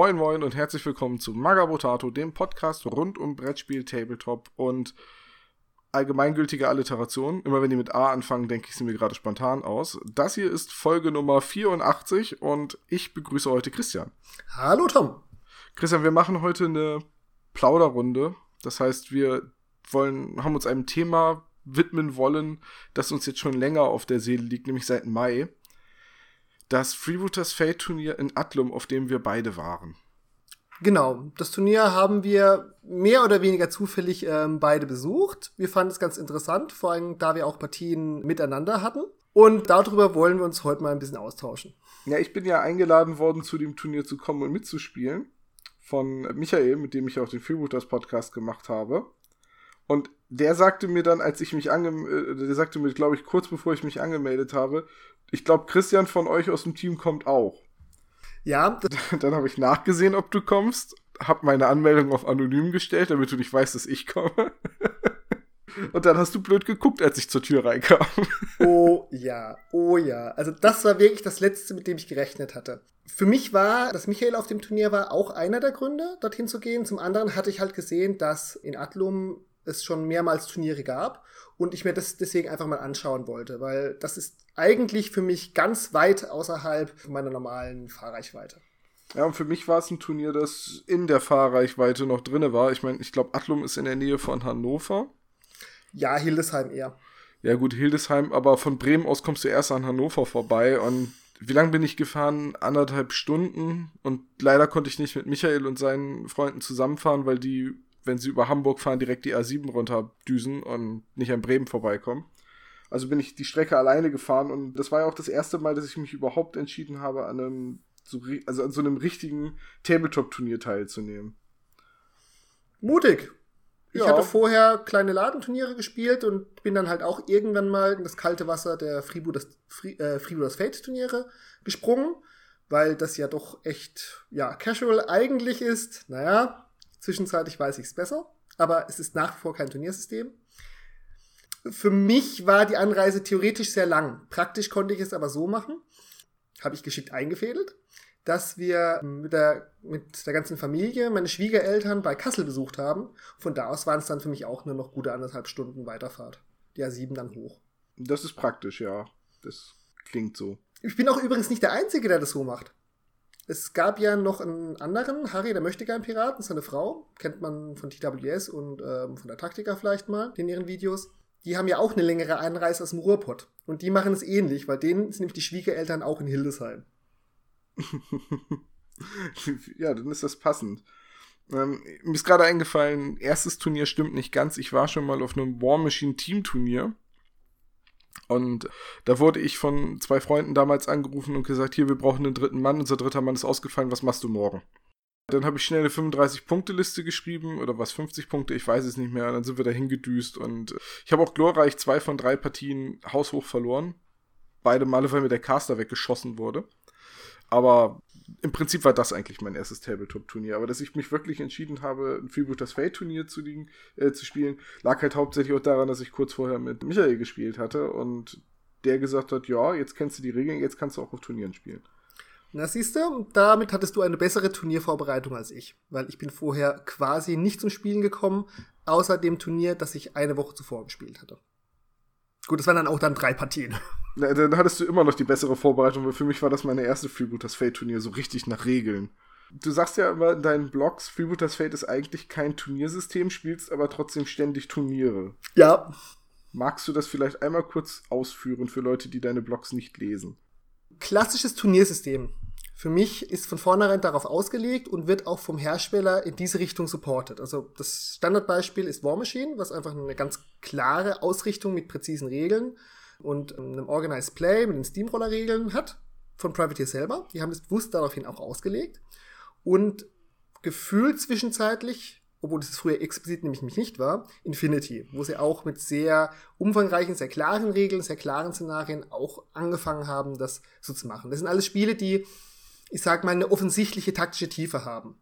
Moin Moin und herzlich willkommen zu Magabotato, dem Podcast rund um Brettspiel, Tabletop und allgemeingültige Alliteration. Immer wenn die mit A anfangen, denke ich sie mir gerade spontan aus. Das hier ist Folge Nummer 84 und ich begrüße heute Christian. Hallo Tom. Christian, wir machen heute eine Plauderrunde. Das heißt, wir wollen, haben uns einem Thema widmen wollen, das uns jetzt schon länger auf der Seele liegt, nämlich seit Mai das Freebooters Fate Turnier in Atlum, auf dem wir beide waren. Genau, das Turnier haben wir mehr oder weniger zufällig ähm, beide besucht. Wir fanden es ganz interessant, vor allem da wir auch Partien miteinander hatten. Und darüber wollen wir uns heute mal ein bisschen austauschen. Ja, ich bin ja eingeladen worden, zu dem Turnier zu kommen und mitzuspielen. Von Michael, mit dem ich auch den Freebooters Podcast gemacht habe. Und der sagte mir dann, als ich mich ange, äh, der sagte mir, glaube ich, kurz bevor ich mich angemeldet habe, ich glaube, Christian von euch aus dem Team kommt auch. Ja. Dann habe ich nachgesehen, ob du kommst, habe meine Anmeldung auf anonym gestellt, damit du nicht weißt, dass ich komme. Und dann hast du blöd geguckt, als ich zur Tür reinkam. Oh ja, oh ja. Also das war wirklich das Letzte, mit dem ich gerechnet hatte. Für mich war, dass Michael auf dem Turnier war, auch einer der Gründe, dorthin zu gehen. Zum anderen hatte ich halt gesehen, dass in Atlum es schon mehrmals Turniere gab und ich mir das deswegen einfach mal anschauen wollte, weil das ist eigentlich für mich ganz weit außerhalb meiner normalen Fahrreichweite. Ja, und für mich war es ein Turnier, das in der Fahrreichweite noch drinne war. Ich meine, ich glaube, Atlum ist in der Nähe von Hannover. Ja, Hildesheim eher. Ja, gut, Hildesheim, aber von Bremen aus kommst du erst an Hannover vorbei und wie lange bin ich gefahren? Anderthalb Stunden und leider konnte ich nicht mit Michael und seinen Freunden zusammenfahren, weil die wenn sie über Hamburg fahren, direkt die A7 runterdüsen und nicht an Bremen vorbeikommen. Also bin ich die Strecke alleine gefahren und das war ja auch das erste Mal, dass ich mich überhaupt entschieden habe, an einem, so, also an so einem richtigen Tabletop-Turnier teilzunehmen. Mutig. Ich ja. hatte vorher kleine Ladenturniere gespielt und bin dann halt auch irgendwann mal in das kalte Wasser der Freebooters, äh, Freebooters Fate Turniere gesprungen, weil das ja doch echt, ja, casual eigentlich ist. Naja, Zwischenzeitlich weiß ich es besser, aber es ist nach wie vor kein Turniersystem. Für mich war die Anreise theoretisch sehr lang. Praktisch konnte ich es aber so machen, habe ich geschickt eingefädelt, dass wir mit der, mit der ganzen Familie meine Schwiegereltern bei Kassel besucht haben. Von da aus waren es dann für mich auch nur noch gute anderthalb Stunden Weiterfahrt. Die A7 dann hoch. Das ist praktisch, ja. Das klingt so. Ich bin auch übrigens nicht der Einzige, der das so macht. Es gab ja noch einen anderen, Harry, der möchte gern Piraten, seine Frau, kennt man von TWS und ähm, von der Taktika vielleicht mal in ihren Videos. Die haben ja auch eine längere Einreise aus dem Ruhrpott. Und die machen es ähnlich, weil denen sind nämlich die Schwiegereltern auch in Hildesheim. ja, dann ist das passend. Ähm, mir ist gerade eingefallen, erstes Turnier stimmt nicht ganz. Ich war schon mal auf einem War Machine Team Turnier. Und da wurde ich von zwei Freunden damals angerufen und gesagt, hier, wir brauchen einen dritten Mann, unser dritter Mann ist ausgefallen, was machst du morgen? Dann habe ich schnell eine 35-Punkte-Liste geschrieben oder was, 50 Punkte, ich weiß es nicht mehr. Dann sind wir da hingedüst und ich habe auch glorreich zwei von drei Partien haushoch verloren. Beide Male, weil mir der Caster weggeschossen wurde. Aber im Prinzip war das eigentlich mein erstes Tabletop-Turnier. Aber dass ich mich wirklich entschieden habe, ein Freebooters Fate-Turnier zu, äh, zu spielen, lag halt hauptsächlich auch daran, dass ich kurz vorher mit Michael gespielt hatte und der gesagt hat, ja, jetzt kennst du die Regeln, jetzt kannst du auch auf Turnieren spielen. Na siehst du, damit hattest du eine bessere Turniervorbereitung als ich, weil ich bin vorher quasi nicht zum Spielen gekommen, außer dem Turnier, das ich eine Woche zuvor gespielt hatte. Gut, das waren dann auch dann drei Partien. Na, dann hattest du immer noch die bessere Vorbereitung, weil für mich war das meine erste Freebooters Fate Turnier, so richtig nach Regeln. Du sagst ja immer in deinen Blogs, Freebooters Fate ist eigentlich kein Turniersystem, spielst aber trotzdem ständig Turniere. Ja. Magst du das vielleicht einmal kurz ausführen für Leute, die deine Blogs nicht lesen? Klassisches Turniersystem für mich ist von vornherein darauf ausgelegt und wird auch vom Hersteller in diese Richtung supported. Also das Standardbeispiel ist War Machine, was einfach eine ganz klare Ausrichtung mit präzisen Regeln und einem Organized Play mit den Steamroller-Regeln hat von Privateer selber. Die haben es bewusst daraufhin auch ausgelegt. Und gefühlt zwischenzeitlich, obwohl das früher explizit nämlich nicht war, Infinity, wo sie auch mit sehr umfangreichen, sehr klaren Regeln, sehr klaren Szenarien auch angefangen haben, das so zu machen. Das sind alles Spiele, die ich sag mal, eine offensichtliche taktische Tiefe haben.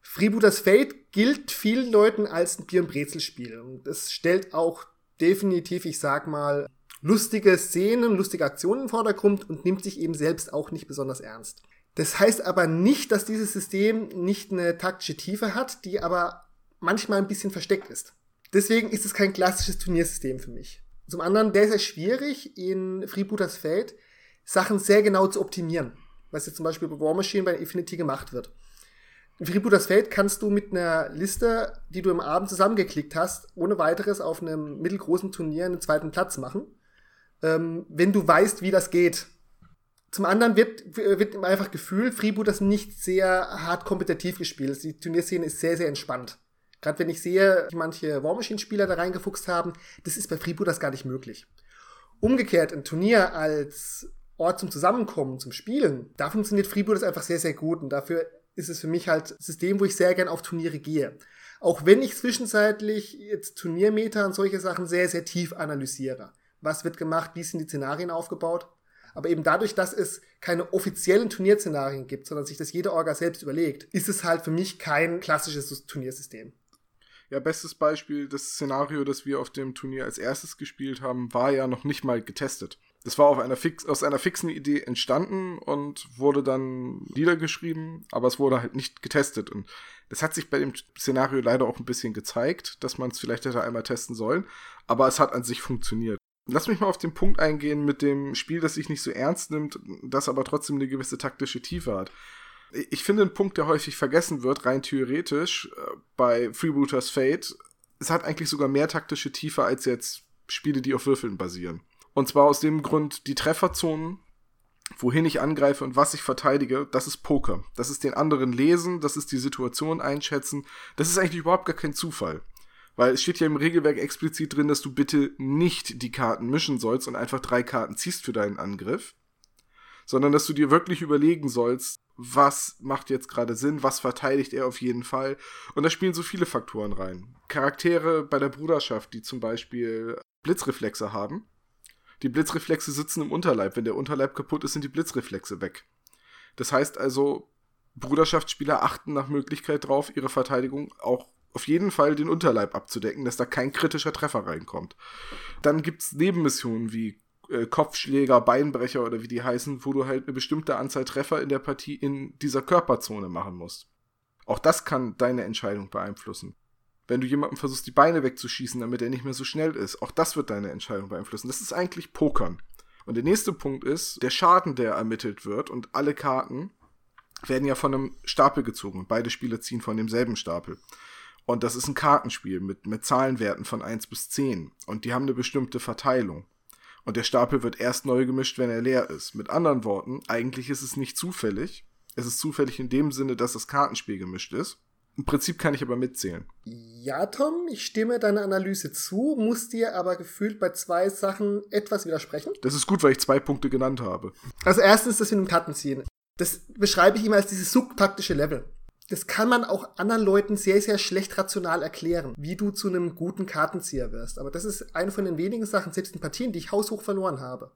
Freebooters Fate gilt vielen Leuten als ein Bier- und Brezelspiel. Und es stellt auch definitiv, ich sag mal, lustige Szenen, lustige Aktionen im Vordergrund und nimmt sich eben selbst auch nicht besonders ernst. Das heißt aber nicht, dass dieses System nicht eine taktische Tiefe hat, die aber manchmal ein bisschen versteckt ist. Deswegen ist es kein klassisches Turniersystem für mich. Zum anderen es sehr schwierig, in Freebooters Feld Sachen sehr genau zu optimieren, was jetzt zum Beispiel bei War Machine bei Infinity gemacht wird. In Freebooters Feld kannst du mit einer Liste, die du im Abend zusammengeklickt hast, ohne weiteres auf einem mittelgroßen Turnier einen zweiten Platz machen, ähm, wenn du weißt, wie das geht. Zum anderen wird, wird einfach gefühlt, Freebooters nicht sehr hart kompetitiv gespielt. Die Turnierszene ist sehr, sehr entspannt. Gerade wenn ich sehe, wie manche War Machine-Spieler da reingefuchst haben, das ist bei Freebooters gar nicht möglich. Umgekehrt, ein Turnier als Ort zum Zusammenkommen, zum Spielen, da funktioniert Freebooters einfach sehr, sehr gut. Und dafür ist es für mich halt ein System, wo ich sehr gern auf Turniere gehe. Auch wenn ich zwischenzeitlich jetzt Turniermeter und solche Sachen sehr, sehr tief analysiere. Was wird gemacht, wie sind die Szenarien aufgebaut? Aber eben dadurch, dass es keine offiziellen Turnierszenarien gibt, sondern sich das jede Orga selbst überlegt, ist es halt für mich kein klassisches Turniersystem. Ja, bestes Beispiel, das Szenario, das wir auf dem Turnier als erstes gespielt haben, war ja noch nicht mal getestet. Das war auf einer fix, aus einer fixen Idee entstanden und wurde dann niedergeschrieben, aber es wurde halt nicht getestet. Und das hat sich bei dem Szenario leider auch ein bisschen gezeigt, dass man es vielleicht hätte einmal testen sollen, aber es hat an sich funktioniert. Lass mich mal auf den Punkt eingehen mit dem Spiel, das sich nicht so ernst nimmt, das aber trotzdem eine gewisse taktische Tiefe hat ich finde ein Punkt, der häufig vergessen wird, rein theoretisch, äh, bei Freebooters Fate, es hat eigentlich sogar mehr taktische Tiefe als jetzt Spiele, die auf Würfeln basieren. Und zwar aus dem Grund, die Trefferzonen, wohin ich angreife und was ich verteidige, das ist Poker. Das ist den anderen lesen, das ist die Situation einschätzen. Das ist eigentlich überhaupt gar kein Zufall. Weil es steht ja im Regelwerk explizit drin, dass du bitte nicht die Karten mischen sollst und einfach drei Karten ziehst für deinen Angriff, sondern dass du dir wirklich überlegen sollst, was macht jetzt gerade Sinn, was verteidigt er auf jeden Fall. Und da spielen so viele Faktoren rein. Charaktere bei der Bruderschaft, die zum Beispiel Blitzreflexe haben. Die Blitzreflexe sitzen im Unterleib. Wenn der Unterleib kaputt ist, sind die Blitzreflexe weg. Das heißt also, Bruderschaftsspieler achten nach Möglichkeit drauf, ihre Verteidigung auch auf jeden Fall den Unterleib abzudecken, dass da kein kritischer Treffer reinkommt. Dann gibt's Nebenmissionen wie äh, Kopfschläger, Beinbrecher oder wie die heißen, wo du halt eine bestimmte Anzahl Treffer in der Partie in dieser Körperzone machen musst. Auch das kann deine Entscheidung beeinflussen. Wenn du jemandem versuchst, die Beine wegzuschießen, damit er nicht mehr so schnell ist, auch das wird deine Entscheidung beeinflussen. Das ist eigentlich Pokern. Und der nächste Punkt ist, der Schaden, der ermittelt wird und alle Karten werden ja von einem Stapel gezogen. Beide Spieler ziehen von demselben Stapel. Und das ist ein Kartenspiel mit, mit Zahlenwerten von 1 bis 10. Und die haben eine bestimmte Verteilung. Und der Stapel wird erst neu gemischt, wenn er leer ist. Mit anderen Worten, eigentlich ist es nicht zufällig. Es ist zufällig in dem Sinne, dass das Kartenspiel gemischt ist. Im Prinzip kann ich aber mitzählen. Ja, Tom, ich stimme deiner Analyse zu, muss dir aber gefühlt bei zwei Sachen etwas widersprechen. Das ist gut, weil ich zwei Punkte genannt habe. Also erstens das mit dem Kartenziehen. Das beschreibe ich immer als dieses subtaktische Level das kann man auch anderen Leuten sehr, sehr schlecht rational erklären, wie du zu einem guten Kartenzieher wirst. Aber das ist eine von den wenigen Sachen, selbst in Partien, die ich haushoch verloren habe,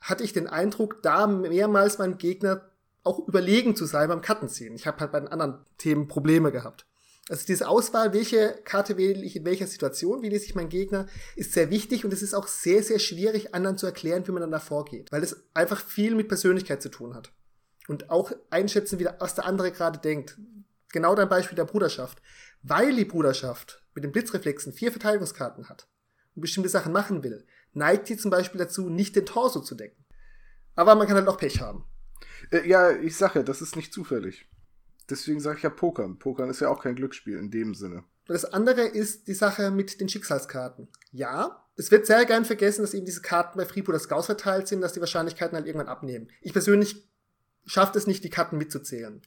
hatte ich den Eindruck, da mehrmals meinem Gegner auch überlegen zu sein beim Kartenziehen. Ich habe halt bei den anderen Themen Probleme gehabt. Also diese Auswahl, welche Karte wähle ich in welcher Situation, wie lese ich meinen Gegner, ist sehr wichtig und es ist auch sehr, sehr schwierig, anderen zu erklären, wie man dann da vorgeht, weil es einfach viel mit Persönlichkeit zu tun hat und auch einschätzen, wie der, was der andere gerade denkt. Genau dein Beispiel der Bruderschaft. Weil die Bruderschaft mit den Blitzreflexen vier Verteidigungskarten hat und bestimmte Sachen machen will, neigt sie zum Beispiel dazu, nicht den Torso zu decken. Aber man kann halt auch Pech haben. Äh, ja, ich sage ja, das ist nicht zufällig. Deswegen sage ich ja Pokern. Pokern ist ja auch kein Glücksspiel in dem Sinne. Das andere ist die Sache mit den Schicksalskarten. Ja, es wird sehr gern vergessen, dass eben diese Karten bei Freebooters Gauss verteilt sind, dass die Wahrscheinlichkeiten halt irgendwann abnehmen. Ich persönlich schafft es nicht, die Karten mitzuzählen.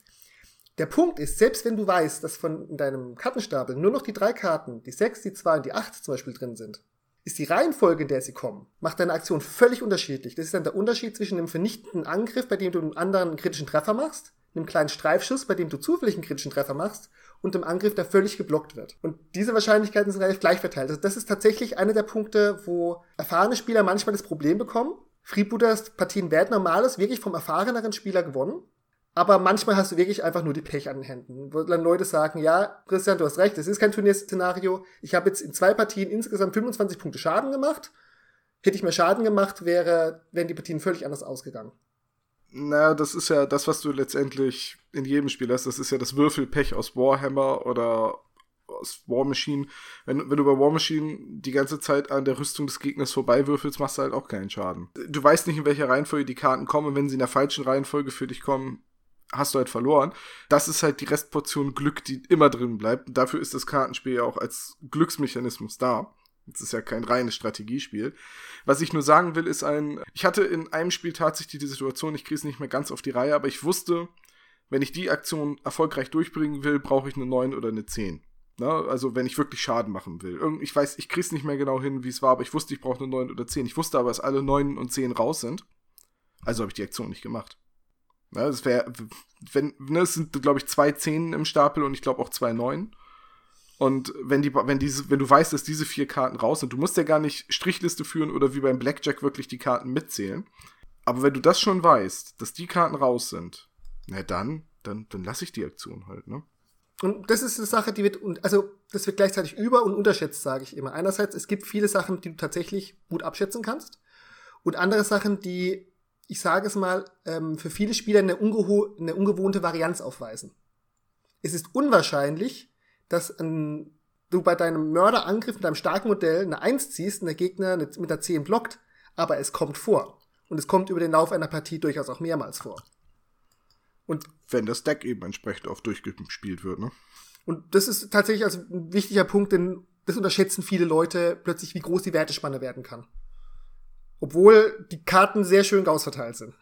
Der Punkt ist, selbst wenn du weißt, dass von deinem Kartenstapel nur noch die drei Karten, die sechs, die zwei und die acht zum Beispiel drin sind, ist die Reihenfolge, in der sie kommen, macht deine Aktion völlig unterschiedlich. Das ist dann der Unterschied zwischen einem vernichtenden Angriff, bei dem du einem anderen einen kritischen Treffer machst, einem kleinen Streifschuss, bei dem du zufällig einen kritischen Treffer machst, und einem Angriff, der völlig geblockt wird. Und diese Wahrscheinlichkeiten sind relativ gleich verteilt. Also das ist tatsächlich einer der Punkte, wo erfahrene Spieler manchmal das Problem bekommen, Freebooters Partien werden normales wirklich vom erfahreneren Spieler gewonnen. Aber manchmal hast du wirklich einfach nur die Pech an den Händen. Wo dann Leute sagen, ja, Christian, du hast recht, es ist kein Turnierszenario. Ich habe jetzt in zwei Partien insgesamt 25 Punkte Schaden gemacht. Hätte ich mehr Schaden gemacht, wäre, wären die Partien völlig anders ausgegangen. naja, das ist ja das, was du letztendlich in jedem Spiel hast. Das ist ja das Würfelpech aus Warhammer oder aus War Machine. Wenn, wenn du bei War Machine die ganze Zeit an der Rüstung des Gegners vorbei würfelst, machst du halt auch keinen Schaden. Du weißt nicht, in welcher Reihenfolge die Karten kommen. Wenn sie in der falschen Reihenfolge für dich kommen, hast du halt verloren. Das ist halt die Restportion Glück, die immer drin bleibt. Und dafür ist das Kartenspiel ja auch als Glücksmechanismus da. Es ist ja kein reines Strategiespiel. Was ich nur sagen will, ist ein, ich hatte in einem Spiel tatsächlich die Situation, ich kriege es nicht mehr ganz auf die Reihe, aber ich wusste, wenn ich die Aktion erfolgreich durchbringen will, brauche ich eine 9 oder eine 10. Ne? Also wenn ich wirklich Schaden machen will. Ich weiß, ich kriege es nicht mehr genau hin, wie es war, aber ich wusste, ich brauche eine 9 oder 10. Ich wusste aber, dass alle 9 und 10 raus sind. Also habe ich die Aktion nicht gemacht. Ne? Das wäre, wenn, ne, es sind, glaube ich, zwei 10 im Stapel und ich glaube auch zwei 9. Und wenn die, wenn diese, wenn du weißt, dass diese vier Karten raus sind, du musst ja gar nicht Strichliste führen oder wie beim Blackjack wirklich die Karten mitzählen. Aber wenn du das schon weißt, dass die Karten raus sind, na dann, dann, dann lasse ich die Aktion halt, ne? Und das ist eine Sache, die wird, also das wird gleichzeitig über- und unterschätzt, sage ich immer. Einerseits, es gibt viele Sachen, die du tatsächlich gut abschätzen kannst. Und andere Sachen, die, ich sage es mal, ähm, für viele Spieler eine, eine ungewohnte Varianz aufweisen. Es ist unwahrscheinlich, dass ein, du bei deinem Mörderangriff mit deinem starken Modell eine 1 ziehst und der Gegner mit einer 10 blockt, aber es kommt vor. Und es kommt über den Lauf einer Partie durchaus auch mehrmals vor. Und wenn das Deck eben entsprechend oft durchgespielt wird, ne? Und das ist tatsächlich also ein wichtiger Punkt, denn das unterschätzen viele Leute plötzlich, wie groß die Wertespanne werden kann. Obwohl die Karten sehr schön ausverteilt sind.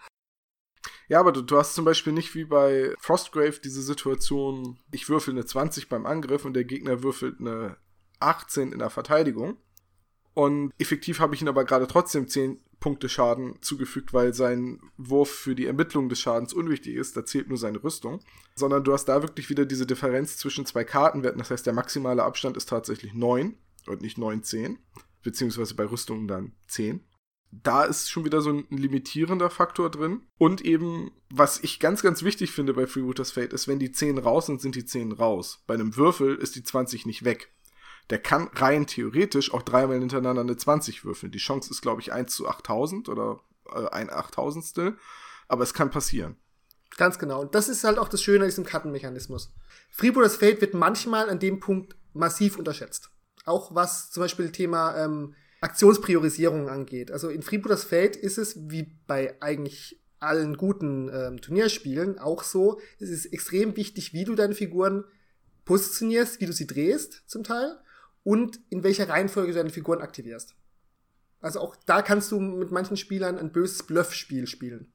Ja, aber du, du, hast zum Beispiel nicht wie bei Frostgrave diese Situation, ich würfel eine 20 beim Angriff und der Gegner würfelt eine 18 in der Verteidigung. Und effektiv habe ich ihn aber gerade trotzdem 10 Punkte Schaden zugefügt, weil sein Wurf für die Ermittlung des Schadens unwichtig ist. Da zählt nur seine Rüstung. Sondern du hast da wirklich wieder diese Differenz zwischen zwei Kartenwerten. Das heißt, der maximale Abstand ist tatsächlich 9 und nicht 9, 10. Beziehungsweise bei Rüstungen dann 10 da ist schon wieder so ein limitierender Faktor drin. Und eben, was ich ganz, ganz wichtig finde bei Freebooters Fate, ist, wenn die 10 raus sind, sind die 10 raus. Bei einem Würfel ist die 20 nicht weg. Der kann rein theoretisch auch dreimal hintereinander eine 20 würfeln. Die Chance ist, glaube ich, 1 zu 8000 oder äh, ein Achttausendstel. Aber es kann passieren. Ganz genau. Und das ist halt auch das Schöne an diesem Kartenmechanismus. Freebooters Fate wird manchmal an dem Punkt massiv unterschätzt. Auch was zum Beispiel Thema ähm, Aktionspriorisierung angeht. Also in Freebooters Fate ist es, wie bei eigentlich allen guten ähm, Turnierspielen, auch so, es ist extrem wichtig, wie du deine Figuren positionierst, wie du sie drehst, zum Teil, und in welcher Reihenfolge du deine Figuren aktivierst. Also auch da kannst du mit manchen Spielern ein böses Bluffspiel spielen.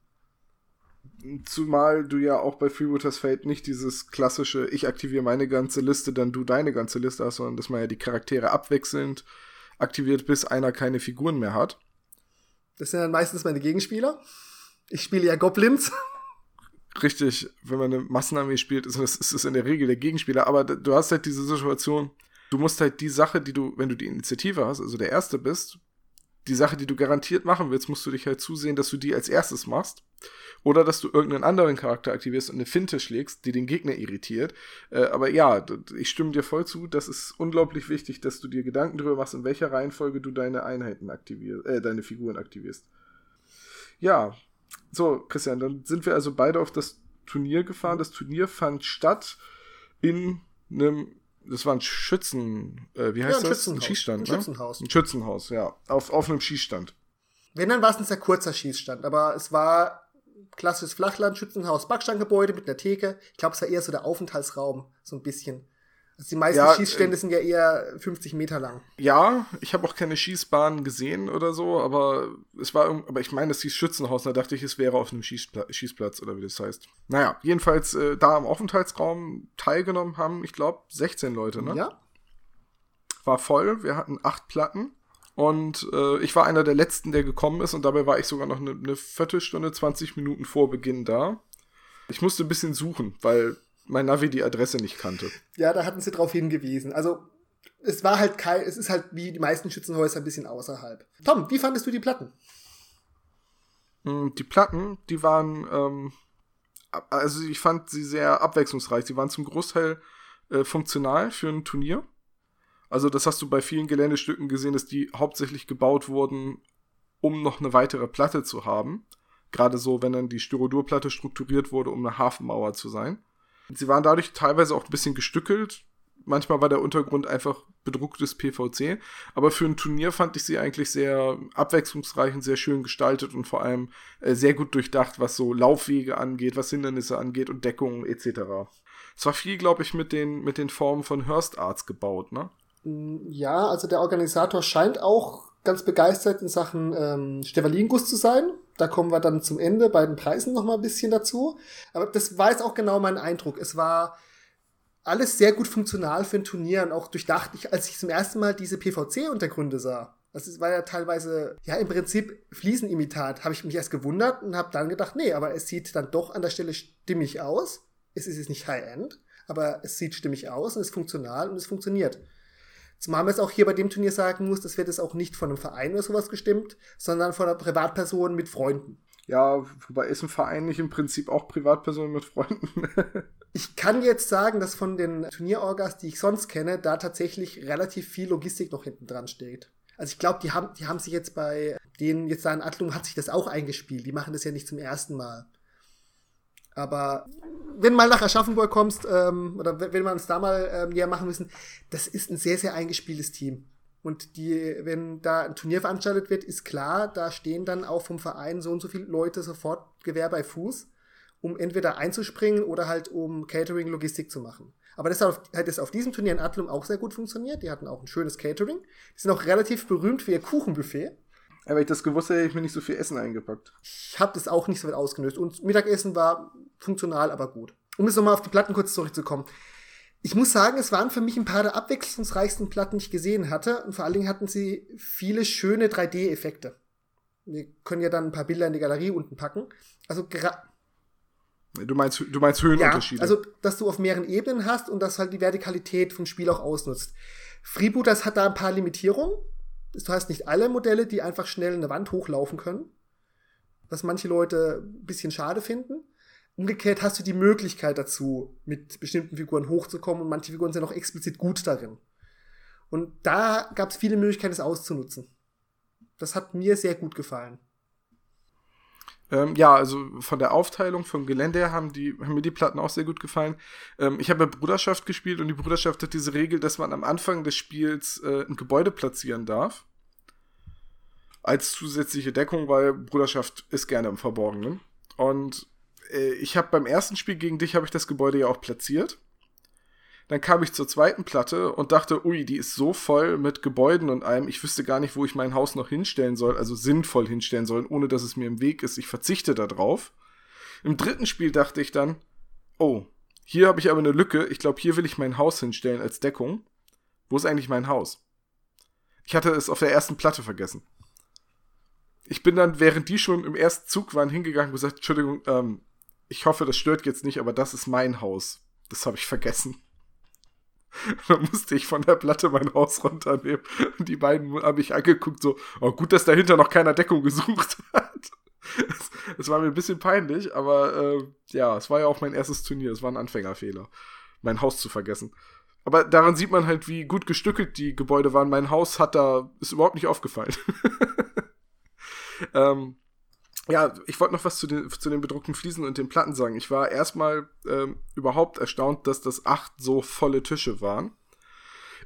Zumal du ja auch bei Freebooters Fate nicht dieses klassische, ich aktiviere meine ganze Liste, dann du deine ganze Liste hast, sondern dass man ja die Charaktere abwechselnd aktiviert, bis einer keine Figuren mehr hat. Das sind dann meistens meine Gegenspieler. Ich spiele ja Goblins. Richtig, wenn man eine Massenarmee spielt, ist es ist in der Regel der Gegenspieler. Aber du hast halt diese Situation, du musst halt die Sache, die du, wenn du die Initiative hast, also der Erste bist, die Sache, die du garantiert machen willst, musst du dich halt zusehen, dass du die als erstes machst. Oder dass du irgendeinen anderen Charakter aktivierst und eine Finte schlägst, die den Gegner irritiert. Äh, aber ja, ich stimme dir voll zu. Das ist unglaublich wichtig, dass du dir Gedanken darüber machst, in welcher Reihenfolge du deine Einheiten aktivierst, äh, deine Figuren aktivierst. Ja, so, Christian, dann sind wir also beide auf das Turnier gefahren. Das Turnier fand statt in einem, das war ein Schützen, äh, wie heißt ja, ein das? Ein Schießstand, ein ne? Schützenhaus. Ein Schützenhaus, ja. Auf, auf einem Schießstand. Wenn, dann war es ein sehr kurzer Schießstand, aber es war klassisches Flachlandschützenhaus, Backsteingebäude mit einer Theke. Ich glaube, es war eher so der Aufenthaltsraum, so ein bisschen. Also die meisten ja, Schießstände äh, sind ja eher 50 Meter lang. Ja, ich habe auch keine Schießbahnen gesehen oder so, aber es war, aber ich meine, das hieß Schützenhaus, da dachte ich, es wäre auf einem Schießpla Schießplatz oder wie das heißt. Naja, jedenfalls äh, da im Aufenthaltsraum teilgenommen haben, ich glaube, 16 Leute, ne? Ja. War voll, wir hatten acht Platten. Und äh, ich war einer der letzten, der gekommen ist und dabei war ich sogar noch eine, eine Viertelstunde, 20 Minuten vor Beginn da. Ich musste ein bisschen suchen, weil mein Navi die Adresse nicht kannte. Ja, da hatten sie drauf hingewiesen. Also es war halt kein, es ist halt wie die meisten Schützenhäuser ein bisschen außerhalb. Tom, wie fandest du die Platten? Hm, die Platten, die waren, ähm, also ich fand sie sehr abwechslungsreich. Sie waren zum Großteil äh, funktional für ein Turnier. Also das hast du bei vielen Geländestücken gesehen, dass die hauptsächlich gebaut wurden, um noch eine weitere Platte zu haben. Gerade so, wenn dann die Styrodurplatte strukturiert wurde, um eine Hafenmauer zu sein. Sie waren dadurch teilweise auch ein bisschen gestückelt. Manchmal war der Untergrund einfach bedrucktes PVC. Aber für ein Turnier fand ich sie eigentlich sehr abwechslungsreich und sehr schön gestaltet und vor allem äh, sehr gut durchdacht, was so Laufwege angeht, was Hindernisse angeht und Deckungen etc. Es war viel, glaube ich, mit den, mit den Formen von Hearst Arts gebaut, ne? Ja, also der Organisator scheint auch ganz begeistert in Sachen ähm, Stevalinguss zu sein. Da kommen wir dann zum Ende bei den Preisen noch mal ein bisschen dazu. Aber das war jetzt auch genau mein Eindruck. Es war alles sehr gut funktional für ein Turnier und auch durchdacht. Ich, als ich zum ersten Mal diese PVC-Untergründe sah, das war ja teilweise, ja, im Prinzip Fliesenimitat, habe ich mich erst gewundert und habe dann gedacht, nee, aber es sieht dann doch an der Stelle stimmig aus. Es ist jetzt nicht High-End, aber es sieht stimmig aus und ist funktional und es funktioniert. Zumal man es auch hier bei dem Turnier sagen muss, das wird es auch nicht von einem Verein oder sowas gestimmt, sondern von einer Privatperson mit Freunden. Ja, wobei ist ein Verein nicht im Prinzip auch Privatpersonen mit Freunden? ich kann jetzt sagen, dass von den Turnierorgas, die ich sonst kenne, da tatsächlich relativ viel Logistik noch hinten dran steht. Also ich glaube, die haben, die haben sich jetzt bei denen jetzt da in Adlung hat sich das auch eingespielt. Die machen das ja nicht zum ersten Mal. Aber wenn du mal nach Aschaffenburg kommst, ähm, oder wenn wir uns da mal ähm, näher machen müssen, das ist ein sehr, sehr eingespieltes Team. Und die, wenn da ein Turnier veranstaltet wird, ist klar, da stehen dann auch vom Verein so und so viele Leute sofort Gewehr bei Fuß, um entweder einzuspringen oder halt um Catering, Logistik zu machen. Aber das hat, hat es auf diesem Turnier in Adlum auch sehr gut funktioniert. Die hatten auch ein schönes Catering. Die sind auch relativ berühmt für ihr Kuchenbuffet. Aber ich das gewusst hätte, hätte ich mir nicht so viel Essen eingepackt. Ich habe das auch nicht so weit ausgenutzt. Und Mittagessen war funktional, aber gut. Um jetzt nochmal auf die Platten kurz zurückzukommen. Ich muss sagen, es waren für mich ein paar der abwechslungsreichsten Platten, die ich gesehen hatte. Und vor allen Dingen hatten sie viele schöne 3D-Effekte. Wir können ja dann ein paar Bilder in die Galerie unten packen. Also Du meinst, du meinst Höhenunterschiede. Ja, also, dass du auf mehreren Ebenen hast und dass halt die Vertikalität vom Spiel auch ausnutzt. Freebooters hat da ein paar Limitierungen. Du hast nicht alle Modelle, die einfach schnell eine Wand hochlaufen können. Was manche Leute ein bisschen schade finden. Umgekehrt hast du die Möglichkeit dazu, mit bestimmten Figuren hochzukommen und manche Figuren sind auch explizit gut darin. Und da gab es viele Möglichkeiten, es auszunutzen. Das hat mir sehr gut gefallen. Ähm, ja, also von der Aufteilung vom Gelände her haben, die, haben mir die Platten auch sehr gut gefallen. Ähm, ich habe ja Bruderschaft gespielt und die Bruderschaft hat diese Regel, dass man am Anfang des Spiels äh, ein Gebäude platzieren darf. Als zusätzliche Deckung, weil Bruderschaft ist gerne im Verborgenen. Und äh, ich habe beim ersten Spiel gegen dich habe ich das Gebäude ja auch platziert. Dann kam ich zur zweiten Platte und dachte, ui, die ist so voll mit Gebäuden und allem, ich wüsste gar nicht, wo ich mein Haus noch hinstellen soll, also sinnvoll hinstellen soll, ohne dass es mir im Weg ist. Ich verzichte darauf. Im dritten Spiel dachte ich dann, oh, hier habe ich aber eine Lücke. Ich glaube, hier will ich mein Haus hinstellen als Deckung. Wo ist eigentlich mein Haus? Ich hatte es auf der ersten Platte vergessen. Ich bin dann, während die schon im ersten Zug waren, hingegangen und gesagt, Entschuldigung, ähm, ich hoffe, das stört jetzt nicht, aber das ist mein Haus. Das habe ich vergessen. dann musste ich von der Platte mein Haus runternehmen. Und die beiden habe ich angeguckt, so, oh, gut, dass dahinter noch keiner Deckung gesucht hat. Es war mir ein bisschen peinlich, aber äh, ja, es war ja auch mein erstes Turnier. Es war ein Anfängerfehler, mein Haus zu vergessen. Aber daran sieht man halt, wie gut gestückelt die Gebäude waren. Mein Haus hat da, ist überhaupt nicht aufgefallen. ähm, ja, ich wollte noch was zu den, zu den bedruckten Fliesen und den Platten sagen. Ich war erstmal ähm, überhaupt erstaunt, dass das acht so volle Tische waren.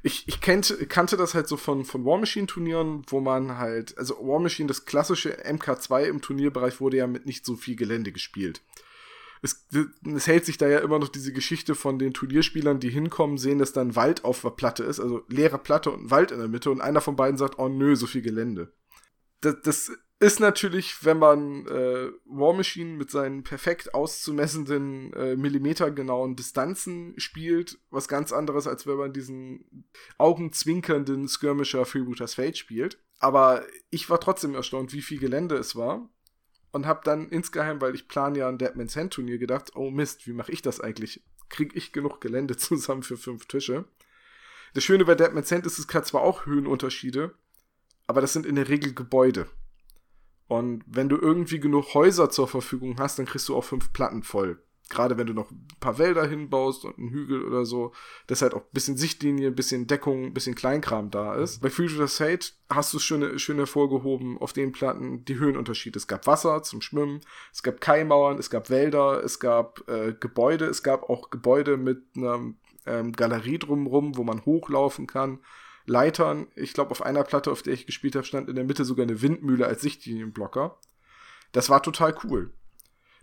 Ich, ich kannte, kannte das halt so von, von War Machine Turnieren, wo man halt, also War Machine, das klassische MK2 im Turnierbereich wurde ja mit nicht so viel Gelände gespielt. Es, es hält sich da ja immer noch diese Geschichte von den Turnierspielern, die hinkommen, sehen, dass da ein Wald auf der Platte ist, also leere Platte und ein Wald in der Mitte und einer von beiden sagt, oh nö, so viel Gelände. Das, das ist natürlich, wenn man äh, War Machine mit seinen perfekt auszumessenden, äh, millimetergenauen Distanzen spielt, was ganz anderes, als wenn man diesen augenzwinkernden Skirmisher Freebooters Fate spielt. Aber ich war trotzdem erstaunt, wie viel Gelände es war. Und hab dann insgeheim, weil ich plan ja ein Deadman's Hand Turnier, gedacht, oh Mist, wie mache ich das eigentlich? Krieg ich genug Gelände zusammen für fünf Tische? Das Schöne bei Deadman's Hand ist, es hat zwar auch Höhenunterschiede, aber das sind in der Regel Gebäude. Und wenn du irgendwie genug Häuser zur Verfügung hast, dann kriegst du auch fünf Platten voll. Gerade wenn du noch ein paar Wälder hinbaust und einen Hügel oder so, dass halt auch ein bisschen Sichtlinie, ein bisschen Deckung, ein bisschen Kleinkram da ist. Bei Future Hate hast du es schön, schön hervorgehoben auf den Platten die Höhenunterschiede. Es gab Wasser zum Schwimmen, es gab Kaimauern, es gab Wälder, es gab äh, Gebäude, es gab auch Gebäude mit einer ähm, Galerie drumherum, wo man hochlaufen kann. Leitern. Ich glaube, auf einer Platte, auf der ich gespielt habe, stand in der Mitte sogar eine Windmühle als Sichtlinienblocker. Das war total cool.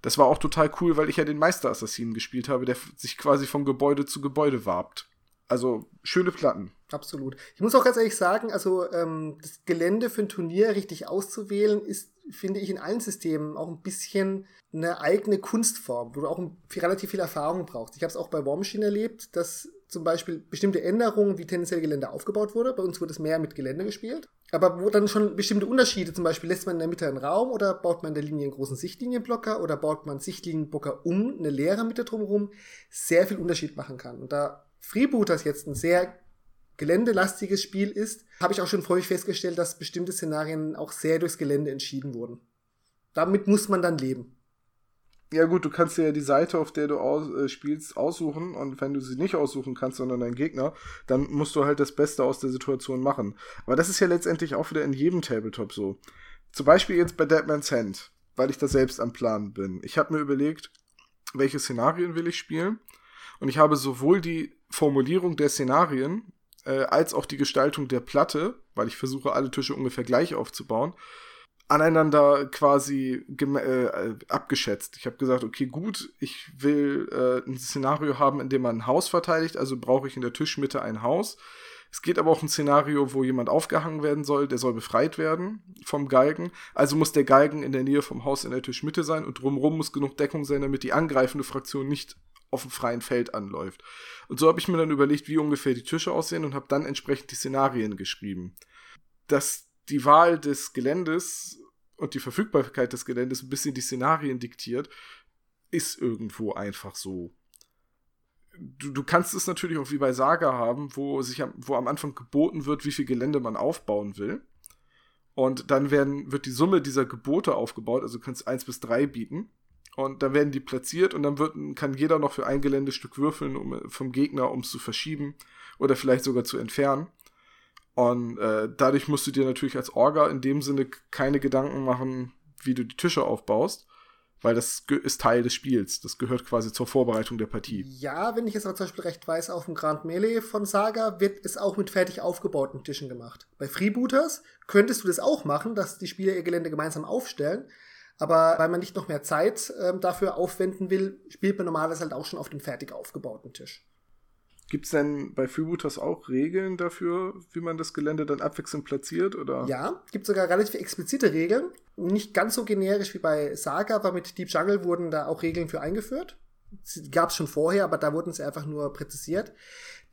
Das war auch total cool, weil ich ja den Meisterassassinen gespielt habe, der sich quasi von Gebäude zu Gebäude warbt. Also schöne Platten. Absolut. Ich muss auch ganz ehrlich sagen, also ähm, das Gelände für ein Turnier richtig auszuwählen, ist, finde ich, in allen Systemen auch ein bisschen eine eigene Kunstform, wo du auch relativ viel Erfahrung brauchst. Ich habe es auch bei War Machine erlebt, dass zum Beispiel bestimmte Änderungen, wie tendenziell Gelände aufgebaut wurde. Bei uns wurde es mehr mit Gelände gespielt. Aber wo dann schon bestimmte Unterschiede, zum Beispiel lässt man in der Mitte einen Raum oder baut man in der Linie einen großen Sichtlinienblocker oder baut man Sichtlinienblocker um eine leere Mitte drumherum, sehr viel Unterschied machen kann. Und da Freebooters jetzt ein sehr geländelastiges Spiel ist, habe ich auch schon häufig festgestellt, dass bestimmte Szenarien auch sehr durchs Gelände entschieden wurden. Damit muss man dann leben. Ja gut, du kannst dir ja die Seite, auf der du aus, äh, spielst, aussuchen und wenn du sie nicht aussuchen kannst, sondern dein Gegner, dann musst du halt das Beste aus der Situation machen. Aber das ist ja letztendlich auch wieder in jedem Tabletop so. Zum Beispiel jetzt bei Deadman's Hand, weil ich da selbst am Plan bin. Ich habe mir überlegt, welche Szenarien will ich spielen und ich habe sowohl die Formulierung der Szenarien äh, als auch die Gestaltung der Platte, weil ich versuche alle Tische ungefähr gleich aufzubauen, aneinander quasi äh, abgeschätzt. Ich habe gesagt, okay, gut, ich will äh, ein Szenario haben, in dem man ein Haus verteidigt, also brauche ich in der Tischmitte ein Haus. Es geht aber auch ein Szenario, wo jemand aufgehangen werden soll, der soll befreit werden vom Galgen. Also muss der Galgen in der Nähe vom Haus in der Tischmitte sein und drumherum muss genug Deckung sein, damit die angreifende Fraktion nicht auf dem freien Feld anläuft. Und so habe ich mir dann überlegt, wie ungefähr die Tische aussehen und habe dann entsprechend die Szenarien geschrieben. Das die Wahl des Geländes und die Verfügbarkeit des Geländes ein bisschen die Szenarien diktiert, ist irgendwo einfach so. Du, du kannst es natürlich auch wie bei Saga haben, wo sich am, wo am Anfang geboten wird, wie viel Gelände man aufbauen will. Und dann werden, wird die Summe dieser Gebote aufgebaut, also du kannst eins bis drei bieten. Und dann werden die platziert und dann wird, kann jeder noch für ein Geländestück würfeln um, vom Gegner, um es zu verschieben oder vielleicht sogar zu entfernen. Und äh, dadurch musst du dir natürlich als Orga in dem Sinne keine Gedanken machen, wie du die Tische aufbaust, weil das ist Teil des Spiels. Das gehört quasi zur Vorbereitung der Partie. Ja, wenn ich es aber zum Beispiel recht weiß, auf dem Grand Melee von Saga wird es auch mit fertig aufgebauten Tischen gemacht. Bei Freebooters könntest du das auch machen, dass die Spieler ihr Gelände gemeinsam aufstellen. Aber weil man nicht noch mehr Zeit ähm, dafür aufwenden will, spielt man normalerweise halt auch schon auf dem fertig aufgebauten Tisch. Gibt es denn bei Freebooters auch Regeln dafür, wie man das Gelände dann abwechselnd platziert? Oder? Ja, gibt sogar relativ explizite Regeln. Nicht ganz so generisch wie bei Saga, aber mit Deep Jungle wurden da auch Regeln für eingeführt. Gab es schon vorher, aber da wurden sie einfach nur präzisiert.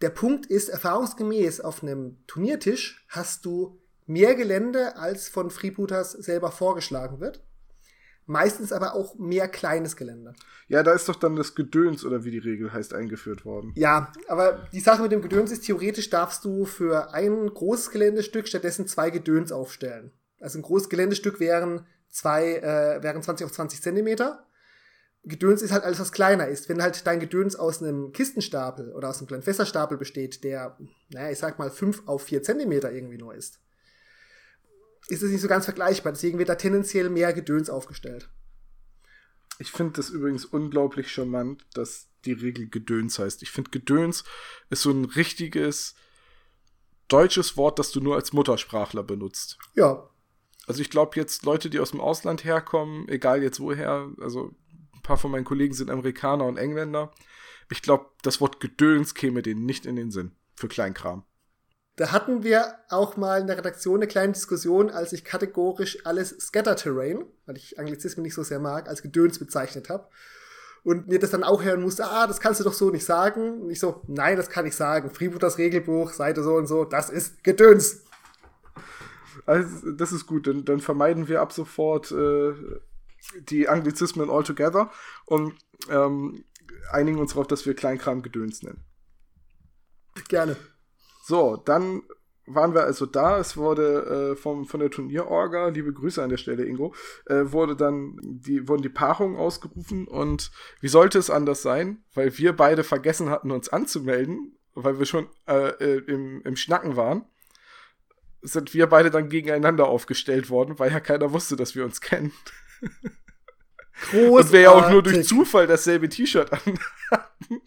Der Punkt ist, erfahrungsgemäß auf einem Turniertisch hast du mehr Gelände, als von Freebooters selber vorgeschlagen wird. Meistens aber auch mehr kleines Gelände. Ja, da ist doch dann das Gedöns oder wie die Regel heißt eingeführt worden. Ja, aber die Sache mit dem Gedöns ist, theoretisch darfst du für ein großes Geländestück stattdessen zwei Gedöns aufstellen. Also ein großes Geländestück wären zwei, äh, wären 20 auf 20 Zentimeter. Gedöns ist halt alles, was kleiner ist. Wenn halt dein Gedöns aus einem Kistenstapel oder aus einem kleinen Fässerstapel besteht, der, naja, ich sag mal, 5 auf 4 Zentimeter irgendwie nur ist, ist es nicht so ganz vergleichbar. Deswegen wird da tendenziell mehr Gedöns aufgestellt. Ich finde das übrigens unglaublich charmant, dass die Regel Gedöns heißt. Ich finde Gedöns ist so ein richtiges deutsches Wort, das du nur als Muttersprachler benutzt. Ja. Also ich glaube jetzt Leute, die aus dem Ausland herkommen, egal jetzt woher, also ein paar von meinen Kollegen sind Amerikaner und Engländer. Ich glaube, das Wort Gedöns käme denen nicht in den Sinn für Kleinkram. Da hatten wir auch mal in der Redaktion eine kleine Diskussion, als ich kategorisch alles Scatter-Terrain, weil ich Anglizismen nicht so sehr mag, als Gedöns bezeichnet habe. Und mir das dann auch hören musste, ah, das kannst du doch so nicht sagen. Und ich so, nein, das kann ich sagen. Freebooters Regelbuch, Seite so und so, das ist Gedöns. Also, das ist gut, dann, dann vermeiden wir ab sofort äh, die Anglizismen altogether und ähm, einigen uns darauf, dass wir Kleinkram Gedöns nennen. Gerne. So, dann waren wir also da. Es wurde äh, vom, von der Turnierorga, liebe Grüße an der Stelle, Ingo, äh, wurde dann die, wurden die Paarungen ausgerufen und wie sollte es anders sein? Weil wir beide vergessen hatten, uns anzumelden, weil wir schon äh, äh im, im Schnacken waren, sind wir beide dann gegeneinander aufgestellt worden, weil ja keiner wusste, dass wir uns kennen. Großartig. Und wir ja auch nur durch Zufall dasselbe T-Shirt an hatten.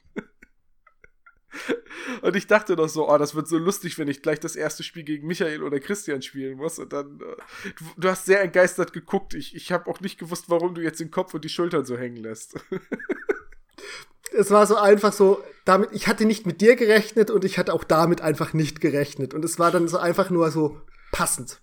Und ich dachte doch so, oh, das wird so lustig, wenn ich gleich das erste Spiel gegen Michael oder Christian spielen muss. Und dann, äh, du, du, hast sehr entgeistert geguckt. Ich, ich habe auch nicht gewusst, warum du jetzt den Kopf und die Schultern so hängen lässt. es war so einfach so, damit, ich hatte nicht mit dir gerechnet und ich hatte auch damit einfach nicht gerechnet. Und es war dann so einfach nur so passend.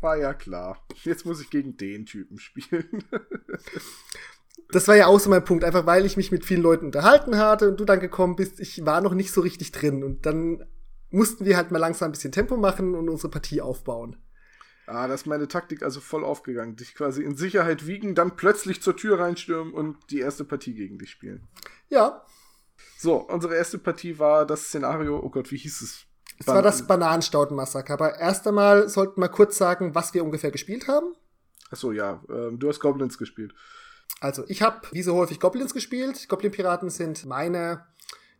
War ja klar. Jetzt muss ich gegen den Typen spielen. das war ja auch so mein Punkt, einfach weil ich mich mit vielen Leuten unterhalten hatte und du dann gekommen bist, ich war noch nicht so richtig drin und dann mussten wir halt mal langsam ein bisschen Tempo machen und unsere Partie aufbauen. Ah, das ist meine Taktik also voll aufgegangen. Dich quasi in Sicherheit wiegen, dann plötzlich zur Tür reinstürmen und die erste Partie gegen dich spielen. Ja. So, unsere erste Partie war das Szenario, oh Gott, wie hieß es? Es war das Bananenstaudenmassaker. Aber erst einmal sollten wir kurz sagen, was wir ungefähr gespielt haben. Achso, ja. Ähm, du hast Goblins gespielt. Also, ich habe wie so häufig Goblins gespielt. Goblin-Piraten sind meine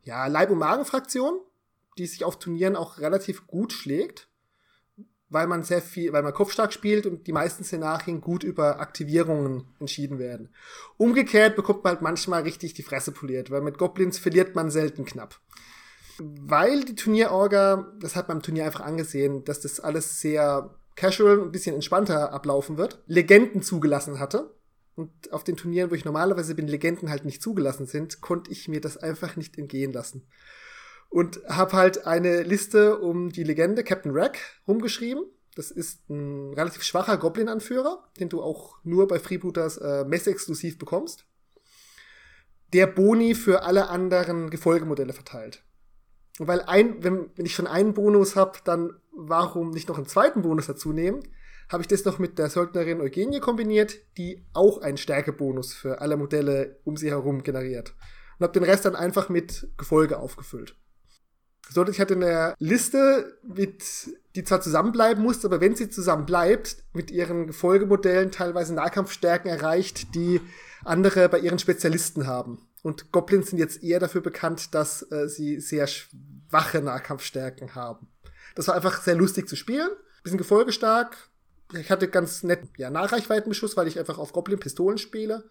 ja, Leib- und Magen-Fraktion, die sich auf Turnieren auch relativ gut schlägt, weil man sehr viel, weil man kopfstark spielt und die meisten Szenarien gut über Aktivierungen entschieden werden. Umgekehrt bekommt man halt manchmal richtig die Fresse poliert, weil mit Goblins verliert man selten knapp. Weil die Turnierorga, das hat man im Turnier einfach angesehen, dass das alles sehr casual ein bisschen entspannter ablaufen wird, Legenden zugelassen hatte und auf den Turnieren, wo ich normalerweise bin, Legenden halt nicht zugelassen sind, konnte ich mir das einfach nicht entgehen lassen. Und habe halt eine Liste um die Legende Captain Rack rumgeschrieben. Das ist ein relativ schwacher Goblin-Anführer, den du auch nur bei Freebooters äh, Messe-exklusiv bekommst. Der Boni für alle anderen Gefolgemodelle verteilt. Und weil ein, wenn, wenn ich schon einen Bonus habe, dann warum nicht noch einen zweiten Bonus dazu nehmen? Habe ich das noch mit der Söldnerin Eugenie kombiniert, die auch einen Stärkebonus für alle Modelle um sie herum generiert. Und habe den Rest dann einfach mit Gefolge aufgefüllt. So, ich hatte eine Liste, mit, die zwar zusammenbleiben muss, aber wenn sie zusammenbleibt, mit ihren Gefolgemodellen teilweise Nahkampfstärken erreicht, die andere bei ihren Spezialisten haben. Und Goblins sind jetzt eher dafür bekannt, dass äh, sie sehr schwache Nahkampfstärken haben. Das war einfach sehr lustig zu spielen. Bisschen gefolgestark, ich hatte ganz nett, ja, Nahreichweitenbeschuss, weil ich einfach auf Goblin-Pistolen spiele.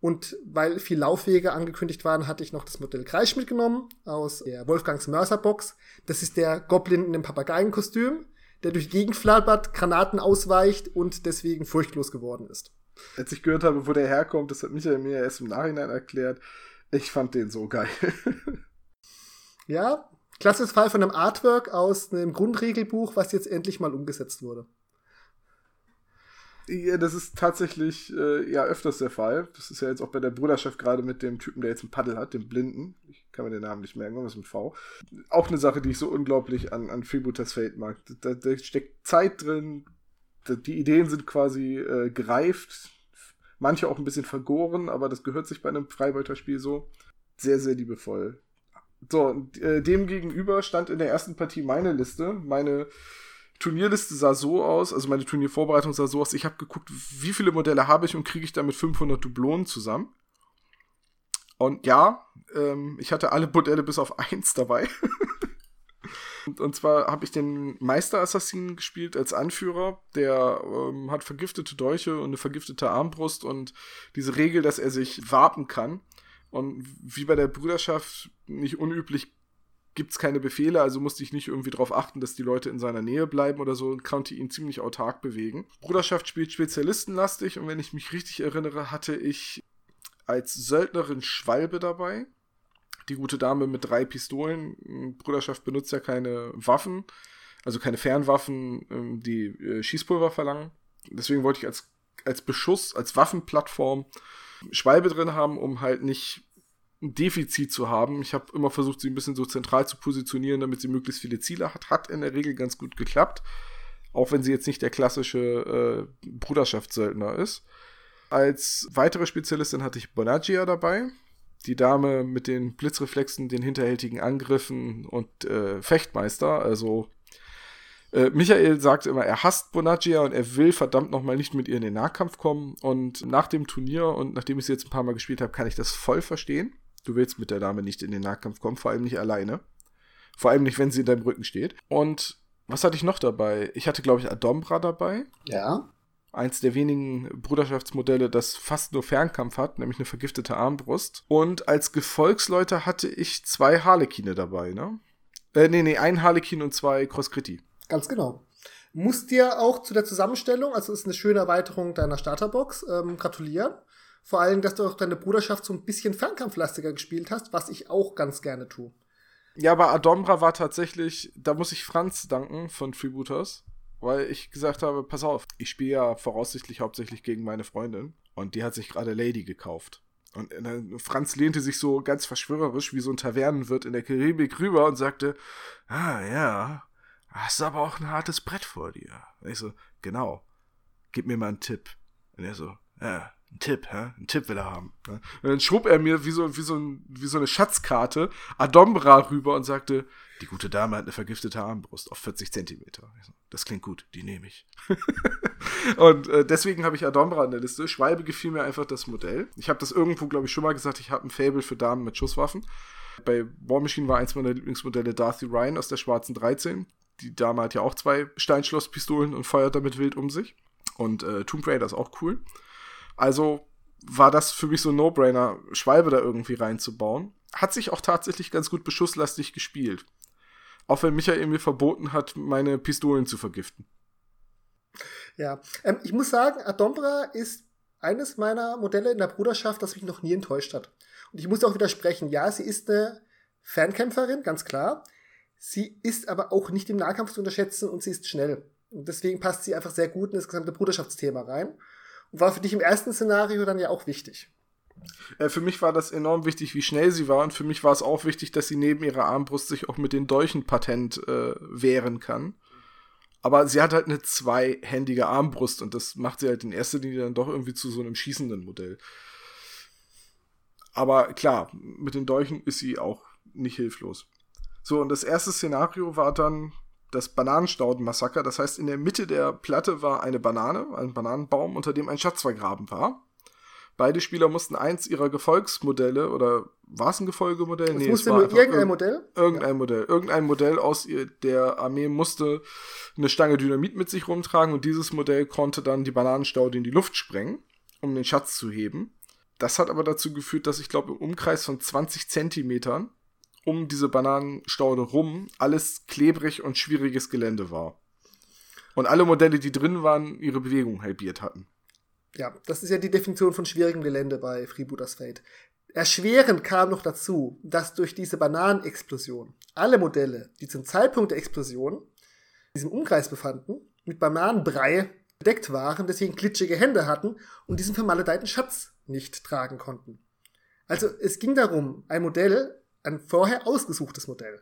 Und weil viel Laufwege angekündigt waren, hatte ich noch das Modell Kreisch mitgenommen aus der Wolfgangs Mörser Box. Das ist der Goblin in dem Papageienkostüm, der durch Gegend flattert, Granaten ausweicht und deswegen furchtlos geworden ist. Als ich gehört habe, wo der herkommt, das hat Michael mir erst im Nachhinein erklärt. Ich fand den so geil. ja, klassisches Fall von einem Artwork aus einem Grundregelbuch, was jetzt endlich mal umgesetzt wurde. Ja, das ist tatsächlich äh, ja öfters der Fall. Das ist ja jetzt auch bei der Bruderschaft gerade mit dem Typen, der jetzt ein Paddel hat, dem Blinden. Ich kann mir den Namen nicht merken, was mit V. Auch eine Sache, die ich so unglaublich an, an Freebooters Fate mag. Da, da steckt Zeit drin, da, die Ideen sind quasi äh, gereift, manche auch ein bisschen vergoren, aber das gehört sich bei einem Freibeuterspiel so. Sehr, sehr liebevoll. So, äh, dem stand in der ersten Partie meine Liste, meine Turnierliste sah so aus, also meine Turniervorbereitung sah so aus, ich habe geguckt, wie viele Modelle habe ich und kriege ich damit 500 Dublonen zusammen. Und ja, ähm, ich hatte alle Modelle bis auf eins dabei. und, und, zwar habe ich den Meisterassassinen gespielt als Anführer. Der ähm, hat vergiftete Dolche und eine vergiftete Armbrust und diese Regel, dass er sich warten kann. Und wie bei der Brüderschaft nicht unüblich gibt es keine Befehle, also musste ich nicht irgendwie darauf achten, dass die Leute in seiner Nähe bleiben oder so und konnte ihn ziemlich autark bewegen. Bruderschaft spielt spezialistenlastig und wenn ich mich richtig erinnere, hatte ich als Söldnerin Schwalbe dabei. Die gute Dame mit drei Pistolen. Bruderschaft benutzt ja keine Waffen, also keine Fernwaffen, ähm, die äh, Schießpulver verlangen. Deswegen wollte ich als, als Beschuss, als Waffenplattform Schwalbe drin haben, um halt nicht ein Defizit zu haben. Ich habe immer versucht, sie ein bisschen so zentral zu positionieren, damit sie möglichst viele Ziele hat. Hat in der Regel ganz gut geklappt. Auch wenn sie jetzt nicht der klassische äh, Bruderschaftssöldner ist. Als weitere Spezialistin hatte ich Bonagia dabei. Die Dame mit den Blitzreflexen, den hinterhältigen Angriffen und äh, Fechtmeister. Also Äh, Michael sagt immer, er hasst Bonaccia und er will verdammt nochmal nicht mit ihr in den Nahkampf kommen. Und nach dem Turnier und nachdem ich sie jetzt ein paar Mal gespielt habe, kann ich das voll verstehen. Du willst mit der Dame nicht in den Nahkampf kommen, vor allem nicht alleine. Vor allem nicht, wenn sie in deinem Rücken steht. Und was hatte ich noch dabei? Ich hatte, glaube ich, Adombra dabei. Ja. Eins der wenigen Bruderschaftsmodelle, das fast nur Fernkampf hat, nämlich eine vergiftete Armbrust. Und als Gefolgsleute hatte ich zwei Harlekine dabei, ne? Äh, nee, nee, ein Harlekin und zwei Crosscritti. Ganz genau. Muss dir auch zu der Zusammenstellung, also ist eine schöne Erweiterung deiner Starterbox, ähm, gratulieren. Vor allem, dass du auch deine Bruderschaft so ein bisschen fernkampflastiger gespielt hast, was ich auch ganz gerne tue. Ja, aber Adombra war tatsächlich, da muss ich Franz danken von Freebooters, weil ich gesagt habe, pass auf, ich spiele ja voraussichtlich hauptsächlich gegen meine Freundin und die hat sich gerade Lady gekauft. Und äh, Franz lehnte sich so ganz verschwörerisch wie so ein Tavernenwirt in der Karibik rüber und sagte, ah ja, hast aber auch ein hartes Brett vor dir. Und ich so, genau, gib mir mal einen Tipp. Und er so, ja, ein Tipp, hä? Ein Tipp will er haben. Ne? Und dann schob er mir wie so, wie, so ein, wie so eine Schatzkarte Adombra rüber und sagte, die gute Dame hat eine vergiftete Armbrust auf 40 Zentimeter. Das klingt gut, die nehme ich. und äh, deswegen habe ich Adombra in der Liste. Schwalbe gefiel mir einfach das Modell. Ich habe das irgendwo, glaube ich, schon mal gesagt, ich habe ein Fable für Damen mit Schusswaffen. Bei War Machine war eins meiner Lieblingsmodelle Darcy Ryan aus der schwarzen 13. Die Dame hat ja auch zwei Steinschlosspistolen und feuert damit wild um sich. Und äh, Tomb Raider ist auch cool. Also war das für mich so ein No-Brainer, Schwalbe da irgendwie reinzubauen. Hat sich auch tatsächlich ganz gut beschusslastig gespielt. Auch wenn Michael mir verboten hat, meine Pistolen zu vergiften. Ja, ähm, ich muss sagen, Adombra ist eines meiner Modelle in der Bruderschaft, das mich noch nie enttäuscht hat. Und ich muss auch widersprechen, ja, sie ist eine Fernkämpferin, ganz klar. Sie ist aber auch nicht im Nahkampf zu unterschätzen und sie ist schnell. Und deswegen passt sie einfach sehr gut in das gesamte Bruderschaftsthema rein. War für dich im ersten Szenario dann ja auch wichtig. Äh, für mich war das enorm wichtig, wie schnell sie war. Und für mich war es auch wichtig, dass sie neben ihrer Armbrust sich auch mit den Dolchen patent äh, wehren kann. Aber sie hat halt eine zweihändige Armbrust und das macht sie halt in erster Linie dann doch irgendwie zu so einem schießenden Modell. Aber klar, mit den Dolchen ist sie auch nicht hilflos. So, und das erste Szenario war dann das Bananenstaudenmassaker. Das heißt, in der Mitte der Platte war eine Banane, ein Bananenbaum, unter dem ein Schatz vergraben war. Beide Spieler mussten eins ihrer Gefolgsmodelle, oder war es ein Gefolgemodell? nee, es war irgendein Modell? Irgendein ja. Modell. Irgendein Modell aus der Armee musste eine Stange Dynamit mit sich rumtragen und dieses Modell konnte dann die Bananenstaude in die Luft sprengen, um den Schatz zu heben. Das hat aber dazu geführt, dass ich glaube, im Umkreis von 20 Zentimetern um diese Bananenstaude rum alles klebrig und schwieriges Gelände war. Und alle Modelle, die drin waren, ihre Bewegung halbiert hatten. Ja, das ist ja die Definition von schwierigem Gelände bei Freebooters Fate. Erschwerend kam noch dazu, dass durch diese Bananenexplosion alle Modelle, die zum Zeitpunkt der Explosion in diesem Umkreis befanden, mit Bananenbrei bedeckt waren, deswegen glitschige Hände hatten und diesen vermaledeiten Schatz nicht tragen konnten. Also es ging darum, ein Modell ein vorher ausgesuchtes Modell,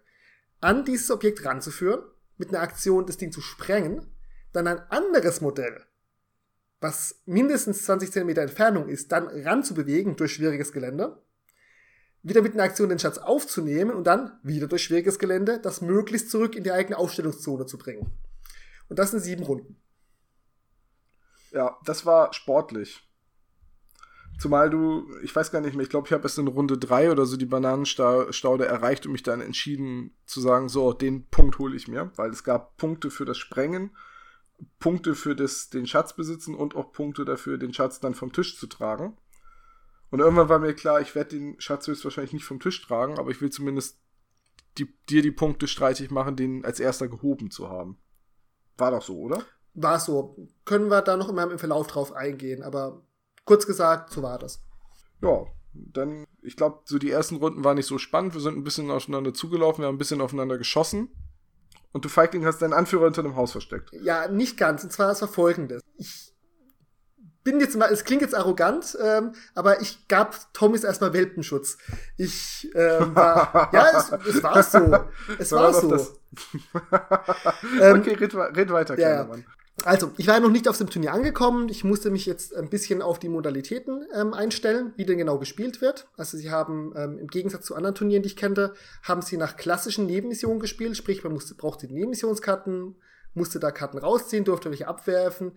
an dieses Objekt ranzuführen, mit einer Aktion das Ding zu sprengen, dann ein anderes Modell, was mindestens 20 cm Entfernung ist, dann ranzubewegen durch schwieriges Gelände, wieder mit einer Aktion den Schatz aufzunehmen und dann wieder durch schwieriges Gelände das möglichst zurück in die eigene Aufstellungszone zu bringen. Und das sind sieben Runden. Ja, das war sportlich. Zumal du, ich weiß gar nicht mehr, ich glaube, ich habe erst in Runde 3 oder so die Bananenstaude erreicht und mich dann entschieden zu sagen, so, den Punkt hole ich mir, weil es gab Punkte für das Sprengen, Punkte für das, den Schatz besitzen und auch Punkte dafür, den Schatz dann vom Tisch zu tragen. Und irgendwann war mir klar, ich werde den Schatz höchstwahrscheinlich nicht vom Tisch tragen, aber ich will zumindest die, dir die Punkte streitig machen, den als erster gehoben zu haben. War doch so, oder? War so. Können wir da noch immer im Verlauf drauf eingehen, aber kurz gesagt, so war das. Ja, dann, ich glaube, so die ersten Runden waren nicht so spannend. Wir sind ein bisschen aufeinander zugelaufen, wir haben ein bisschen aufeinander geschossen. Und du Feigling hast deinen Anführer hinter einem Haus versteckt. Ja, nicht ganz. Und zwar, es war folgendes. Ich bin jetzt mal, es klingt jetzt arrogant, ähm, aber ich gab Tommys erstmal Welpenschutz. Ich ähm, war, ja, es, es war so. Es war, war so. ähm, okay, red, red weiter, kleiner ja, Mann. Also, ich war ja noch nicht auf dem Turnier angekommen. Ich musste mich jetzt ein bisschen auf die Modalitäten ähm, einstellen, wie denn genau gespielt wird. Also, sie haben ähm, im Gegensatz zu anderen Turnieren, die ich kannte, haben sie nach klassischen Nebenmissionen gespielt. Sprich, man musste, brauchte Nebenmissionskarten, musste da Karten rausziehen, durfte welche abwerfen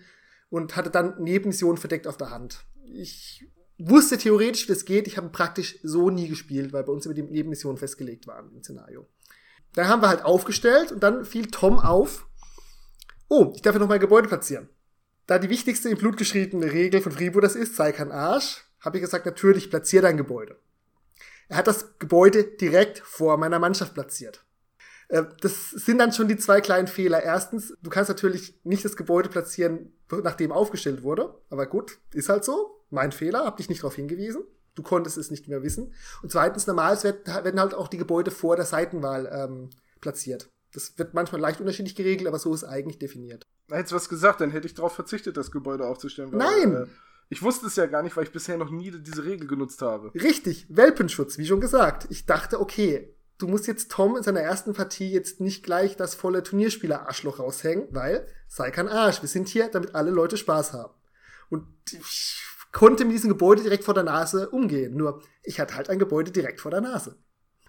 und hatte dann Nebenmissionen verdeckt auf der Hand. Ich wusste theoretisch, wie das geht. Ich habe praktisch so nie gespielt, weil bei uns über die Nebenmissionen festgelegt waren im Szenario. Dann haben wir halt aufgestellt und dann fiel Tom auf. Oh, ich darf ja noch mal Gebäude platzieren. Da die wichtigste im Blut geschriebene Regel von Fribourg das ist, sei kein Arsch, habe ich gesagt, natürlich, platziere dein Gebäude. Er hat das Gebäude direkt vor meiner Mannschaft platziert. Äh, das sind dann schon die zwei kleinen Fehler. Erstens, du kannst natürlich nicht das Gebäude platzieren, nachdem aufgestellt wurde. Aber gut, ist halt so. Mein Fehler, hab dich nicht darauf hingewiesen. Du konntest es nicht mehr wissen. Und zweitens, normal werden halt auch die Gebäude vor der Seitenwahl ähm, platziert. Das wird manchmal leicht unterschiedlich geregelt, aber so ist eigentlich definiert. Hättest du was gesagt, dann hätte ich darauf verzichtet, das Gebäude aufzustellen. Weil, Nein! Äh, ich wusste es ja gar nicht, weil ich bisher noch nie diese Regel genutzt habe. Richtig, Welpenschutz, wie schon gesagt. Ich dachte, okay, du musst jetzt Tom in seiner ersten Partie jetzt nicht gleich das volle Turnierspieler-Arschloch raushängen, weil sei kein Arsch. Wir sind hier, damit alle Leute Spaß haben. Und ich konnte mit diesem Gebäude direkt vor der Nase umgehen. Nur, ich hatte halt ein Gebäude direkt vor der Nase.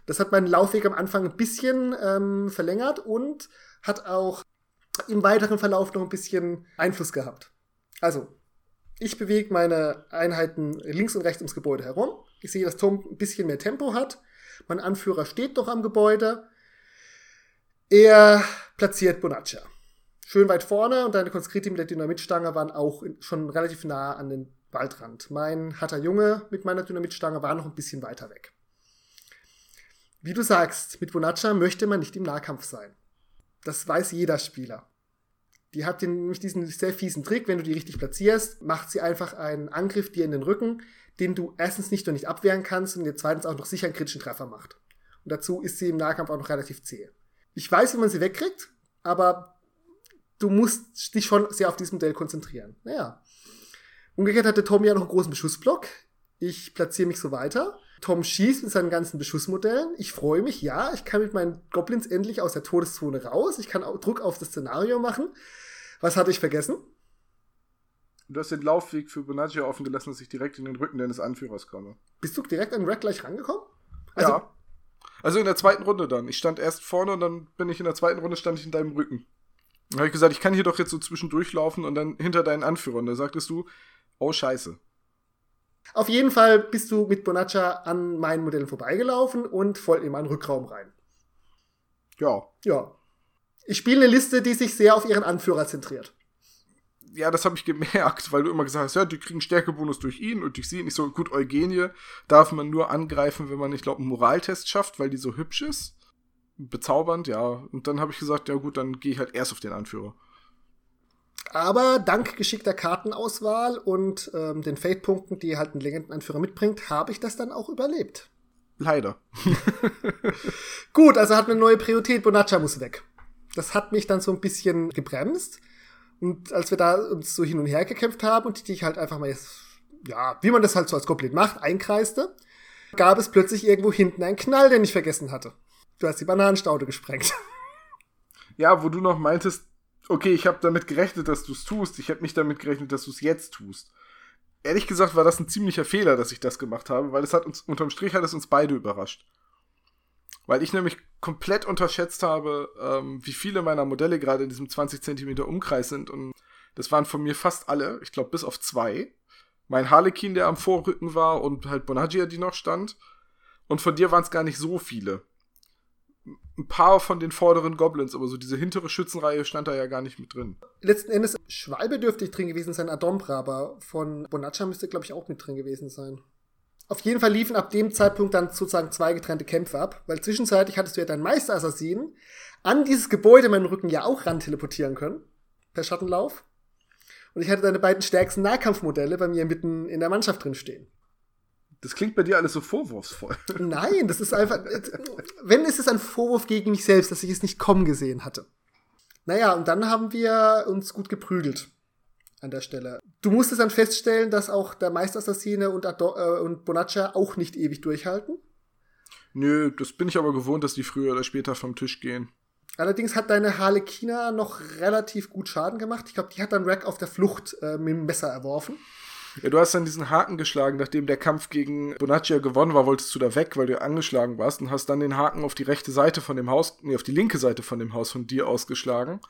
Das hat meinen Laufweg am Anfang ein bisschen ähm, verlängert und hat auch im weiteren Verlauf noch ein bisschen Einfluss gehabt. Also, ich bewege meine Einheiten links und rechts ums Gebäude herum. Ich sehe, dass Tom ein bisschen mehr Tempo hat. Mein Anführer steht doch am Gebäude. Er platziert Bonaccia. Schön weit vorne und deine Conscriti mit der Dynamitstange waren auch schon relativ nah an den Waldrand. Mein harter Junge mit meiner Dynamitstange war noch ein bisschen weiter weg. Wie du sagst, mit Bonaccia möchte man nicht im Nahkampf sein. Das weiß jeder Spieler. Die hat nämlich diesen sehr fiesen Trick, wenn du die richtig platzierst, macht sie einfach einen Angriff dir in den Rücken, den du erstens nicht nur nicht abwehren kannst und dir zweitens auch noch sicher einen kritischen Treffer macht. Und dazu ist sie im Nahkampf auch noch relativ zäh. Ich weiß, wie man sie wegkriegt, aber du musst dich schon sehr auf dieses Modell konzentrieren. Naja. Umgekehrt hatte Tom ja noch einen großen Beschussblock. Ich platziere mich so weiter. Tom schießt mit seinen ganzen Beschussmodellen. Ich freue mich, ja, ich kann mit meinen Goblins endlich aus der Todeszone raus. Ich kann Druck auf das Szenario machen. Was hatte ich vergessen? Du hast den Laufweg für Bonaggio offen gelassen, dass ich direkt in den Rücken deines Anführers komme. Bist du direkt an Rack gleich rangekommen? Also, ja. Also in der zweiten Runde dann. Ich stand erst vorne und dann bin ich in der zweiten Runde stand ich in deinem Rücken. Dann habe ich gesagt, ich kann hier doch jetzt so zwischendurch laufen und dann hinter deinen Anführer. Und da sagtest du, oh Scheiße. Auf jeden Fall bist du mit Bonaccia an meinen Modellen vorbeigelaufen und voll in meinen Rückraum rein. Ja. Ja. Ich spiele eine Liste, die sich sehr auf ihren Anführer zentriert ja, das habe ich gemerkt, weil du immer gesagt hast, ja, die kriegen Stärkebonus durch ihn und durch sie. Nicht so gut, Eugenie darf man nur angreifen, wenn man, ich glaube, einen Moraltest schafft, weil die so hübsch ist. Bezaubernd, ja. Und dann habe ich gesagt, ja gut, dann gehe ich halt erst auf den Anführer. Aber dank geschickter Kartenauswahl und ähm, den Fate-Punkten, die halt einen Legendenanführer mitbringt, habe ich das dann auch überlebt. Leider. Gut, also hat eine neue Priorität, Bonaccia muss weg. Das hat mich dann so ein bisschen gebremst. Und als wir da uns so hin und her gekämpft haben und die ich halt einfach mal, ja, wie man das halt so als Goblin macht, einkreiste, gab es plötzlich irgendwo hinten einen Knall, den ich vergessen hatte. Du hast die Bananenstaude gesprengt. Ja, wo du noch meintest, okay, ich habe damit gerechnet, dass du es tust. Ich habe nicht damit gerechnet, dass du es jetzt tust. Ehrlich gesagt war das ein ziemlicher Fehler, dass ich das gemacht habe, weil es hat uns unterm Strich hat es uns beide überrascht. Weil ich nämlich komplett unterschätzt habe, ähm, wie viele meiner Modelle gerade in diesem 20 Zentimeter Umkreis sind. Und das waren von mir fast alle, ich glaube bis auf zwei. Mein Harlequin, der am Vorrücken war, und halt Bonagia, die noch stand. Und von dir waren es gar nicht so viele. Ein paar von den vorderen Goblins, aber so diese hintere Schützenreihe stand da ja gar nicht mit drin. Letzten Endes Schwalbe dürfte ich drin gewesen sein, Adombra, aber von Bonaccia müsste, glaube ich, auch mit drin gewesen sein. Auf jeden Fall liefen ab dem Zeitpunkt dann sozusagen zwei getrennte Kämpfe ab, weil zwischenzeitlich hattest du ja deinen Meisterassassinen an dieses Gebäude meinen Rücken ja auch ran teleportieren können, per Schattenlauf. Und ich hatte deine beiden stärksten Nahkampfmodelle bei mir mitten in der Mannschaft drin stehen. Das klingt bei dir alles so vorwurfsvoll. Nein, das ist einfach, wenn ist es ein Vorwurf gegen mich selbst, dass ich es nicht kommen gesehen hatte. Naja, und dann haben wir uns gut geprügelt an der Stelle. Du musstest dann feststellen, dass auch der Meisterassassine und, Ado äh, und Bonaccia auch nicht ewig durchhalten. Nö, das bin ich aber gewohnt, dass die früher oder später vom Tisch gehen. Allerdings hat deine Harlekina noch relativ gut Schaden gemacht. Ich glaube, die hat dann Rack auf der Flucht äh, mit dem Messer erworfen. Ja, du hast dann diesen Haken geschlagen, nachdem der Kampf gegen Bonaccia gewonnen war, wolltest du da weg, weil du angeschlagen warst und hast dann den Haken auf die rechte Seite von dem Haus, nee, auf die linke Seite von dem Haus von dir ausgeschlagen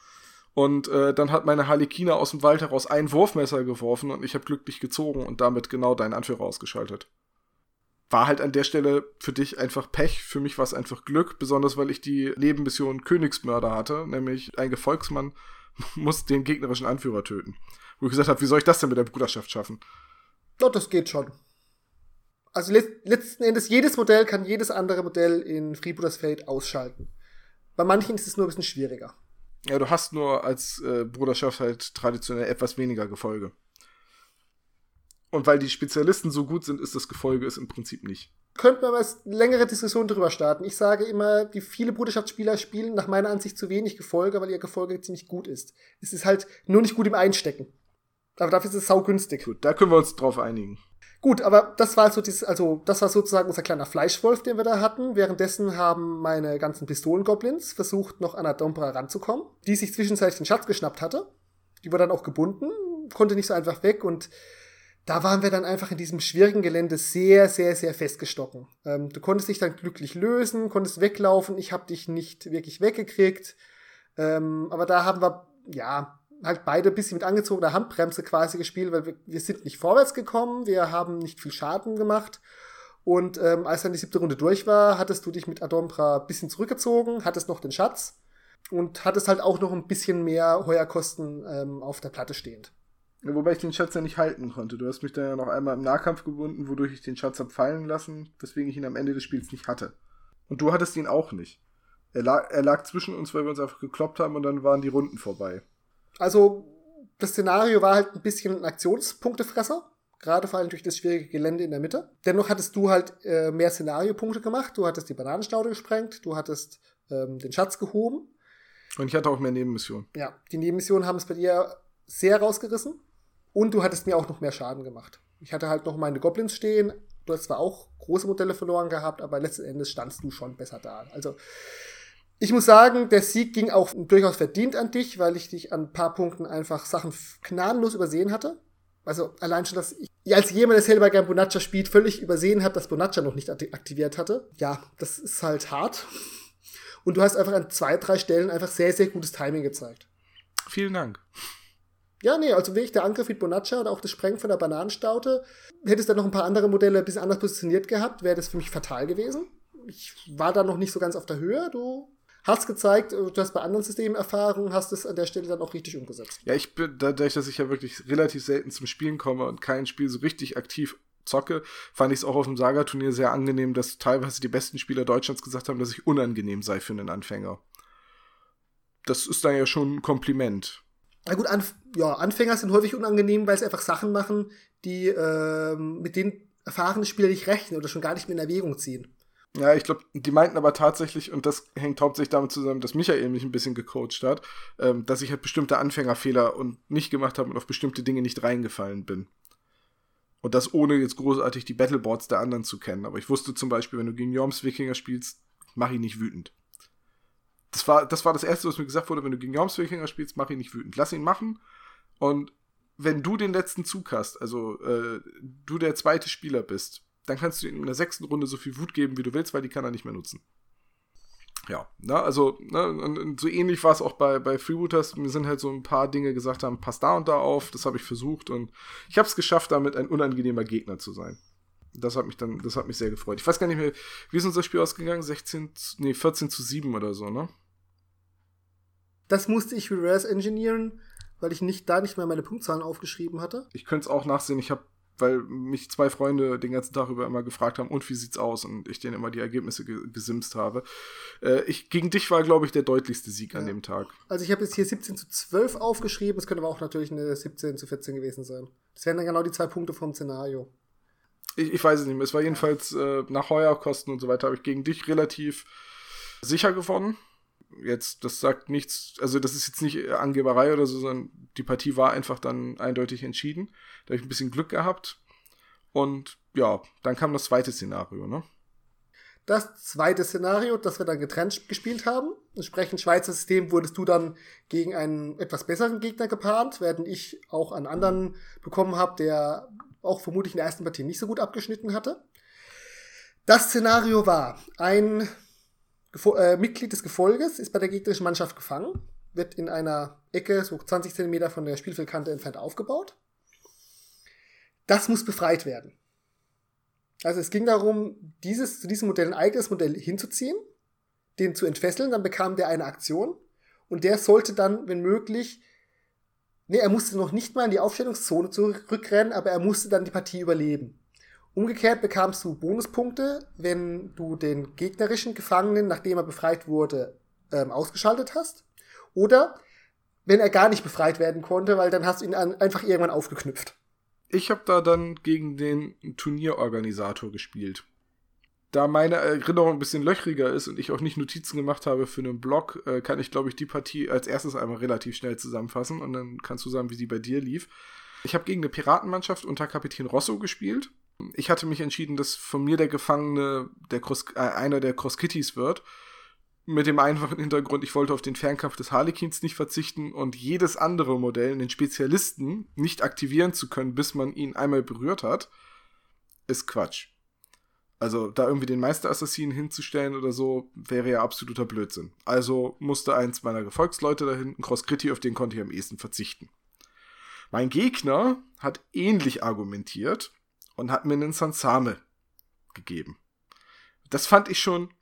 Und äh, dann hat meine Harlekina aus dem Wald heraus ein Wurfmesser geworfen und ich habe glücklich gezogen und damit genau deinen Anführer ausgeschaltet. War halt an der Stelle für dich einfach Pech, für mich war es einfach Glück, besonders weil ich die Nebenmission Königsmörder hatte, nämlich ein Gefolgsmann muss den gegnerischen Anführer töten. Wo ich gesagt habe, wie soll ich das denn mit der Bruderschaft schaffen? Doch, das geht schon. Also let letzten Endes, jedes Modell kann jedes andere Modell in Freebooters Fate ausschalten. Bei manchen ist es nur ein bisschen schwieriger. Ja, du hast nur als äh, Bruderschaft halt traditionell etwas weniger Gefolge. Und weil die Spezialisten so gut sind, ist das Gefolge es im Prinzip nicht. Könnte man mal eine längere Diskussion darüber starten. Ich sage immer, die viele Bruderschaftsspieler spielen nach meiner Ansicht zu wenig Gefolge, weil ihr Gefolge ziemlich gut ist. Es ist halt nur nicht gut im Einstecken. Aber dafür ist es saugünstig. Gut, da können wir uns drauf einigen. Gut, aber das war so dieses, also das war sozusagen unser kleiner Fleischwolf, den wir da hatten. Währenddessen haben meine ganzen Pistolengoblins versucht, noch an Adombra ranzukommen, die sich zwischenzeitlich den Schatz geschnappt hatte. Die war dann auch gebunden, konnte nicht so einfach weg und da waren wir dann einfach in diesem schwierigen Gelände sehr, sehr, sehr festgestocken. Ähm, du konntest dich dann glücklich lösen, konntest weglaufen. Ich habe dich nicht wirklich weggekriegt. Ähm, aber da haben wir, ja, halt beide ein bisschen mit angezogener Handbremse quasi gespielt, weil wir, wir sind nicht vorwärts gekommen, wir haben nicht viel Schaden gemacht. Und ähm, als dann die siebte Runde durch war, hattest du dich mit Adombra ein bisschen zurückgezogen, hattest noch den Schatz und hattest halt auch noch ein bisschen mehr Heuerkosten ähm, auf der Platte stehend. Ja, wobei ich den Schatz ja nicht halten konnte. Du hast mich dann ja noch einmal im Nahkampf gebunden, wodurch ich den Schatz hab fallen lassen, weswegen ich ihn am Ende des Spiels nicht hatte. Und du hattest ihn auch nicht. Er lag, er lag zwischen uns, weil wir uns einfach gekloppt haben und dann waren die Runden vorbei. Also, das Szenario war halt ein bisschen ein Aktionspunktefresser. Gerade vor allem durch das schwierige Gelände in der Mitte. Dennoch hattest du halt äh, mehr Szenariopunkte gemacht. Du hattest die Bananenstaude gesprengt, du hattest ähm, den Schatz gehoben. Und ich hatte auch mehr Nebenmissionen. Ja, die Nebenmissionen haben es bei dir sehr rausgerissen. Und du hattest mir auch noch mehr Schaden gemacht. Ich hatte halt noch meine Goblins stehen. Du hast zwar auch große Modelle verloren gehabt, aber letzten Endes standst du schon besser da. Also, ich muss sagen, der Sieg ging auch durchaus verdient an dich, weil ich dich an ein paar Punkten einfach Sachen gnadenlos übersehen hatte. Also allein schon, dass ich als jemand, der selber gern Bonaccia spielt, völlig übersehen habe, dass Bonaccia noch nicht aktiviert hatte. Ja, das ist halt hart. Und du hast einfach an zwei, drei Stellen einfach sehr, sehr gutes Timing gezeigt. Vielen Dank. Ja, nee, also wirklich der Angriff mit Bonaccia und auch das Sprengen von der Bananenstaute. Hättest du dann noch ein paar andere Modelle ein bisschen anders positioniert gehabt, wäre das für mich fatal gewesen. Ich war da noch nicht so ganz auf der Höhe. Du hast gezeigt, äh, du hast bei anderen Systemen Erfahrung, hast es an der Stelle dann auch richtig umgesetzt. Ja, ich bin, dadurch, dass ich ja wirklich relativ selten zum Spielen komme und kein Spiel so richtig aktiv zocke, fand ich es auch auf dem Saga-Turnier sehr angenehm, dass teilweise die besten Spieler Deutschlands gesagt haben, dass ich unangenehm sei für einen Anfänger. Das ist dann ja schon ein Kompliment. Na gut, Anf ja, Anfänger sind häufig unangenehm, weil sie einfach Sachen machen, die ähm, mit denen erfahrene Spieler nicht rechnen oder schon gar nicht mehr in Erwägung ziehen. Ja, ich glaube, die meinten aber tatsächlich, und das hängt hauptsächlich damit zusammen, dass Michael mich ein bisschen gecoacht hat, ähm, dass ich halt bestimmte Anfängerfehler und nicht gemacht habe und auf bestimmte Dinge nicht reingefallen bin. Und das ohne jetzt großartig die Battleboards der anderen zu kennen. Aber ich wusste zum Beispiel, wenn du gegen Jorms Wikinger spielst, mach ihn nicht wütend. Das war, das war das Erste, was mir gesagt wurde, wenn du gegen Jorms Wikinger spielst, mach ihn nicht wütend. Lass ihn machen. Und wenn du den letzten Zug hast, also äh, du der zweite Spieler bist, dann kannst du ihm in der sechsten Runde so viel Wut geben, wie du willst, weil die kann er nicht mehr nutzen. Ja, ne, also, ne, und, und so ähnlich war es auch bei, bei Freebooters. Mir sind halt so ein paar Dinge gesagt haben, pass da und da auf, das habe ich versucht und ich habe es geschafft, damit ein unangenehmer Gegner zu sein. Das hat mich dann, das hat mich sehr gefreut. Ich weiß gar nicht mehr, wie ist unser Spiel ausgegangen? 16, nee, 14 zu 7 oder so, ne? Das musste ich reverse engineeren, weil ich nicht da nicht mehr meine Punktzahlen aufgeschrieben hatte. Ich könnte es auch nachsehen. Ich habe weil mich zwei Freunde den ganzen Tag über immer gefragt haben, und wie sieht's aus? Und ich denen immer die Ergebnisse ge gesimst habe. Äh, ich, gegen dich war, glaube ich, der deutlichste Sieg ja. an dem Tag. Also ich habe jetzt hier 17 zu 12 aufgeschrieben, es könnte aber auch natürlich eine 17 zu 14 gewesen sein. Das wären dann genau die zwei Punkte vom Szenario. Ich, ich weiß es nicht mehr. Es war jedenfalls äh, nach Heuerkosten und so weiter, habe ich gegen dich relativ sicher gewonnen jetzt, das sagt nichts, also das ist jetzt nicht Angeberei oder so, sondern die Partie war einfach dann eindeutig entschieden. Da habe ich ein bisschen Glück gehabt. Und ja, dann kam das zweite Szenario, ne? Das zweite Szenario, das wir dann getrennt gespielt haben. Entsprechend Schweizer System wurdest du dann gegen einen etwas besseren Gegner gepaart, während ich auch einen anderen bekommen habe, der auch vermutlich in der ersten Partie nicht so gut abgeschnitten hatte. Das Szenario war ein äh, Mitglied des Gefolges ist bei der gegnerischen Mannschaft gefangen. wird in einer Ecke, so 20 Zentimeter von der Spielfeldkante entfernt aufgebaut. Das muss befreit werden. Also es ging darum, dieses, zu diesem Modell ein eigenes Modell hinzuziehen, den zu entfesseln, dann bekam der eine Aktion und der sollte dann, wenn möglich, nee, er musste noch nicht mal in die Aufstellungszone zurückrennen, aber er musste dann die Partie überleben. Umgekehrt bekamst du Bonuspunkte, wenn du den gegnerischen Gefangenen, nachdem er befreit wurde, ähm, ausgeschaltet hast. Oder wenn er gar nicht befreit werden konnte, weil dann hast du ihn an, einfach irgendwann aufgeknüpft. Ich habe da dann gegen den Turnierorganisator gespielt. Da meine Erinnerung ein bisschen löchriger ist und ich auch nicht Notizen gemacht habe für einen Blog, äh, kann ich, glaube ich, die Partie als erstes einmal relativ schnell zusammenfassen und dann kannst du sagen, wie sie bei dir lief. Ich habe gegen eine Piratenmannschaft unter Kapitän Rosso gespielt. Ich hatte mich entschieden, dass von mir der Gefangene der Cross, äh, einer der Cross Kitties wird mit dem einfachen Hintergrund, ich wollte auf den Fernkampf des Harlequins nicht verzichten und jedes andere Modell, den Spezialisten, nicht aktivieren zu können, bis man ihn einmal berührt hat, ist Quatsch. Also da irgendwie den Meisterassassinen hinzustellen oder so, wäre ja absoluter Blödsinn. Also musste eins meiner Gefolgsleute da hinten, Cross Critti, auf den konnte ich am ehesten verzichten. Mein Gegner hat ähnlich argumentiert und hat mir einen Sansame gegeben. Das fand ich schon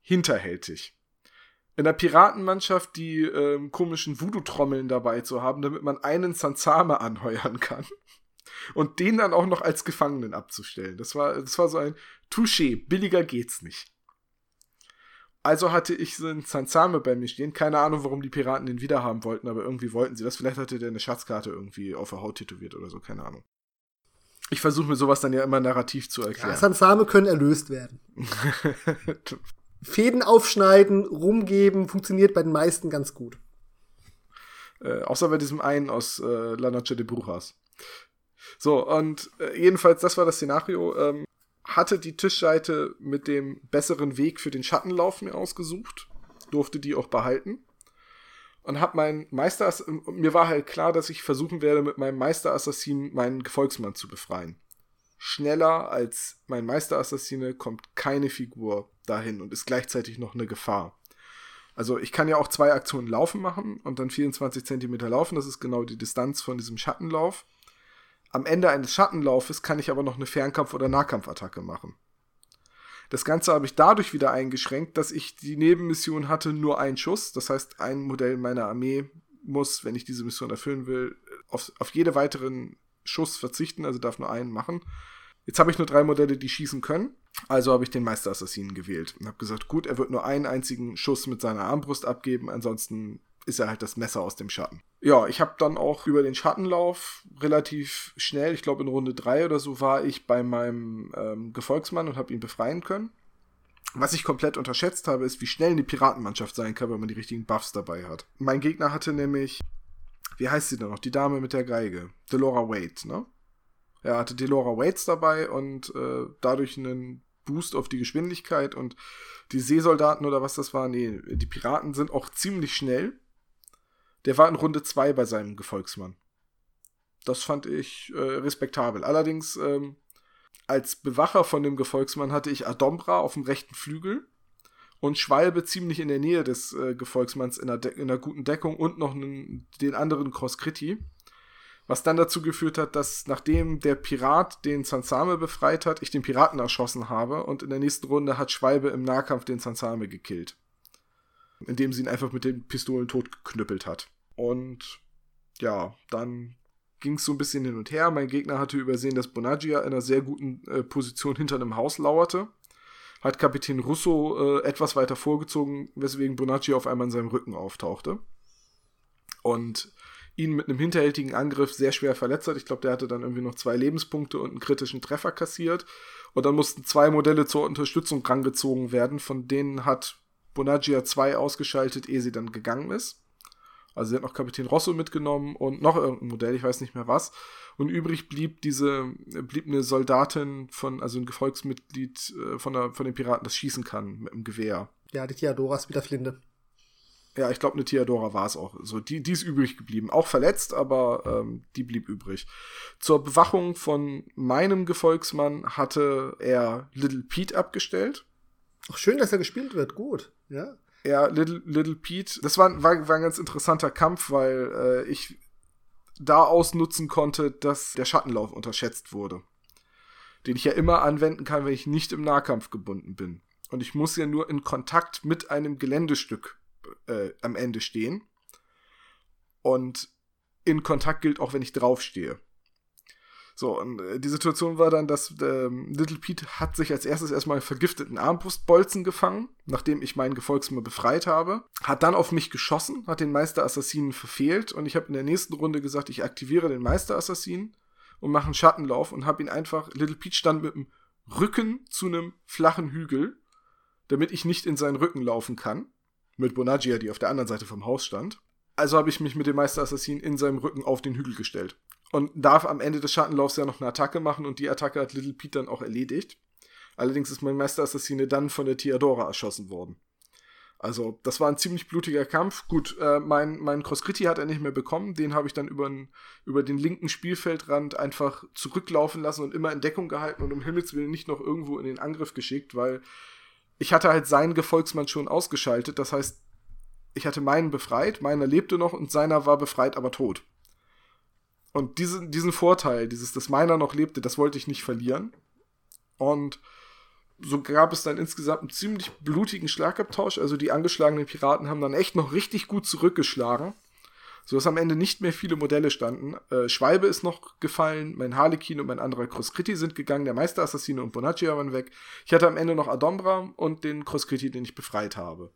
hinterhältig. In der Piratenmannschaft die ähm, komischen Voodoo-Trommeln dabei zu haben, damit man einen Sansame anheuern kann. Und den dann auch noch als Gefangenen abzustellen. Das war, das war so ein Touché, billiger geht's nicht. Also hatte ich so einen Sansame bei mir stehen. Keine Ahnung, warum die Piraten den wiederhaben wollten, aber irgendwie wollten sie das. Vielleicht hatte der eine Schatzkarte irgendwie auf der Haut tätowiert oder so, keine Ahnung. Ich versuche mir sowas dann ja immer narrativ zu erklären. Ja, Sansame können erlöst werden. Fäden aufschneiden, rumgeben, funktioniert bei den meisten ganz gut. Äh, außer bei diesem einen aus äh, La Noche de Brujas. So, und äh, jedenfalls, das war das Szenario. Ähm, hatte die Tischseite mit dem besseren Weg für den Schattenlauf mir ausgesucht, durfte die auch behalten. Und hab mein Meister, mir war halt klar, dass ich versuchen werde, mit meinem Meisterassassinen meinen Gefolgsmann zu befreien. Schneller als mein Meisterassassine kommt keine Figur dahin und ist gleichzeitig noch eine Gefahr. Also ich kann ja auch zwei Aktionen laufen machen und dann 24 Zentimeter laufen. Das ist genau die Distanz von diesem Schattenlauf. Am Ende eines Schattenlaufes kann ich aber noch eine Fernkampf- oder Nahkampfattacke machen. Das Ganze habe ich dadurch wieder eingeschränkt, dass ich die Nebenmission hatte, nur einen Schuss. Das heißt, ein Modell meiner Armee muss, wenn ich diese Mission erfüllen will, auf, auf jede weiteren Schuss verzichten, also darf nur einen machen. Jetzt habe ich nur drei Modelle, die schießen können. Also habe ich den Meisterassassinen gewählt und habe gesagt, gut, er wird nur einen einzigen Schuss mit seiner Armbrust abgeben, ansonsten ist er halt das Messer aus dem Schatten. Ja, ich habe dann auch über den Schattenlauf relativ schnell, ich glaube in Runde 3 oder so, war ich bei meinem ähm, Gefolgsmann und habe ihn befreien können. Was ich komplett unterschätzt habe, ist, wie schnell eine Piratenmannschaft sein kann, wenn man die richtigen Buffs dabei hat. Mein Gegner hatte nämlich, wie heißt sie denn noch, die Dame mit der Geige, Delora Wade, ne? Er hatte Delora Waits dabei und äh, dadurch einen Boost auf die Geschwindigkeit und die Seesoldaten oder was das war, nee, die Piraten sind auch ziemlich schnell. Der war in Runde 2 bei seinem Gefolgsmann. Das fand ich äh, respektabel. Allerdings ähm, als Bewacher von dem Gefolgsmann hatte ich Adombra auf dem rechten Flügel und Schwalbe ziemlich in der Nähe des äh, Gefolgsmanns in einer, in einer, guten Deckung und noch einen, den anderen Cross Critti. Was dann dazu geführt hat, dass nachdem der Pirat den Sansame befreit hat, ich den Piraten erschossen habe und in der nächsten Runde hat Schwalbe im Nahkampf den Sansame gekillt. Indem sie ihn einfach mit den Pistolen totgeknüppelt hat. Und ja, dann ging es so ein bisschen hin und her. Mein Gegner hatte übersehen, dass Bonaggia in einer sehr guten äh, Position hinter einem Haus lauerte. Hat Kapitän Russo äh, etwas weiter vorgezogen, weswegen Bonaggia auf einmal in seinem Rücken auftauchte. Und ihn mit einem hinterhältigen Angriff sehr schwer verletzt hat. Ich glaube, der hatte dann irgendwie noch zwei Lebenspunkte und einen kritischen Treffer kassiert. Und dann mussten zwei Modelle zur Unterstützung rangezogen werden. Von denen hat Bonaggia zwei ausgeschaltet, ehe sie dann gegangen ist. Also sie hat noch Kapitän Rosso mitgenommen und noch irgendein Modell, ich weiß nicht mehr was. Und übrig blieb diese, blieb eine Soldatin von, also ein Gefolgsmitglied äh, von, der, von den Piraten, das schießen kann mit dem Gewehr. Ja, die Theodoras mit der Flinte. Ja, ich glaube, eine Theodora war es auch. So, die, die ist übrig geblieben. Auch verletzt, aber ähm, die blieb übrig. Zur Bewachung von meinem Gefolgsmann hatte er Little Pete abgestellt. Ach, schön, dass er gespielt wird. Gut, ja. Ja, Little, Little Pete. Das war, war, war ein ganz interessanter Kampf, weil äh, ich da ausnutzen konnte, dass der Schattenlauf unterschätzt wurde. Den ich ja immer anwenden kann, wenn ich nicht im Nahkampf gebunden bin. Und ich muss ja nur in Kontakt mit einem Geländestück äh, am Ende stehen. Und in Kontakt gilt auch, wenn ich draufstehe. So, und äh, die Situation war dann, dass ähm, Little Pete hat sich als erstes erstmal einen vergifteten Armbrustbolzen gefangen, nachdem ich meinen Gefolgsmann befreit habe. Hat dann auf mich geschossen, hat den Meisterassassinen verfehlt und ich habe in der nächsten Runde gesagt, ich aktiviere den Meisterassassinen und mache einen Schattenlauf und habe ihn einfach, Little Pete stand mit dem Rücken zu einem flachen Hügel, damit ich nicht in seinen Rücken laufen kann. Mit Bonagia, die auf der anderen Seite vom Haus stand. Also habe ich mich mit dem Meisterassassinen in seinem Rücken auf den Hügel gestellt und darf am Ende des Schattenlaufs ja noch eine Attacke machen und die Attacke hat Little Pete dann auch erledigt. Allerdings ist mein Meisterassassine dann von der Theodora erschossen worden. Also, das war ein ziemlich blutiger Kampf. Gut, äh, mein, mein Crosscritti hat er nicht mehr bekommen. Den habe ich dann über, über den linken Spielfeldrand einfach zurücklaufen lassen und immer in Deckung gehalten und um Himmels Willen nicht noch irgendwo in den Angriff geschickt, weil ich hatte halt seinen Gefolgsmann schon ausgeschaltet. Das heißt, ich hatte meinen befreit, meiner lebte noch und seiner war befreit, aber tot. Und diesen, diesen Vorteil, dieses, dass meiner noch lebte, das wollte ich nicht verlieren. Und so gab es dann insgesamt einen ziemlich blutigen Schlagabtausch. Also die angeschlagenen Piraten haben dann echt noch richtig gut zurückgeschlagen. So dass am Ende nicht mehr viele Modelle standen. Äh, Schwalbe ist noch gefallen, mein Harlekin und mein anderer Crosscritti sind gegangen, der Meisterassassine und Bonaccia waren weg. Ich hatte am Ende noch Adombra und den Crosscritti, den ich befreit habe.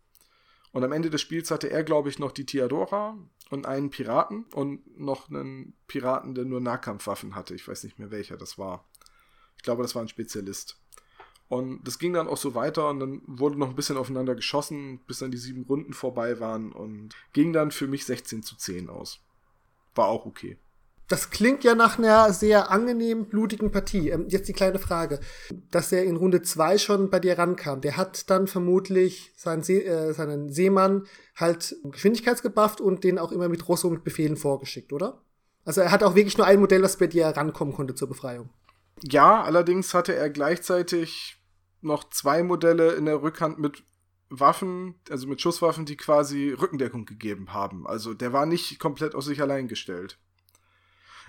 Und am Ende des Spiels hatte er, glaube ich, noch die Theodora und einen Piraten und noch einen Piraten, der nur Nahkampfwaffen hatte. Ich weiß nicht mehr welcher das war. Ich glaube, das war ein Spezialist. Und das ging dann auch so weiter und dann wurde noch ein bisschen aufeinander geschossen, bis dann die sieben Runden vorbei waren und ging dann für mich 16 zu 10 aus. War auch okay. Das klingt ja nach einer sehr angenehmen, blutigen Partie. Ähm, jetzt die kleine Frage. Dass er in Runde zwei schon bei dir rankam, der hat dann vermutlich seinen, See, äh, seinen Seemann halt geschwindigkeitsgebufft und den auch immer mit Rosso mit Befehlen vorgeschickt, oder? Also er hat auch wirklich nur ein Modell, das bei dir rankommen konnte zur Befreiung. Ja, allerdings hatte er gleichzeitig noch zwei Modelle in der Rückhand mit Waffen, also mit Schusswaffen, die quasi Rückendeckung gegeben haben. Also der war nicht komplett auf sich allein gestellt.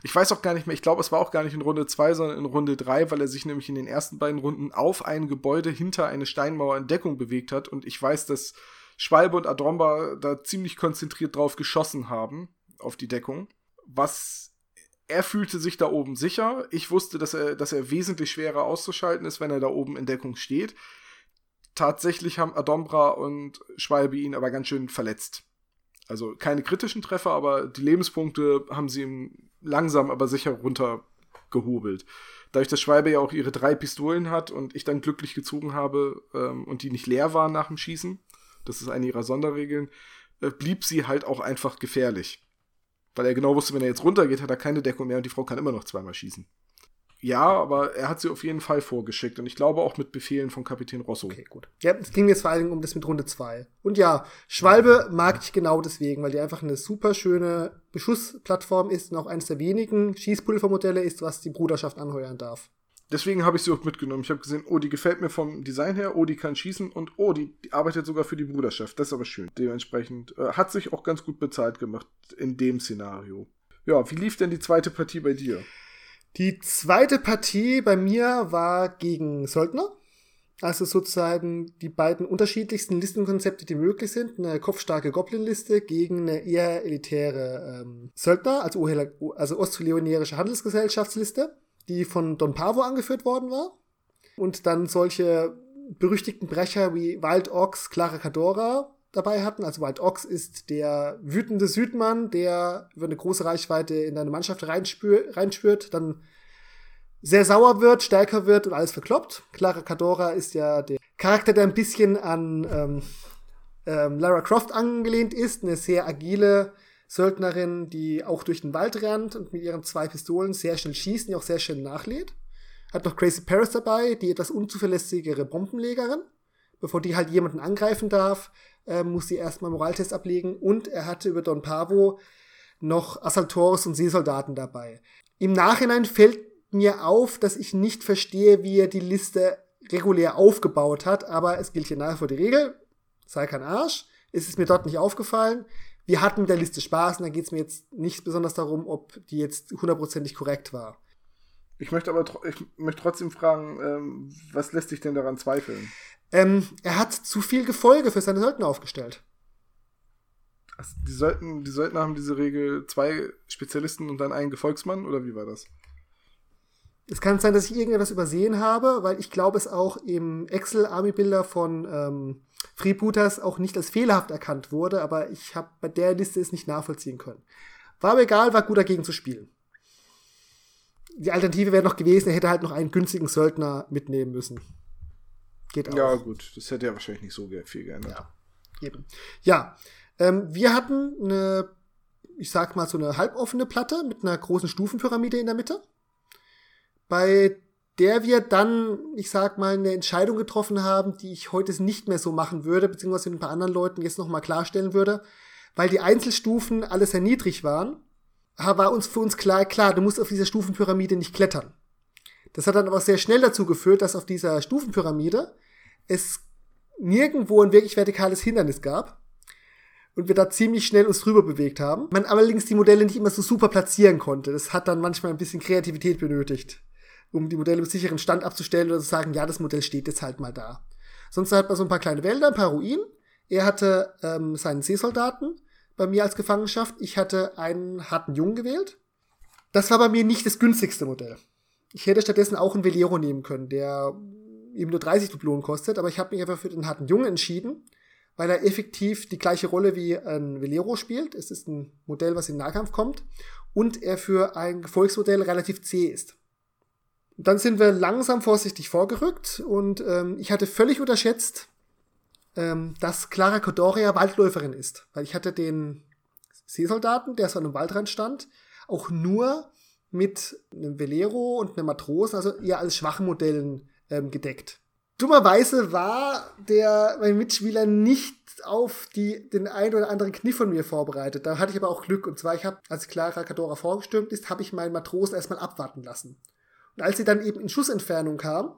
Ich weiß auch gar nicht mehr, ich glaube, es war auch gar nicht in Runde 2, sondern in Runde 3, weil er sich nämlich in den ersten beiden Runden auf ein Gebäude hinter eine Steinmauer in Deckung bewegt hat. Und ich weiß, dass Schwalbe und Adromba da ziemlich konzentriert drauf geschossen haben, auf die Deckung. Was er fühlte sich da oben sicher. Ich wusste, dass er, dass er wesentlich schwerer auszuschalten ist, wenn er da oben in Deckung steht. Tatsächlich haben Adombra und Schwalbe ihn aber ganz schön verletzt. Also keine kritischen Treffer, aber die Lebenspunkte haben sie ihm langsam, aber sicher runtergehobelt. Dadurch, dass Schwalbe ja auch ihre drei Pistolen hat und ich dann glücklich gezogen habe ähm, und die nicht leer waren nach dem Schießen, das ist eine ihrer Sonderregeln, äh, blieb sie halt auch einfach gefährlich. Weil er genau wusste, wenn er jetzt runtergeht, hat er keine Deckung mehr und die Frau kann immer noch zweimal schießen. Ja, aber er hat sie auf jeden Fall vorgeschickt und ich glaube auch mit Befehlen von Kapitän Rosso. Okay, gut. Ja, es ging jetzt vor allen Dingen um das mit Runde 2. Und ja, Schwalbe mag ich genau deswegen, weil die einfach eine super schöne Beschussplattform ist und auch eines der wenigen Schießpulvermodelle ist, was die Bruderschaft anheuern darf. Deswegen habe ich sie auch mitgenommen. Ich habe gesehen, oh, die gefällt mir vom Design her, oh, die kann schießen und oh, die, die arbeitet sogar für die Bruderschaft. Das ist aber schön. Dementsprechend äh, hat sich auch ganz gut bezahlt gemacht in dem Szenario. Ja, wie lief denn die zweite Partie bei dir? Die zweite Partie bei mir war gegen Söldner. Also sozusagen die beiden unterschiedlichsten Listenkonzepte, die möglich sind. Eine kopfstarke Goblin-Liste gegen eine eher elitäre ähm, Söldner, also, also ostleonierische Handelsgesellschaftsliste, die von Don Pavo angeführt worden war. Und dann solche berüchtigten Brecher wie Wild Ox, Clara Cadora dabei hatten. Also Wild Ox ist der wütende Südmann, der über eine große Reichweite in deine Mannschaft reinspürt, dann sehr sauer wird, stärker wird und alles verkloppt. Clara Cadora ist ja der Charakter, der ein bisschen an ähm, ähm, Lara Croft angelehnt ist, eine sehr agile Söldnerin, die auch durch den Wald rennt und mit ihren zwei Pistolen sehr schnell schießt, die auch sehr schnell nachlädt. Hat noch Crazy Paris dabei, die etwas unzuverlässigere Bombenlegerin. Bevor die halt jemanden angreifen darf, äh, muss sie erstmal Moraltest ablegen. Und er hatte über Don Pavo noch Assaltores und Seesoldaten dabei. Im Nachhinein fällt mir auf, dass ich nicht verstehe, wie er die Liste regulär aufgebaut hat, aber es gilt hier nach vor die Regel. Sei kein Arsch. Es ist mir dort nicht aufgefallen. Wir hatten mit der Liste Spaß und da geht es mir jetzt nicht besonders darum, ob die jetzt hundertprozentig korrekt war. Ich möchte aber ich möchte trotzdem fragen, ähm, was lässt sich denn daran zweifeln? Ähm, er hat zu viel Gefolge für seine Söldner aufgestellt. Also die, sollten, die Söldner haben diese Regel zwei Spezialisten und dann einen Gefolgsmann, oder wie war das? Es kann sein, dass ich irgendetwas übersehen habe, weil ich glaube, es auch im Excel-Army-Bilder von ähm, Freebooters auch nicht als fehlerhaft erkannt wurde, aber ich habe bei der Liste es nicht nachvollziehen können. War aber egal, war gut dagegen zu spielen. Die Alternative wäre noch gewesen, er hätte halt noch einen günstigen Söldner mitnehmen müssen. Geht auch. Ja, gut, das hätte ja wahrscheinlich nicht so viel geändert. Ja, eben. Ja, ähm, wir hatten eine, ich sag mal, so eine halboffene Platte mit einer großen Stufenpyramide in der Mitte, bei der wir dann, ich sag mal, eine Entscheidung getroffen haben, die ich heute nicht mehr so machen würde, beziehungsweise mit ein paar anderen Leuten jetzt nochmal klarstellen würde, weil die Einzelstufen alle sehr niedrig waren, war uns für uns klar, klar, du musst auf dieser Stufenpyramide nicht klettern. Das hat dann aber sehr schnell dazu geführt, dass auf dieser Stufenpyramide es nirgendwo ein wirklich vertikales Hindernis gab und wir da ziemlich schnell uns drüber bewegt haben. Man allerdings die Modelle nicht immer so super platzieren konnte. Das hat dann manchmal ein bisschen Kreativität benötigt, um die Modelle mit sicheren Stand abzustellen oder zu sagen, ja, das Modell steht jetzt halt mal da. Sonst hat man so ein paar kleine Wälder, ein paar Ruinen. Er hatte ähm, seinen Seesoldaten bei mir als Gefangenschaft. Ich hatte einen harten Jungen gewählt. Das war bei mir nicht das günstigste Modell. Ich hätte stattdessen auch einen Velero nehmen können, der eben nur 30 Dublonen kostet, aber ich habe mich einfach für den harten Jungen entschieden, weil er effektiv die gleiche Rolle wie ein Velero spielt. Es ist ein Modell, was in Nahkampf kommt und er für ein Gefolgsmodell relativ zäh ist. dann sind wir langsam vorsichtig vorgerückt und ähm, ich hatte völlig unterschätzt, ähm, dass Clara Codoria Waldläuferin ist, weil ich hatte den Seesoldaten, der so an einem Waldrand stand, auch nur mit einem Velero und einem Matrosen, also eher als schwachen Modellen ähm, gedeckt. Dummerweise war der mein Mitspieler nicht auf die, den einen oder anderen Kniff von mir vorbereitet. Da hatte ich aber auch Glück. Und zwar, ich habe, als Clara Cadora vorgestürmt ist, habe ich meinen Matrosen erstmal abwarten lassen. Und als sie dann eben in Schussentfernung kam,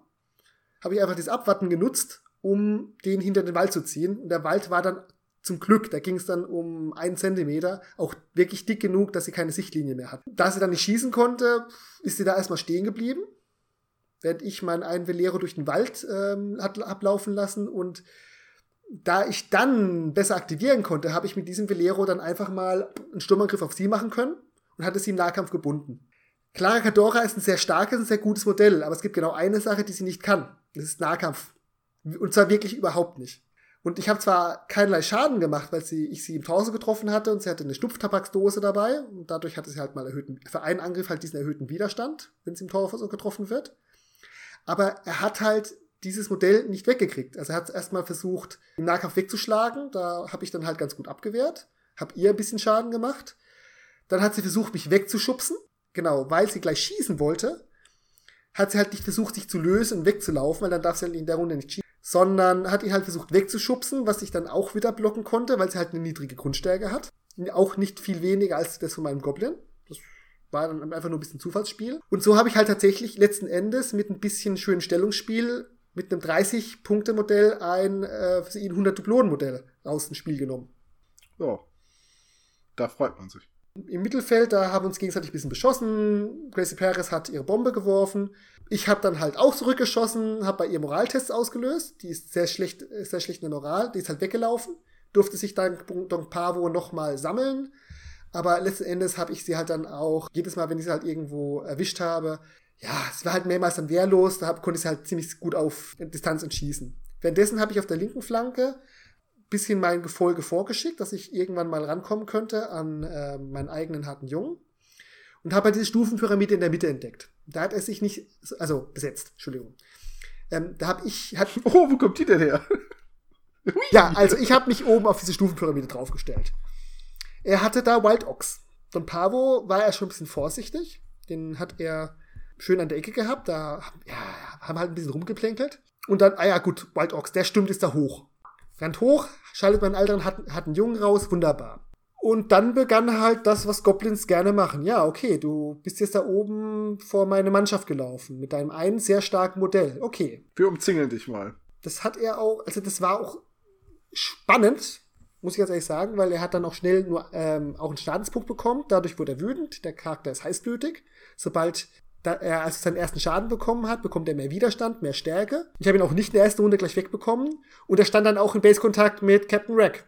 habe ich einfach das Abwarten genutzt, um den hinter den Wald zu ziehen. Und der Wald war dann zum Glück, da ging es dann um einen Zentimeter, auch wirklich dick genug, dass sie keine Sichtlinie mehr hat. Da sie dann nicht schießen konnte, ist sie da erstmal stehen geblieben während ich meinen einen Velero durch den Wald ähm, ablaufen lassen und da ich dann besser aktivieren konnte, habe ich mit diesem Velero dann einfach mal einen Sturmangriff auf sie machen können und hatte sie im Nahkampf gebunden. Clara Cadora ist ein sehr starkes und sehr gutes Modell, aber es gibt genau eine Sache, die sie nicht kann. Das ist Nahkampf. Und zwar wirklich überhaupt nicht. Und ich habe zwar keinerlei Schaden gemacht, weil sie, ich sie im Torso getroffen hatte und sie hatte eine Stupftabaksdose dabei und dadurch hatte sie halt mal erhöhten, für einen Angriff halt diesen erhöhten Widerstand, wenn sie im Torso getroffen wird aber er hat halt dieses Modell nicht weggekriegt. Also er hat erstmal versucht, im Nahkampf wegzuschlagen. Da habe ich dann halt ganz gut abgewehrt. Habe ihr ein bisschen Schaden gemacht. Dann hat sie versucht, mich wegzuschubsen. Genau, weil sie gleich schießen wollte, hat sie halt nicht versucht, sich zu lösen und wegzulaufen, weil dann darf sie halt in der Runde nicht schießen. Sondern hat ihn halt versucht wegzuschubsen, was ich dann auch wieder blocken konnte, weil sie halt eine niedrige Grundstärke hat. Auch nicht viel weniger als das von meinem Goblin war dann einfach nur ein bisschen Zufallsspiel. Und so habe ich halt tatsächlich letzten Endes mit ein bisschen schönen Stellungsspiel mit einem 30-Punkte-Modell ein äh, für ihn 100 Dublonen-Modell aus dem Spiel genommen. Ja, da freut man sich. Im Mittelfeld, da haben wir uns gegenseitig ein bisschen beschossen. Gracie Perez hat ihre Bombe geworfen. Ich habe dann halt auch zurückgeschossen, habe bei ihr Moraltests ausgelöst. Die ist sehr schlecht, sehr schlecht in der Moral. Die ist halt weggelaufen. Durfte sich dann Don Pavo nochmal sammeln. Aber letzten Endes habe ich sie halt dann auch, jedes Mal, wenn ich sie halt irgendwo erwischt habe, ja, es war halt mehrmals dann wehrlos, da hab, konnte ich sie halt ziemlich gut auf Distanz entschießen. Währenddessen habe ich auf der linken Flanke bisschen mein Gefolge vorgeschickt, dass ich irgendwann mal rankommen könnte an äh, meinen eigenen harten Jungen. Und habe halt diese Stufenpyramide in der Mitte entdeckt. Da hat er sich nicht, also besetzt, Entschuldigung. Ähm, da habe ich. Hat, oh, wo kommt die denn her? ja, also ich habe mich oben auf diese Stufenpyramide draufgestellt. Er hatte da Wild Ox. Don Pavo war er schon ein bisschen vorsichtig. Den hat er schön an der Ecke gehabt. Da ja, haben halt ein bisschen rumgeplänkelt. Und dann, ah ja, gut, Wild Ox, der stimmt, ist da hoch. Rennt hoch, schaltet meinen Alteren, hat, hat einen Jungen raus, wunderbar. Und dann begann halt das, was Goblins gerne machen. Ja, okay, du bist jetzt da oben vor meine Mannschaft gelaufen mit deinem einen sehr starken Modell. Okay. Wir umzingeln dich mal. Das hat er auch, also das war auch spannend, muss ich ganz ehrlich sagen, weil er hat dann auch schnell nur ähm, auch einen Schadenspunkt bekommen. Dadurch wurde er wütend. Der Charakter ist heißblütig. Sobald er also seinen ersten Schaden bekommen hat, bekommt er mehr Widerstand, mehr Stärke. Ich habe ihn auch nicht in der ersten Runde gleich wegbekommen. Und er stand dann auch in Base-Kontakt mit Captain Rack.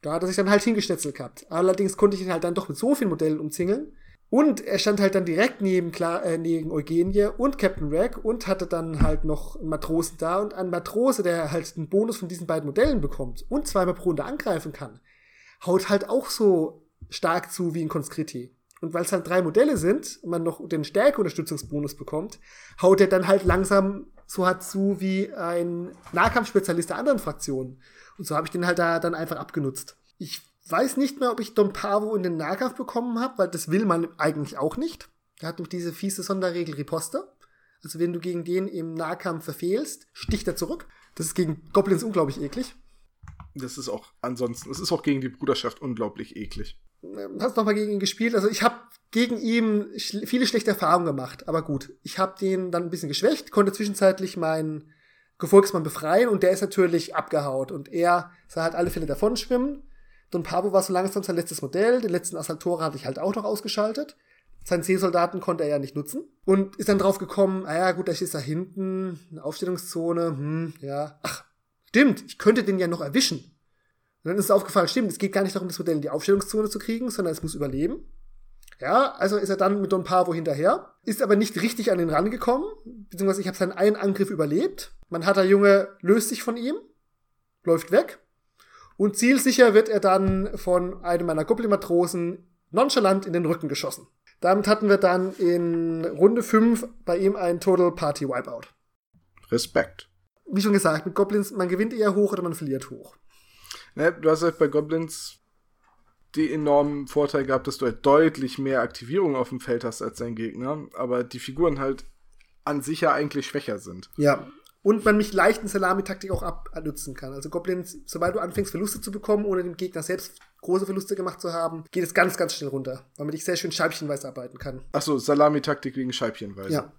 Da hat er sich dann halt hingeschnetzelt gehabt. Allerdings konnte ich ihn halt dann doch mit so vielen Modellen umzingeln. Und er stand halt dann direkt neben, Kla äh, neben Eugenie und Captain Rack und hatte dann halt noch einen Matrosen da und ein Matrose, der halt einen Bonus von diesen beiden Modellen bekommt und zweimal pro Runde angreifen kann, haut halt auch so stark zu wie ein Conscritti. Und weil es halt drei Modelle sind und man noch den Stärkeunterstützungsbonus bekommt, haut er dann halt langsam so hart zu wie ein Nahkampfspezialist der anderen Fraktionen. Und so habe ich den halt da dann einfach abgenutzt. Ich weiß nicht mehr, ob ich Don Pavo in den Nahkampf bekommen habe, weil das will man eigentlich auch nicht. Er hat nämlich diese fiese Sonderregel Riposte. Also wenn du gegen den im Nahkampf verfehlst, sticht er zurück. Das ist gegen Goblins unglaublich eklig. Das ist auch ansonsten, es ist auch gegen die Bruderschaft unglaublich eklig. Ähm, hast noch mal gegen ihn gespielt? Also ich habe gegen ihn viele schlechte Erfahrungen gemacht, aber gut. Ich habe den dann ein bisschen geschwächt, konnte zwischenzeitlich meinen Gefolgsmann befreien und der ist natürlich abgehaut und er sah halt alle Fälle davon schwimmen. Don Pablo war so langsam sein letztes Modell, den letzten Assaltore hatte ich halt auch noch ausgeschaltet. Seinen Seesoldaten konnte er ja nicht nutzen. Und ist dann drauf gekommen, ah gut, da ist da hinten, eine Aufstellungszone, hm, ja. Ach, stimmt, ich könnte den ja noch erwischen. Und dann ist es aufgefallen, stimmt, es geht gar nicht darum, das Modell in die Aufstellungszone zu kriegen, sondern es muss überleben. Ja, also ist er dann mit Don Pavo hinterher, ist aber nicht richtig an ihn rangekommen, beziehungsweise ich habe seinen einen Angriff überlebt. Man hat der Junge löst sich von ihm, läuft weg und zielsicher wird er dann von einem meiner Goblin-Matrosen nonchalant in den Rücken geschossen. Damit hatten wir dann in Runde 5 bei ihm ein Total Party Wipeout. Respekt. Wie schon gesagt, mit Goblins, man gewinnt eher hoch oder man verliert hoch. Ne, du hast halt bei Goblins die enormen Vorteil gehabt, dass du halt deutlich mehr Aktivierung auf dem Feld hast als dein Gegner, aber die Figuren halt an sich ja eigentlich schwächer sind. Ja. Und man mich leicht in Salami-Taktik auch abnutzen kann. Also Goblins, sobald du anfängst, Verluste zu bekommen, ohne dem Gegner selbst große Verluste gemacht zu haben, geht es ganz, ganz schnell runter, weil man dich sehr schön scheibchenweise arbeiten kann. Achso, Salami-Taktik wegen Scheibchenweise. Ja.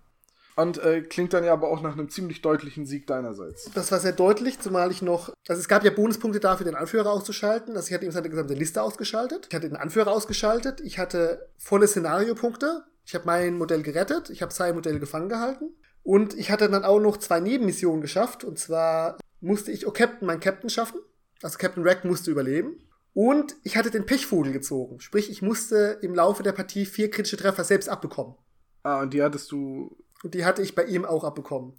Und äh, klingt dann ja aber auch nach einem ziemlich deutlichen Sieg deinerseits. Das war sehr deutlich, zumal ich noch. Also es gab ja Bonuspunkte dafür, den Anführer auszuschalten. Also ich hatte eben seine gesamte Liste ausgeschaltet. Ich hatte den Anführer ausgeschaltet. Ich hatte volle Szenariopunkte. Ich habe mein Modell gerettet. Ich habe sein Modell gefangen gehalten. Und ich hatte dann auch noch zwei Nebenmissionen geschafft. Und zwar musste ich O Captain mein Captain schaffen. Also Captain Rack musste überleben. Und ich hatte den Pechvogel gezogen. Sprich, ich musste im Laufe der Partie vier kritische Treffer selbst abbekommen. Ah, und die hattest du und die hatte ich bei ihm auch abbekommen.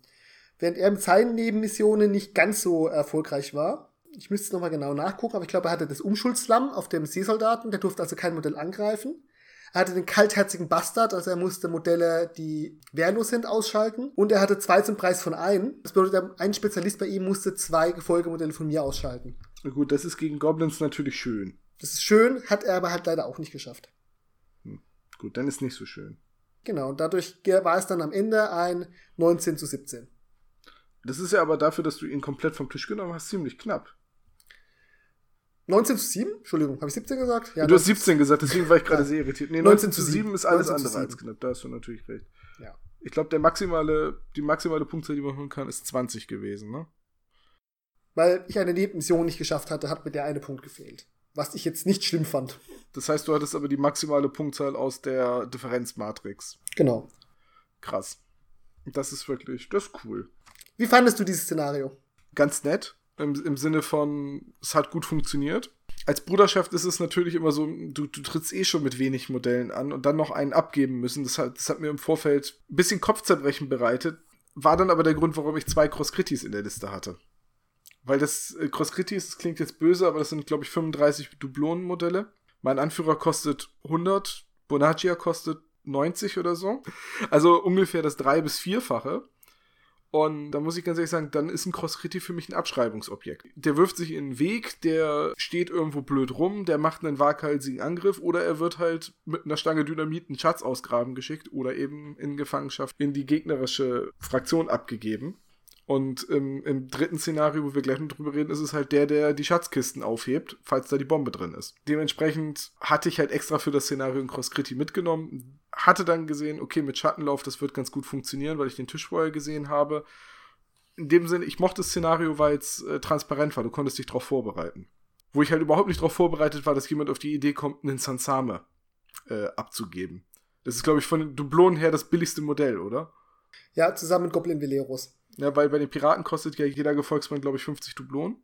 Während er mit seinen Nebenmissionen nicht ganz so erfolgreich war. Ich müsste es nochmal genau nachgucken, aber ich glaube, er hatte das Umschuldslam auf dem Seesoldaten, der durfte also kein Modell angreifen. Er hatte den kaltherzigen Bastard, also er musste Modelle, die wehrlos sind, ausschalten. Und er hatte zwei zum Preis von einem. Das bedeutet, ein Spezialist bei ihm musste zwei Gefolgemodelle von mir ausschalten. Gut, das ist gegen Goblins natürlich schön. Das ist schön, hat er aber halt leider auch nicht geschafft. Hm. Gut, dann ist nicht so schön. Genau, und dadurch war es dann am Ende ein 19 zu 17. Das ist ja aber dafür, dass du ihn komplett vom Tisch genommen hast, ziemlich knapp. 19 zu 7? Entschuldigung, habe ich 17 gesagt? Ja, du hast 17 gesagt, deswegen war ich gerade sehr irritiert. Nee, 19, 19 zu 7 ist alles andere als knapp, da hast du natürlich recht. Ja. Ich glaube, der maximale, die maximale Punktzahl, die man holen kann, ist 20 gewesen, ne? Weil ich eine Nebenmission nicht geschafft hatte, hat mir der eine Punkt gefehlt. Was ich jetzt nicht schlimm fand. Das heißt, du hattest aber die maximale Punktzahl aus der Differenzmatrix. Genau. Krass. Das ist wirklich, das ist cool. Wie fandest du dieses Szenario? Ganz nett. Im, im Sinne von, es hat gut funktioniert. Als Bruderschaft ist es natürlich immer so, du, du trittst eh schon mit wenig Modellen an und dann noch einen abgeben müssen. Das hat, das hat mir im Vorfeld ein bisschen Kopfzerbrechen bereitet. War dann aber der Grund, warum ich zwei Cross-Critis in der Liste hatte. Weil das äh, Cross-Critis, das klingt jetzt böse, aber das sind, glaube ich, 35 Dublonenmodelle. Mein Anführer kostet 100, Bonaccia kostet 90 oder so. Also ungefähr das drei- bis vierfache. Und da muss ich ganz ehrlich sagen, dann ist ein Cross-Criti für mich ein Abschreibungsobjekt. Der wirft sich in den Weg, der steht irgendwo blöd rum, der macht einen waghalsigen Angriff oder er wird halt mit einer Stange Dynamit einen Schatz ausgraben geschickt oder eben in Gefangenschaft in die gegnerische Fraktion abgegeben. Und im, im, dritten Szenario, wo wir gleich noch drüber reden, ist es halt der, der die Schatzkisten aufhebt, falls da die Bombe drin ist. Dementsprechend hatte ich halt extra für das Szenario ein Cross-Criti mitgenommen, hatte dann gesehen, okay, mit Schattenlauf, das wird ganz gut funktionieren, weil ich den Tisch vorher gesehen habe. in dem Sinne, ich mochte das Szenario, weil es äh, transparent war. Du konntest dich darauf vorbereiten. Wo ich halt überhaupt nicht darauf vorbereitet war, dass jemand auf die Idee kommt, einen Sansame äh, abzugeben. Das ist, glaube ich, von den Dublonen her das billigste Modell, oder? Ja, zusammen mit Goblin Veleros. Ja, weil bei den Piraten kostet ja jeder Gefolgsmann, glaube ich, 50 Dublonen.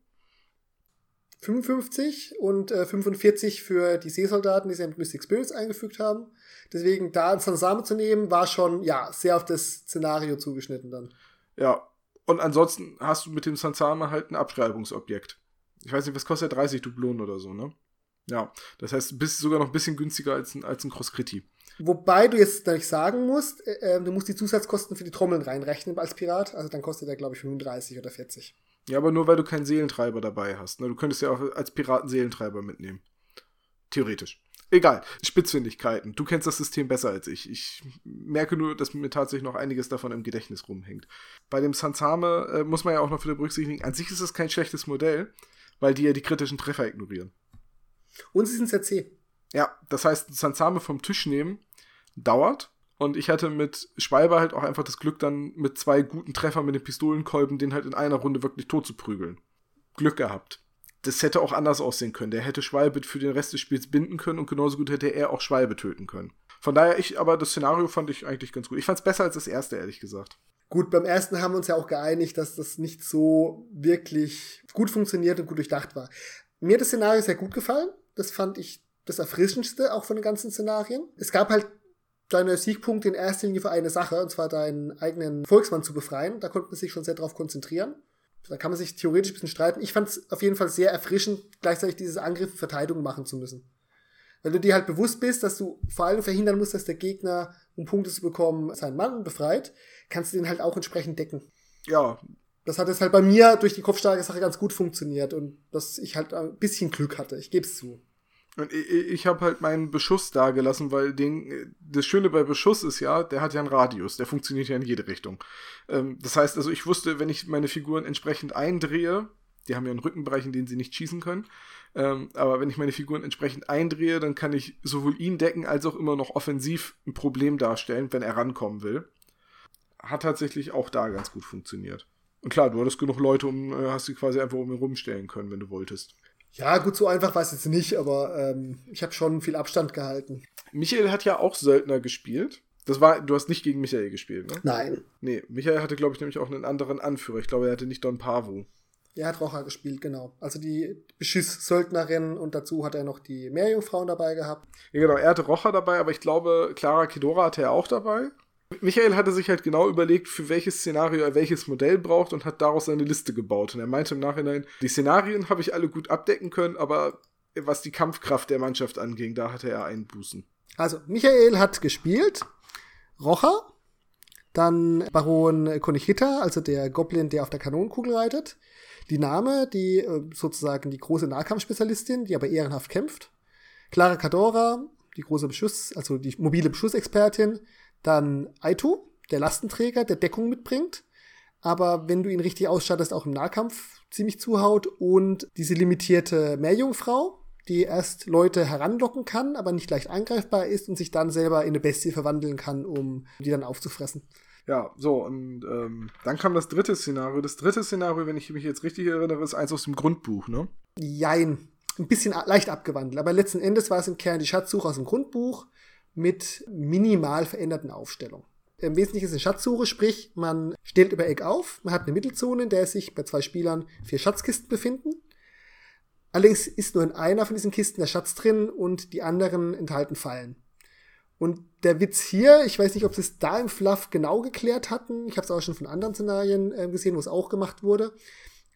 55 und äh, 45 für die Seesoldaten, die sie mit Mystic Spirits eingefügt haben. Deswegen da ein Sansame zu nehmen, war schon ja sehr auf das Szenario zugeschnitten dann. Ja, und ansonsten hast du mit dem Sansame halt ein Abschreibungsobjekt. Ich weiß nicht, was kostet der 30 Dublonen oder so, ne? Ja, das heißt, du bist sogar noch ein bisschen günstiger als ein, als ein Cross-Kriti. Wobei du jetzt nicht sagen musst, äh, äh, du musst die Zusatzkosten für die Trommeln reinrechnen als Pirat. Also dann kostet der, glaube ich, 35 oder 40. Ja, aber nur weil du keinen Seelentreiber dabei hast. Ne? Du könntest ja auch als Piraten Seelentreiber mitnehmen. Theoretisch. Egal. Spitzfindigkeiten. Du kennst das System besser als ich. Ich merke nur, dass mir tatsächlich noch einiges davon im Gedächtnis rumhängt. Bei dem Sansame äh, muss man ja auch noch wieder berücksichtigen, an sich ist es kein schlechtes Modell, weil die ja die kritischen Treffer ignorieren. Und sie sind sehr zäh. Ja, das heißt, Sansame vom Tisch nehmen dauert. Und ich hatte mit Schwalbe halt auch einfach das Glück, dann mit zwei guten Treffern mit den Pistolenkolben den halt in einer Runde wirklich tot zu prügeln. Glück gehabt. Das hätte auch anders aussehen können. Der hätte Schwalbe für den Rest des Spiels binden können und genauso gut hätte er auch Schwalbe töten können. Von daher, ich, aber das Szenario fand ich eigentlich ganz gut. Ich fand es besser als das erste, ehrlich gesagt. Gut, beim ersten haben wir uns ja auch geeinigt, dass das nicht so wirklich gut funktioniert und gut durchdacht war. Mir hat das Szenario sehr gut gefallen. Das fand ich das Erfrischendste auch von den ganzen Szenarien. Es gab halt deine Siegpunkte in erster Linie für eine Sache, und zwar deinen eigenen Volksmann zu befreien. Da konnte man sich schon sehr darauf konzentrieren. Da kann man sich theoretisch ein bisschen streiten. Ich fand es auf jeden Fall sehr erfrischend, gleichzeitig dieses Angriff und Verteidigung machen zu müssen. Weil du dir halt bewusst bist, dass du vor allem verhindern musst, dass der Gegner, um Punkte zu bekommen, seinen Mann befreit, kannst du den halt auch entsprechend decken. Ja. Das hat es halt bei mir durch die kopfstarke Sache ganz gut funktioniert und dass ich halt ein bisschen Glück hatte. Ich gebe es zu. Und ich, ich habe halt meinen Beschuss da gelassen, weil den, das Schöne bei Beschuss ist ja, der hat ja einen Radius, der funktioniert ja in jede Richtung. Ähm, das heißt also, ich wusste, wenn ich meine Figuren entsprechend eindrehe, die haben ja einen Rückenbereich, in den sie nicht schießen können, ähm, aber wenn ich meine Figuren entsprechend eindrehe, dann kann ich sowohl ihn decken als auch immer noch offensiv ein Problem darstellen, wenn er rankommen will. Hat tatsächlich auch da ganz gut funktioniert. Und klar, du hattest genug Leute, um, äh, hast sie quasi einfach um ihn rumstellen können, wenn du wolltest. Ja, gut, so einfach war es jetzt nicht, aber ähm, ich habe schon viel Abstand gehalten. Michael hat ja auch Söldner gespielt. Das war, du hast nicht gegen Michael gespielt, ne? Nein. Nee, Michael hatte, glaube ich, nämlich auch einen anderen Anführer. Ich glaube, er hatte nicht Don Pavo. Er hat Rocha gespielt, genau. Also die Beschiss-Söldnerin und dazu hat er noch die Meerjungfrauen dabei gehabt. Ja, genau, er hatte Rocha dabei, aber ich glaube, Clara Kedora hatte er auch dabei. Michael hatte sich halt genau überlegt, für welches Szenario er welches Modell braucht und hat daraus seine Liste gebaut. Und er meinte im Nachhinein, die Szenarien habe ich alle gut abdecken können, aber was die Kampfkraft der Mannschaft anging, da hatte er Einbußen. Also, Michael hat gespielt, Rocha, dann Baron Konichita, also der Goblin, der auf der Kanonenkugel reitet, die Name, die äh, sozusagen die große Nahkampfspezialistin, die aber ehrenhaft kämpft, Clara Cadora, die große Beschuss, also die mobile Beschussexpertin, dann Aito, der Lastenträger, der Deckung mitbringt, aber wenn du ihn richtig ausstattest, auch im Nahkampf ziemlich zuhaut und diese limitierte Meerjungfrau, die erst Leute heranlocken kann, aber nicht leicht angreifbar ist und sich dann selber in eine Bestie verwandeln kann, um die dann aufzufressen. Ja, so, und ähm, dann kam das dritte Szenario. Das dritte Szenario, wenn ich mich jetzt richtig erinnere, ist eins aus dem Grundbuch, ne? Jein. Ein bisschen leicht abgewandelt, aber letzten Endes war es im Kern die Schatzsuche aus dem Grundbuch mit minimal veränderten Aufstellungen. Im Wesentlichen ist es eine Schatzsuche, sprich, man stellt über Eck auf, man hat eine Mittelzone, in der sich bei zwei Spielern vier Schatzkisten befinden. Allerdings ist nur in einer von diesen Kisten der Schatz drin und die anderen enthalten Fallen. Und der Witz hier, ich weiß nicht, ob sie es da im Fluff genau geklärt hatten, ich habe es auch schon von anderen Szenarien äh, gesehen, wo es auch gemacht wurde,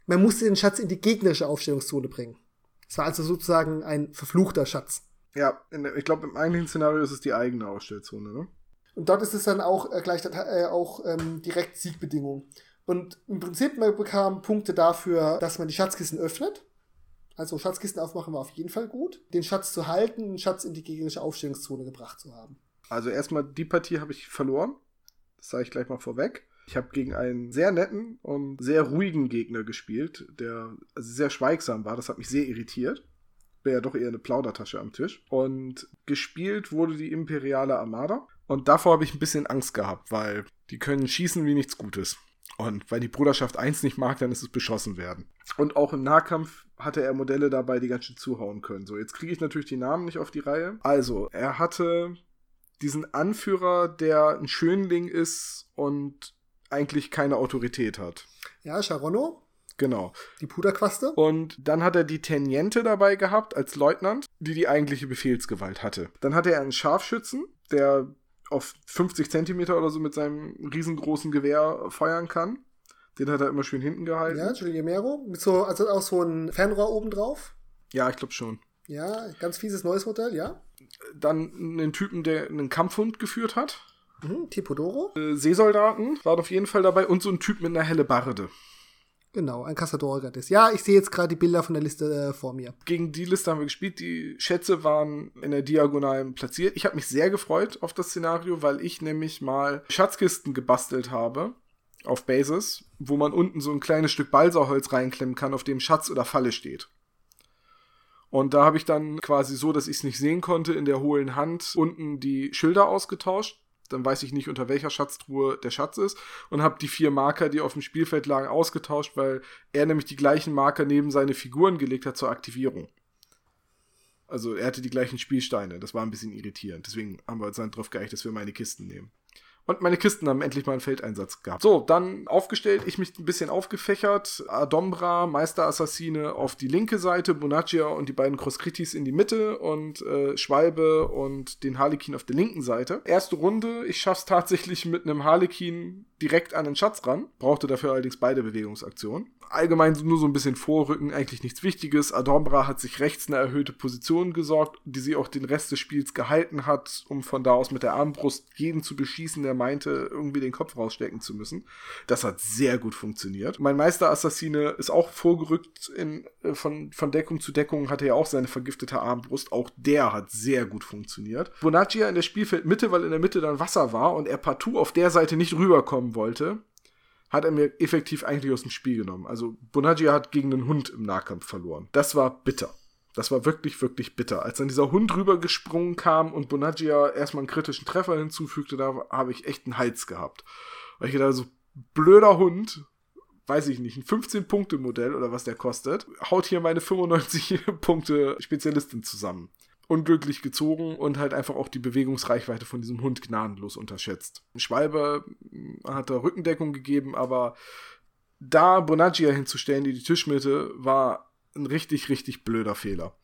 man musste den Schatz in die gegnerische Aufstellungszone bringen. Es war also sozusagen ein verfluchter Schatz. Ja, der, ich glaube, im eigentlichen Szenario ist es die eigene Ausstellzone, ne? Und dort ist es dann auch äh, gleich äh, auch ähm, direkt Siegbedingung. Und im Prinzip, man bekam Punkte dafür, dass man die Schatzkisten öffnet. Also Schatzkisten aufmachen war auf jeden Fall gut. Den Schatz zu halten, den Schatz in die gegnerische Aufstellungszone gebracht zu haben. Also erstmal die Partie habe ich verloren. Das sage ich gleich mal vorweg. Ich habe gegen einen sehr netten und sehr ruhigen Gegner gespielt, der sehr schweigsam war. Das hat mich sehr irritiert wäre ja doch eher eine Plaudertasche am Tisch. Und gespielt wurde die Imperiale Armada. Und davor habe ich ein bisschen Angst gehabt, weil die können schießen wie nichts Gutes. Und weil die Bruderschaft eins nicht mag, dann ist es beschossen werden. Und auch im Nahkampf hatte er Modelle dabei, die ganz schön zuhauen können. So, jetzt kriege ich natürlich die Namen nicht auf die Reihe. Also, er hatte diesen Anführer, der ein Schönling ist und eigentlich keine Autorität hat. Ja, Sharono. Genau. Die Puderquaste. Und dann hat er die Teniente dabei gehabt als Leutnant, die die eigentliche Befehlsgewalt hatte. Dann hatte er einen Scharfschützen, der auf 50 Zentimeter oder so mit seinem riesengroßen Gewehr feuern kann. Den hat er immer schön hinten gehalten. Ja, Giuliamero. Mit so, also auch so ein Fernrohr oben drauf. Ja, ich glaube schon. Ja, ganz fieses neues Modell, ja. Dann einen Typen, der einen Kampfhund geführt hat. Mhm, Tipodoro. Äh, Seesoldaten waren auf jeden Fall dabei und so ein Typ mit einer helle Barde. Genau, ein Cazador Gratis. Ja, ich sehe jetzt gerade die Bilder von der Liste äh, vor mir. Gegen die Liste haben wir gespielt. Die Schätze waren in der Diagonalen platziert. Ich habe mich sehr gefreut auf das Szenario, weil ich nämlich mal Schatzkisten gebastelt habe auf Basis, wo man unten so ein kleines Stück Balsaholz reinklemmen kann, auf dem Schatz oder Falle steht. Und da habe ich dann quasi so, dass ich es nicht sehen konnte, in der hohlen Hand unten die Schilder ausgetauscht dann weiß ich nicht, unter welcher Schatztruhe der Schatz ist und habe die vier Marker, die auf dem Spielfeld lagen, ausgetauscht, weil er nämlich die gleichen Marker neben seine Figuren gelegt hat zur Aktivierung. Also er hatte die gleichen Spielsteine, das war ein bisschen irritierend. Deswegen haben wir uns dann drauf geeicht, dass wir meine Kisten nehmen. Und meine Kisten haben endlich mal einen Feldeinsatz gehabt. So, dann aufgestellt, ich mich ein bisschen aufgefächert. Adombra, Meisterassassine auf die linke Seite, Bonaccia und die beiden Crosskritis in die Mitte und äh, Schwalbe und den Harlekin auf der linken Seite. Erste Runde, ich schaff's tatsächlich mit einem Harlekin direkt an den Schatz ran. Brauchte dafür allerdings beide Bewegungsaktionen. Allgemein nur so ein bisschen vorrücken, eigentlich nichts Wichtiges. Adombra hat sich rechts eine erhöhte Position gesorgt, die sie auch den Rest des Spiels gehalten hat, um von da aus mit der Armbrust jeden zu beschießen, der meinte, irgendwie den Kopf rausstecken zu müssen. Das hat sehr gut funktioniert. Mein Meisterassassine ist auch vorgerückt in, äh, von, von Deckung zu Deckung, hatte ja auch seine vergiftete Armbrust. Auch der hat sehr gut funktioniert. Bonaccia in der Spielfeldmitte, weil in der Mitte dann Wasser war und er partout auf der Seite nicht rüberkommen wollte, hat er mir effektiv eigentlich aus dem Spiel genommen. Also Bonaggia hat gegen einen Hund im Nahkampf verloren. Das war bitter. Das war wirklich, wirklich bitter. Als dann dieser Hund rübergesprungen kam und Bonaggia erstmal einen kritischen Treffer hinzufügte, da habe ich echt einen Hals gehabt. Weil ich gedacht so, blöder Hund, weiß ich nicht, ein 15-Punkte-Modell oder was der kostet, haut hier meine 95 Punkte Spezialistin zusammen unglücklich gezogen und halt einfach auch die Bewegungsreichweite von diesem Hund gnadenlos unterschätzt. Schwalbe hm, hat da Rückendeckung gegeben, aber da Bonaggia hinzustellen, die die Tischmitte, war ein richtig, richtig blöder Fehler.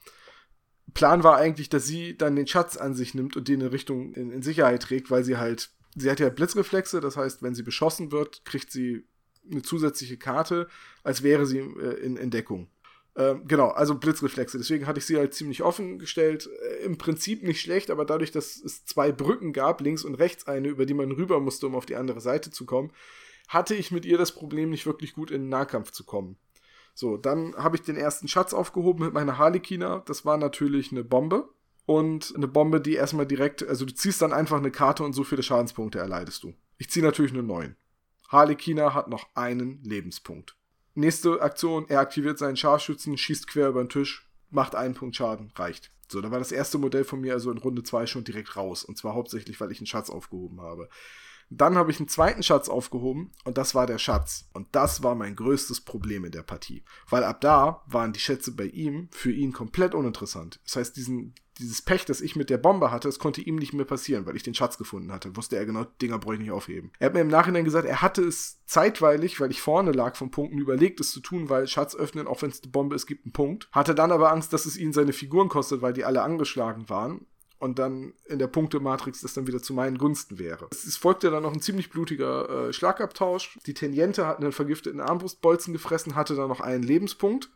Plan war eigentlich, dass sie dann den Schatz an sich nimmt und den in Richtung in, in Sicherheit trägt, weil sie halt, sie hat ja Blitzreflexe, das heißt, wenn sie beschossen wird, kriegt sie eine zusätzliche Karte, als wäre sie äh, in, in Deckung. Ähm, genau, also Blitzreflexe. Deswegen hatte ich sie halt ziemlich offen gestellt. Äh, Im Prinzip nicht schlecht, aber dadurch, dass es zwei Brücken gab, links und rechts eine, über die man rüber musste, um auf die andere Seite zu kommen, hatte ich mit ihr das Problem, nicht wirklich gut in den Nahkampf zu kommen. So, dann habe ich den ersten Schatz aufgehoben mit meiner Harlekina. Das war natürlich eine Bombe. Und eine Bombe, die erstmal direkt, also du ziehst dann einfach eine Karte und so viele Schadenspunkte erleidest du. Ich ziehe natürlich nur neun. Harlekina hat noch einen Lebenspunkt. Nächste Aktion, er aktiviert seinen Scharfschützen, schießt quer über den Tisch, macht einen Punkt Schaden, reicht. So, da war das erste Modell von mir also in Runde 2 schon direkt raus. Und zwar hauptsächlich, weil ich einen Schatz aufgehoben habe. Dann habe ich einen zweiten Schatz aufgehoben und das war der Schatz. Und das war mein größtes Problem in der Partie. Weil ab da waren die Schätze bei ihm für ihn komplett uninteressant. Das heißt, diesen, dieses Pech, das ich mit der Bombe hatte, das konnte ihm nicht mehr passieren, weil ich den Schatz gefunden hatte. Wusste er genau, Dinger bräuchte ich nicht aufheben. Er hat mir im Nachhinein gesagt, er hatte es zeitweilig, weil ich vorne lag von Punkten, überlegt, es zu tun, weil Schatz öffnen, auch wenn es eine Bombe ist, gibt einen Punkt. Hatte dann aber Angst, dass es ihn seine Figuren kostet, weil die alle angeschlagen waren und dann in der Punktematrix das dann wieder zu meinen Gunsten wäre. Es folgte dann noch ein ziemlich blutiger äh, Schlagabtausch. Die Teniente hat einen vergifteten Armbrustbolzen gefressen, hatte dann noch einen Lebenspunkt.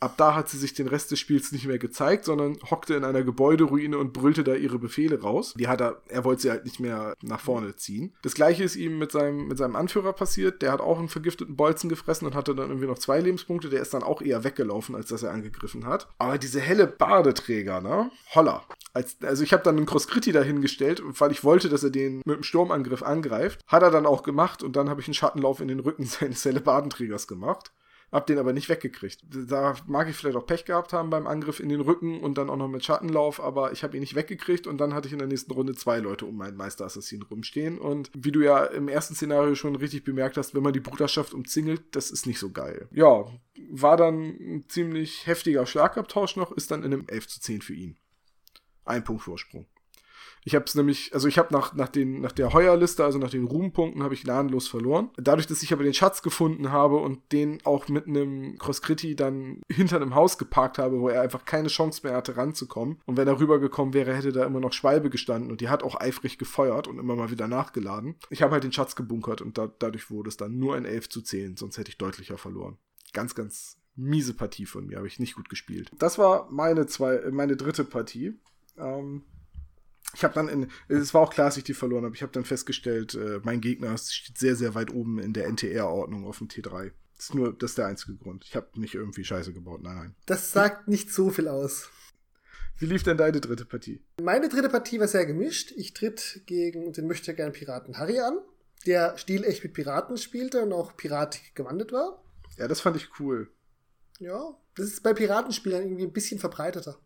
Ab da hat sie sich den Rest des Spiels nicht mehr gezeigt, sondern hockte in einer Gebäuderuine und brüllte da ihre Befehle raus. Die hat er, er wollte sie halt nicht mehr nach vorne ziehen. Das gleiche ist ihm mit seinem, mit seinem Anführer passiert. Der hat auch einen vergifteten Bolzen gefressen und hatte dann irgendwie noch zwei Lebenspunkte. Der ist dann auch eher weggelaufen, als dass er angegriffen hat. Aber diese helle Bardeträger, ne? Holla. Als, also ich habe dann einen Crosscritti dahingestellt, weil ich wollte, dass er den mit dem Sturmangriff angreift. Hat er dann auch gemacht und dann habe ich einen Schattenlauf in den Rücken seines helle Badenträgers gemacht hab den aber nicht weggekriegt. Da mag ich vielleicht auch Pech gehabt haben beim Angriff in den Rücken und dann auch noch mit Schattenlauf, aber ich habe ihn nicht weggekriegt und dann hatte ich in der nächsten Runde zwei Leute um meinen Meisterassassinen rumstehen und wie du ja im ersten Szenario schon richtig bemerkt hast, wenn man die Bruderschaft umzingelt, das ist nicht so geil. Ja, war dann ein ziemlich heftiger Schlagabtausch noch, ist dann in einem 11 zu 10 für ihn. Ein Punkt Vorsprung. Ich habe es nämlich, also ich habe nach, nach, nach der Heuerliste, also nach den Ruhmpunkten, habe ich gnadenlos verloren. Dadurch, dass ich aber den Schatz gefunden habe und den auch mit einem Cross-Critti dann hinter einem Haus geparkt habe, wo er einfach keine Chance mehr hatte, ranzukommen. Und wenn er rübergekommen wäre, hätte da immer noch Schwalbe gestanden und die hat auch eifrig gefeuert und immer mal wieder nachgeladen. Ich habe halt den Schatz gebunkert und da, dadurch wurde es dann nur ein 11 zu 10, sonst hätte ich deutlicher verloren. Ganz, ganz miese Partie von mir, habe ich nicht gut gespielt. Das war meine zwei, meine dritte Partie. Ähm, ich habe dann in, es war auch klar, dass ich die verloren habe. Ich habe dann festgestellt, äh, mein Gegner steht sehr, sehr weit oben in der NTR-Ordnung auf dem T3. Das ist nur, das ist der einzige Grund. Ich habe nicht irgendwie Scheiße gebaut, nein, nein. Das sagt nicht so viel aus. Wie lief denn deine dritte Partie? Meine dritte Partie war sehr gemischt. Ich tritt gegen den möchte gerne Piraten Harry an, der stilecht mit Piraten spielte und auch piratig gewandelt war. Ja, das fand ich cool. Ja, das ist bei Piratenspielern irgendwie ein bisschen verbreiteter.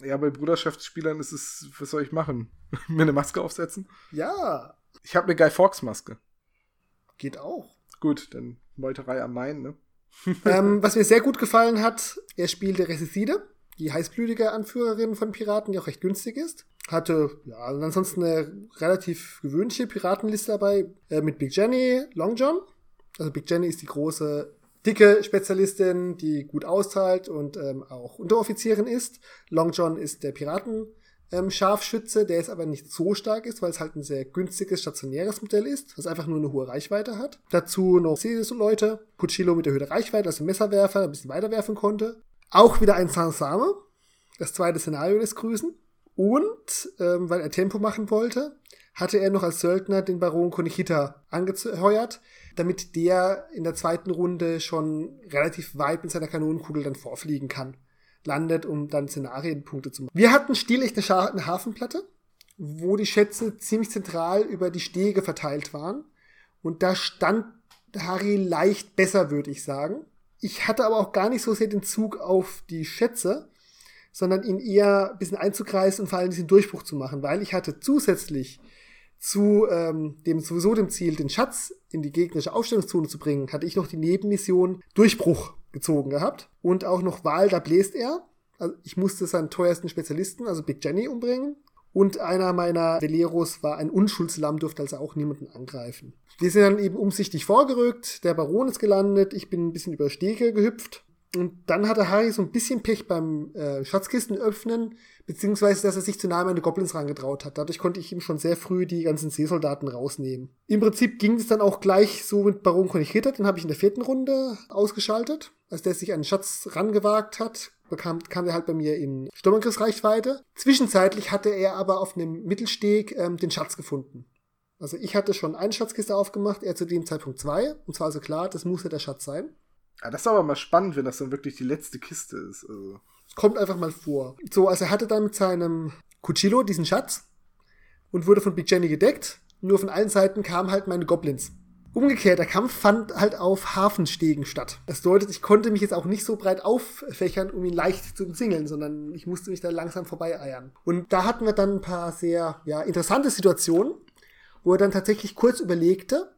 Ja, bei Bruderschaftsspielern ist es, was soll ich machen? Mir eine Maske aufsetzen? Ja. Ich habe eine Guy Fawkes Maske. Geht auch. Gut, dann Meuterei am Main, ne? ähm, was mir sehr gut gefallen hat, er spielte Resicide, die heißblütige Anführerin von Piraten, die auch recht günstig ist. Hatte, ja, ansonsten eine relativ gewöhnliche Piratenliste dabei, äh, mit Big Jenny, Long John. Also Big Jenny ist die große dicke Spezialistin, die gut austeilt und ähm, auch Unteroffizierin ist. Long John ist der Piraten. Ähm, Scharfschütze, der es aber nicht so stark ist, weil es halt ein sehr günstiges, stationäres Modell ist, das einfach nur eine hohe Reichweite hat. Dazu noch Leute, Puccillo mit der Höhe Reichweite, also Messerwerfer, ein bisschen weiterwerfen konnte. Auch wieder ein Sansame, das zweite Szenario des Grüßen. Und, ähm, weil er Tempo machen wollte, hatte er noch als Söldner den Baron Konichita angeheuert, damit der in der zweiten Runde schon relativ weit mit seiner Kanonenkugel dann vorfliegen kann. Landet, um dann Szenarienpunkte zu machen. Wir hatten stilecht eine, eine Hafenplatte, wo die Schätze ziemlich zentral über die Stege verteilt waren. Und da stand Harry leicht besser, würde ich sagen. Ich hatte aber auch gar nicht so sehr den Zug auf die Schätze, sondern ihn eher ein bisschen einzukreisen und vor allem diesen Durchbruch zu machen, weil ich hatte zusätzlich zu ähm, dem sowieso dem Ziel, den Schatz in die gegnerische Aufstellungszone zu bringen, hatte ich noch die Nebenmission Durchbruch gezogen gehabt und auch noch Wahl, da bläst er. Also ich musste seinen teuersten Spezialisten, also Big Jenny, umbringen. Und einer meiner Veleros war ein Unschuldslamm, durfte also auch niemanden angreifen. Wir sind dann eben umsichtig vorgerückt, der Baron ist gelandet, ich bin ein bisschen über Stege gehüpft und dann hatte Harry so ein bisschen Pech beim äh, Schatzkisten öffnen, beziehungsweise dass er sich zu nah an meine Goblins rangetraut hat. Dadurch konnte ich ihm schon sehr früh die ganzen Seesoldaten rausnehmen. Im Prinzip ging es dann auch gleich so mit Baron Konichita, den habe ich in der vierten Runde ausgeschaltet. Als der sich an den Schatz rangewagt hat, bekam, kam er halt bei mir in Sturmangriffsreichweite. Zwischenzeitlich hatte er aber auf einem Mittelsteg ähm, den Schatz gefunden. Also ich hatte schon eine Schatzkiste aufgemacht, er zu dem Zeitpunkt zwei. Und zwar also klar, das muss ja der Schatz sein. Ja, das ist aber mal spannend, wenn das dann wirklich die letzte Kiste ist. Also. Es kommt einfach mal vor. So, also er hatte dann mit seinem Cuchillo diesen Schatz und wurde von Big Jenny gedeckt. Nur von allen Seiten kamen halt meine Goblins. Umgekehrt, der Kampf fand halt auf Hafenstegen statt. Das bedeutet, ich konnte mich jetzt auch nicht so breit auffächern, um ihn leicht zu umzingeln, sondern ich musste mich da langsam vorbeieiern. Und da hatten wir dann ein paar sehr ja, interessante Situationen, wo er dann tatsächlich kurz überlegte,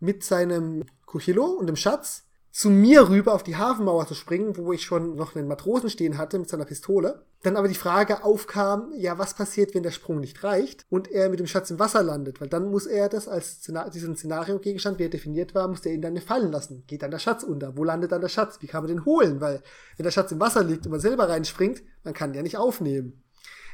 mit seinem Kuchilo und dem Schatz zu mir rüber auf die Hafenmauer zu springen, wo ich schon noch einen Matrosen stehen hatte mit seiner Pistole. Dann aber die Frage aufkam, ja, was passiert, wenn der Sprung nicht reicht und er mit dem Schatz im Wasser landet? Weil dann muss er das als Szenar diesen Szenario-Gegenstand, wie er definiert war, muss er ihn dann fallen lassen. Geht dann der Schatz unter? Wo landet dann der Schatz? Wie kann man den holen? Weil wenn der Schatz im Wasser liegt und man selber reinspringt, man kann ihn ja nicht aufnehmen.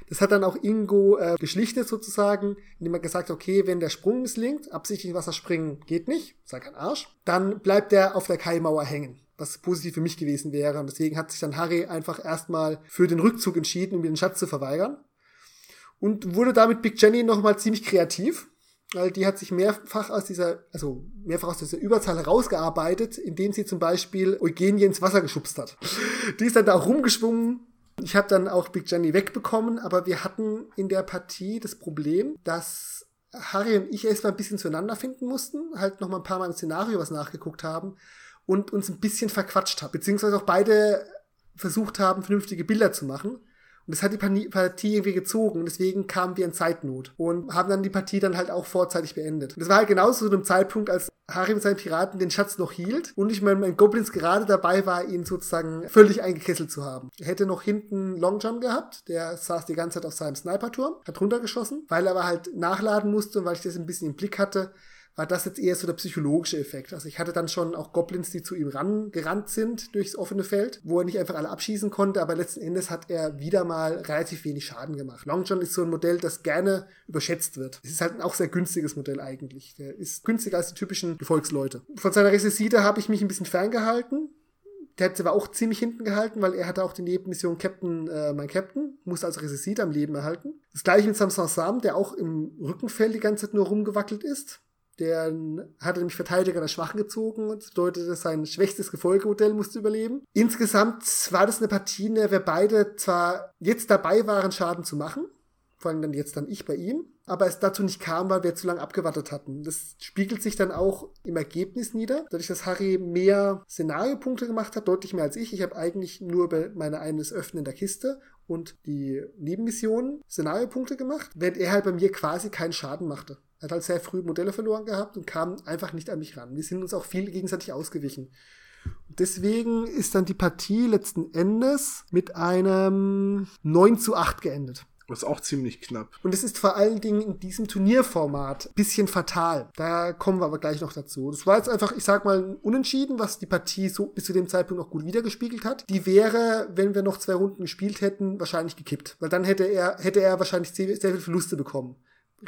Das hat dann auch Ingo äh, geschlichtet sozusagen, indem er gesagt hat, okay, wenn der Sprung misslingt, absichtlich in Wasser springen geht nicht, sei kein Arsch, dann bleibt er auf der Kaimauer hängen was positiv für mich gewesen wäre. Und deswegen hat sich dann Harry einfach erstmal für den Rückzug entschieden, um den Schatz zu verweigern. Und wurde damit Big Jenny nochmal ziemlich kreativ, weil die hat sich mehrfach aus dieser, also mehrfach aus dieser Überzahl herausgearbeitet, indem sie zum Beispiel Eugenie ins Wasser geschubst hat. Die ist dann da rumgeschwungen, ich habe dann auch Big Jenny wegbekommen, aber wir hatten in der Partie das Problem, dass Harry und ich erstmal ein bisschen zueinander finden mussten, halt noch mal ein paar Mal im Szenario was nachgeguckt haben und uns ein bisschen verquatscht hat, beziehungsweise auch beide versucht haben, vernünftige Bilder zu machen. Und das hat die Partie irgendwie gezogen. Und deswegen kamen wir in Zeitnot und haben dann die Partie dann halt auch vorzeitig beendet. Und das war halt genauso zu einem Zeitpunkt, als Harry mit seinen Piraten den Schatz noch hielt und ich mein, mein Goblins gerade dabei war, ihn sozusagen völlig eingekesselt zu haben. Er hätte noch hinten Long John gehabt, der saß die ganze Zeit auf seinem Sniperturm, hat runtergeschossen, weil er aber halt nachladen musste und weil ich das ein bisschen im Blick hatte, war das jetzt eher so der psychologische Effekt. Also ich hatte dann schon auch Goblins, die zu ihm rangerannt sind durchs offene Feld, wo er nicht einfach alle abschießen konnte, aber letzten Endes hat er wieder mal relativ wenig Schaden gemacht. Long John ist so ein Modell, das gerne überschätzt wird. Es ist halt ein auch sehr günstiges Modell eigentlich. Der ist günstiger als die typischen Gefolgsleute. Von seiner Resisite habe ich mich ein bisschen ferngehalten. Der hat sie aber auch ziemlich hinten gehalten, weil er hatte auch die Nebenmission Captain, äh, mein Captain, musste also Resisite am Leben erhalten. Das gleiche mit Samson Sam, der auch im Rückenfeld die ganze Zeit nur rumgewackelt ist. Der hatte nämlich Verteidiger der Schwachen gezogen und das bedeutete, sein schwächstes Gefolgemodell musste überleben. Insgesamt war das eine Partie, in der wir beide zwar jetzt dabei waren, Schaden zu machen, vor allem dann jetzt dann ich bei ihm, aber es dazu nicht kam, weil wir zu lange abgewartet hatten. Das spiegelt sich dann auch im Ergebnis nieder. Dadurch, dass Harry mehr Szenariopunkte gemacht hat, deutlich mehr als ich. Ich habe eigentlich nur über meine eines Öffnen der Kiste und die Nebenmissionen Szenariopunkte gemacht, während er halt bei mir quasi keinen Schaden machte. Er hat halt sehr früh Modelle verloren gehabt und kam einfach nicht an mich ran. Wir sind uns auch viel gegenseitig ausgewichen. Und deswegen ist dann die Partie letzten Endes mit einem 9 zu 8 geendet. Das ist auch ziemlich knapp. Und es ist vor allen Dingen in diesem Turnierformat ein bisschen fatal. Da kommen wir aber gleich noch dazu. Das war jetzt einfach, ich sag mal, ein Unentschieden, was die Partie so bis zu dem Zeitpunkt noch gut wiedergespiegelt hat. Die wäre, wenn wir noch zwei Runden gespielt hätten, wahrscheinlich gekippt. Weil dann hätte er, hätte er wahrscheinlich sehr, sehr viel Verluste bekommen.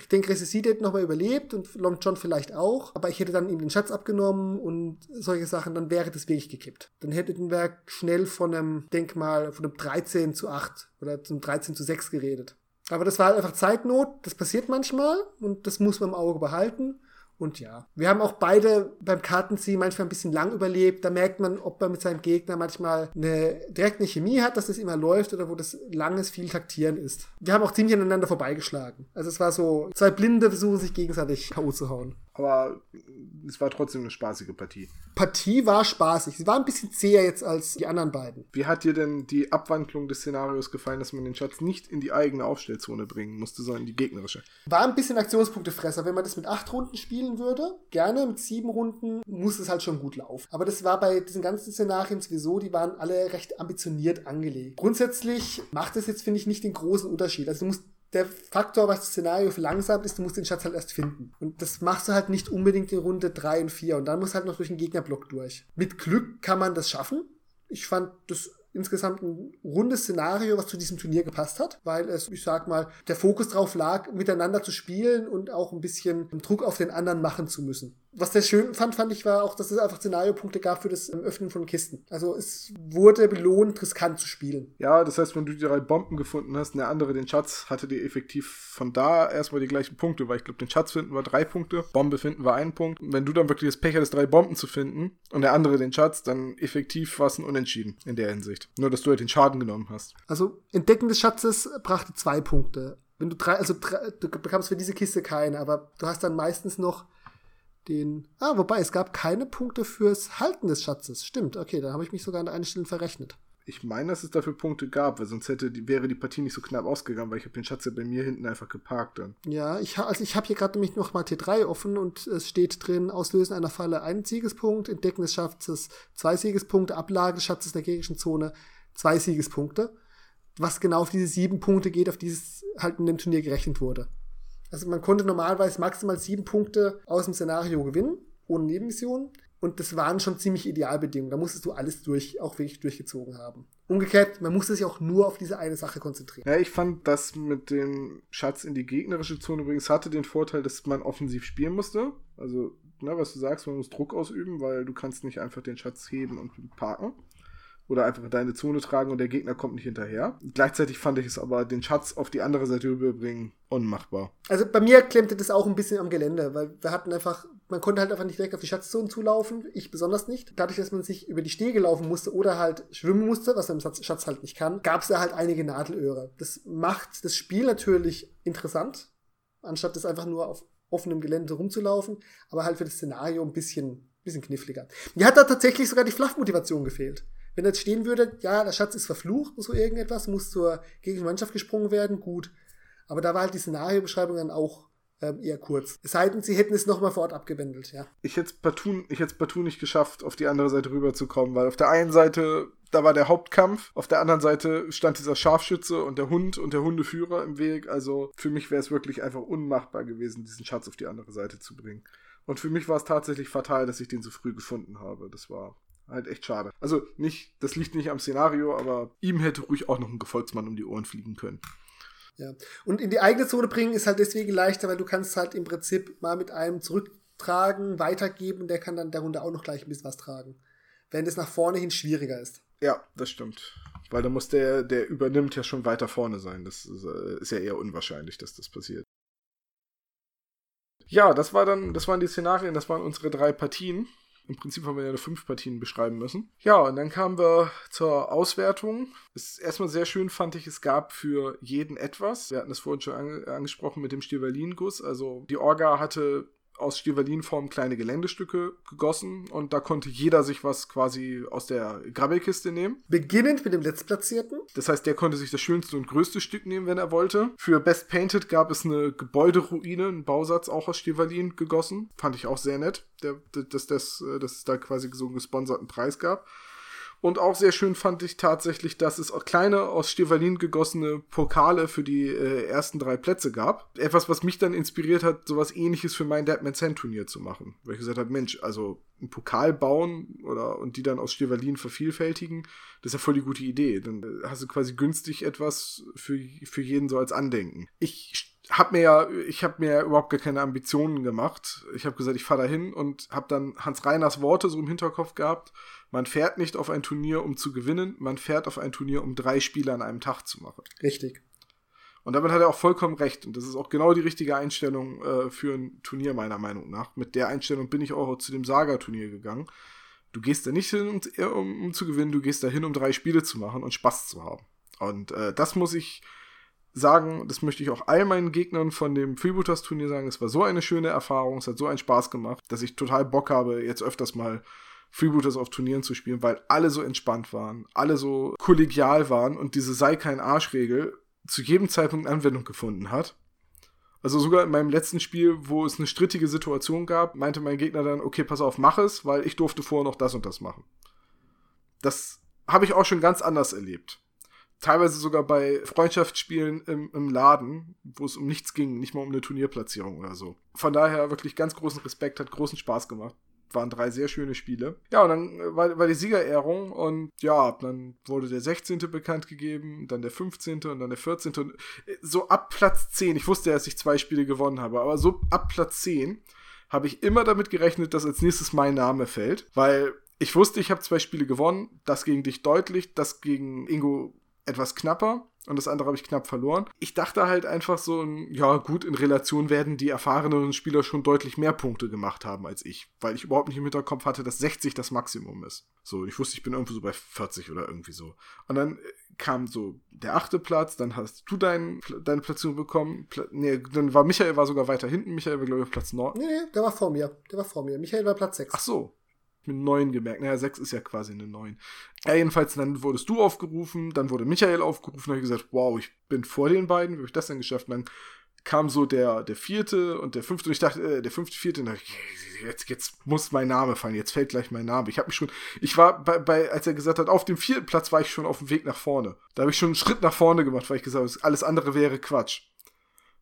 Ich denke, Resiside hätte nochmal überlebt und Long John vielleicht auch, aber ich hätte dann ihm den Schatz abgenommen und solche Sachen, dann wäre das wirklich gekippt. Dann hätten wir schnell von einem Denkmal, von einem 13 zu 8 oder zum 13 zu 6 geredet. Aber das war halt einfach Zeitnot, das passiert manchmal und das muss man im Auge behalten. Und ja, wir haben auch beide beim Kartenziehen manchmal ein bisschen lang überlebt. Da merkt man, ob man mit seinem Gegner manchmal eine direkt eine Chemie hat, dass das immer läuft oder wo das langes viel Taktieren ist. Wir haben auch ziemlich aneinander vorbeigeschlagen. Also es war so, zwei Blinde versuchen sich gegenseitig K.O. zu hauen. Aber es war trotzdem eine spaßige Partie. Partie war spaßig. Sie war ein bisschen zäher jetzt als die anderen beiden. Wie hat dir denn die Abwandlung des Szenarios gefallen, dass man den Schatz nicht in die eigene Aufstellzone bringen musste, sondern in die gegnerische? War ein bisschen Aktionspunktefresser. Wenn man das mit acht Runden spielen würde, gerne. Mit sieben Runden muss es halt schon gut laufen. Aber das war bei diesen ganzen Szenarien sowieso, die waren alle recht ambitioniert angelegt. Grundsätzlich macht es jetzt, finde ich, nicht den großen Unterschied. Also du musst der Faktor, was das Szenario verlangsamt, ist, du musst den Schatz halt erst finden. Und das machst du halt nicht unbedingt in Runde 3 und 4. Und dann musst du halt noch durch den Gegnerblock durch. Mit Glück kann man das schaffen. Ich fand das insgesamt ein rundes Szenario, was zu diesem Turnier gepasst hat, weil es, ich sag mal, der Fokus drauf lag, miteinander zu spielen und auch ein bisschen Druck auf den anderen machen zu müssen was sehr schön fand, fand ich, war auch, dass es einfach Szenariopunkte gab für das Öffnen von Kisten. Also es wurde belohnt, riskant zu spielen. Ja, das heißt, wenn du die drei Bomben gefunden hast und der andere den Schatz, hatte dir effektiv von da erstmal die gleichen Punkte, weil ich glaube, den Schatz finden war drei Punkte, Bombe finden war ein Punkt. Und wenn du dann wirklich das Pech hattest, drei Bomben zu finden und der andere den Schatz, dann effektiv war es ein Unentschieden in der Hinsicht. Nur, dass du halt den Schaden genommen hast. Also Entdecken des Schatzes brachte zwei Punkte. Wenn du drei, also drei, du bekamst für diese Kiste keine, aber du hast dann meistens noch den. Ah, wobei, es gab keine Punkte fürs Halten des Schatzes. Stimmt, okay, da habe ich mich sogar an der einen Stelle verrechnet. Ich meine, dass es dafür Punkte gab, weil sonst hätte die, wäre die Partie nicht so knapp ausgegangen, weil ich habe den Schatz ja bei mir hinten einfach geparkt dann. Ja, ich, also ich habe hier gerade nämlich noch mal T3 offen und es steht drin, Auslösen einer Falle ein Siegespunkt, Entdecken des Schatzes zwei Siegespunkte, Ablage des Schatzes der gegnerischen Zone zwei Siegespunkte. Was genau auf diese sieben Punkte geht, auf dieses halt in dem Turnier gerechnet wurde. Also man konnte normalerweise maximal sieben Punkte aus dem Szenario gewinnen, ohne Nebenmissionen. Und das waren schon ziemlich Idealbedingungen. Da musstest du alles durch, auch wirklich durchgezogen haben. Umgekehrt, man musste sich auch nur auf diese eine Sache konzentrieren. Ja, ich fand das mit dem Schatz in die gegnerische Zone übrigens hatte den Vorteil, dass man offensiv spielen musste. Also, ne, was du sagst, man muss Druck ausüben, weil du kannst nicht einfach den Schatz heben und parken oder einfach in deine Zone tragen und der Gegner kommt nicht hinterher. Gleichzeitig fand ich es aber, den Schatz auf die andere Seite überbringen, unmachbar. Also bei mir klemmte das auch ein bisschen am Gelände, weil wir hatten einfach, man konnte halt einfach nicht direkt auf die Schatzzone zulaufen, ich besonders nicht. Dadurch, dass man sich über die Stege laufen musste oder halt schwimmen musste, was man im Schatz halt nicht kann, gab es da halt einige Nadelöhre. Das macht das Spiel natürlich interessant, anstatt das einfach nur auf offenem Gelände rumzulaufen, aber halt für das Szenario ein bisschen bisschen kniffliger. Mir hat da tatsächlich sogar die Fluff-Motivation gefehlt. Wenn jetzt stehen würde, ja, der Schatz ist verflucht, so irgendetwas, muss zur gegnerischen gesprungen werden, gut. Aber da war halt die Szenariobeschreibung dann auch ähm, eher kurz. Es sei denn, sie hätten es nochmal vor Ort abgewendet, ja. Ich hätte es partout, partout nicht geschafft, auf die andere Seite rüberzukommen, weil auf der einen Seite, da war der Hauptkampf, auf der anderen Seite stand dieser Scharfschütze und der Hund und der Hundeführer im Weg. Also für mich wäre es wirklich einfach unmachbar gewesen, diesen Schatz auf die andere Seite zu bringen. Und für mich war es tatsächlich fatal, dass ich den so früh gefunden habe. Das war halt echt schade. Also nicht, das liegt nicht am Szenario, aber ihm hätte ruhig auch noch ein Gefolgsmann um die Ohren fliegen können. Ja. Und in die eigene Zone bringen ist halt deswegen leichter, weil du kannst halt im Prinzip mal mit einem zurücktragen, weitergeben und der kann dann darunter auch noch gleich ein bisschen was tragen. Während es nach vorne hin schwieriger ist. Ja, das stimmt. Weil da muss der, der übernimmt, ja schon weiter vorne sein. Das ist, äh, ist ja eher unwahrscheinlich, dass das passiert. Ja, das war dann, das waren die Szenarien, das waren unsere drei Partien. Im Prinzip haben wir ja nur fünf Partien beschreiben müssen. Ja, und dann kamen wir zur Auswertung. Es ist erstmal sehr schön, fand ich, es gab für jeden etwas. Wir hatten es vorhin schon ange angesprochen mit dem Stirvalin-Guss. Also die Orga hatte aus Stivalinform kleine Geländestücke gegossen und da konnte jeder sich was quasi aus der Grabbelkiste nehmen. Beginnend mit dem Letztplatzierten. Das heißt, der konnte sich das schönste und größte Stück nehmen, wenn er wollte. Für Best Painted gab es eine Gebäuderuine, einen Bausatz auch aus Stivalin gegossen. Fand ich auch sehr nett, der, dass, das, dass es da quasi so einen gesponserten Preis gab. Und auch sehr schön fand ich tatsächlich, dass es auch kleine aus Stevalin gegossene Pokale für die äh, ersten drei Plätze gab. Etwas, was mich dann inspiriert hat, sowas ähnliches für mein Deadman Sand Turnier zu machen. Weil ich gesagt habe, Mensch, also einen Pokal bauen oder und die dann aus Stevalin vervielfältigen, das ist ja voll die gute Idee. Dann äh, hast du quasi günstig etwas für, für jeden so als Andenken. Ich hab mir ja, ich habe mir ja überhaupt gar keine Ambitionen gemacht. Ich habe gesagt, ich fahre dahin und habe dann Hans Reiners Worte so im Hinterkopf gehabt. Man fährt nicht auf ein Turnier, um zu gewinnen, man fährt auf ein Turnier, um drei Spiele an einem Tag zu machen. Richtig. Und damit hat er auch vollkommen recht. Und das ist auch genau die richtige Einstellung äh, für ein Turnier, meiner Meinung nach. Mit der Einstellung bin ich auch zu dem Saga-Turnier gegangen. Du gehst da nicht hin, um, um, um, zu gewinnen, du gehst da hin, um drei Spiele zu machen und Spaß zu haben. Und äh, das muss ich sagen, das möchte ich auch all meinen Gegnern von dem Freebooters Turnier sagen, es war so eine schöne Erfahrung, es hat so einen Spaß gemacht, dass ich total Bock habe, jetzt öfters mal Freebooters auf Turnieren zu spielen, weil alle so entspannt waren, alle so kollegial waren und diese sei kein Arschregel zu jedem Zeitpunkt Anwendung gefunden hat. Also sogar in meinem letzten Spiel, wo es eine strittige Situation gab, meinte mein Gegner dann, okay, pass auf, mach es, weil ich durfte vorher noch das und das machen. Das habe ich auch schon ganz anders erlebt teilweise sogar bei Freundschaftsspielen im, im Laden, wo es um nichts ging, nicht mal um eine Turnierplatzierung oder so. Von daher wirklich ganz großen Respekt, hat großen Spaß gemacht. Waren drei sehr schöne Spiele. Ja, und dann äh, war, war die Siegerehrung und ja, dann wurde der 16. bekannt gegeben, dann der 15. und dann der 14. Und äh, so ab Platz 10, ich wusste ja, dass ich zwei Spiele gewonnen habe, aber so ab Platz 10 habe ich immer damit gerechnet, dass als nächstes mein Name fällt, weil ich wusste, ich habe zwei Spiele gewonnen, das gegen dich deutlich, das gegen Ingo etwas knapper und das andere habe ich knapp verloren. Ich dachte halt einfach so, ja gut, in Relation werden die erfahrenen Spieler schon deutlich mehr Punkte gemacht haben als ich, weil ich überhaupt nicht im Hinterkopf hatte, dass 60 das Maximum ist. So, ich wusste, ich bin irgendwo so bei 40 oder irgendwie so. Und dann äh, kam so der achte Platz, dann hast du dein, deine Platzierung bekommen. Pla nee, dann war Michael war sogar weiter hinten. Michael war, glaube ich, Platz 9. Nee, nee, der war vor mir. Der war vor mir. Michael war Platz 6. Ach so, mit 9 gemerkt. Naja, 6 ist ja quasi eine 9. Ja, jedenfalls, dann wurdest du aufgerufen, dann wurde Michael aufgerufen, da habe ich gesagt, wow, ich bin vor den beiden, wie habe ich das denn geschafft? Und dann kam so der, der vierte und der fünfte und ich dachte, äh, der fünfte, vierte, und dachte jetzt, jetzt muss mein Name fallen, jetzt fällt gleich mein Name. Ich habe mich schon, ich war bei, bei, als er gesagt hat, auf dem vierten Platz war ich schon auf dem Weg nach vorne. Da habe ich schon einen Schritt nach vorne gemacht, weil ich gesagt habe, alles andere wäre Quatsch.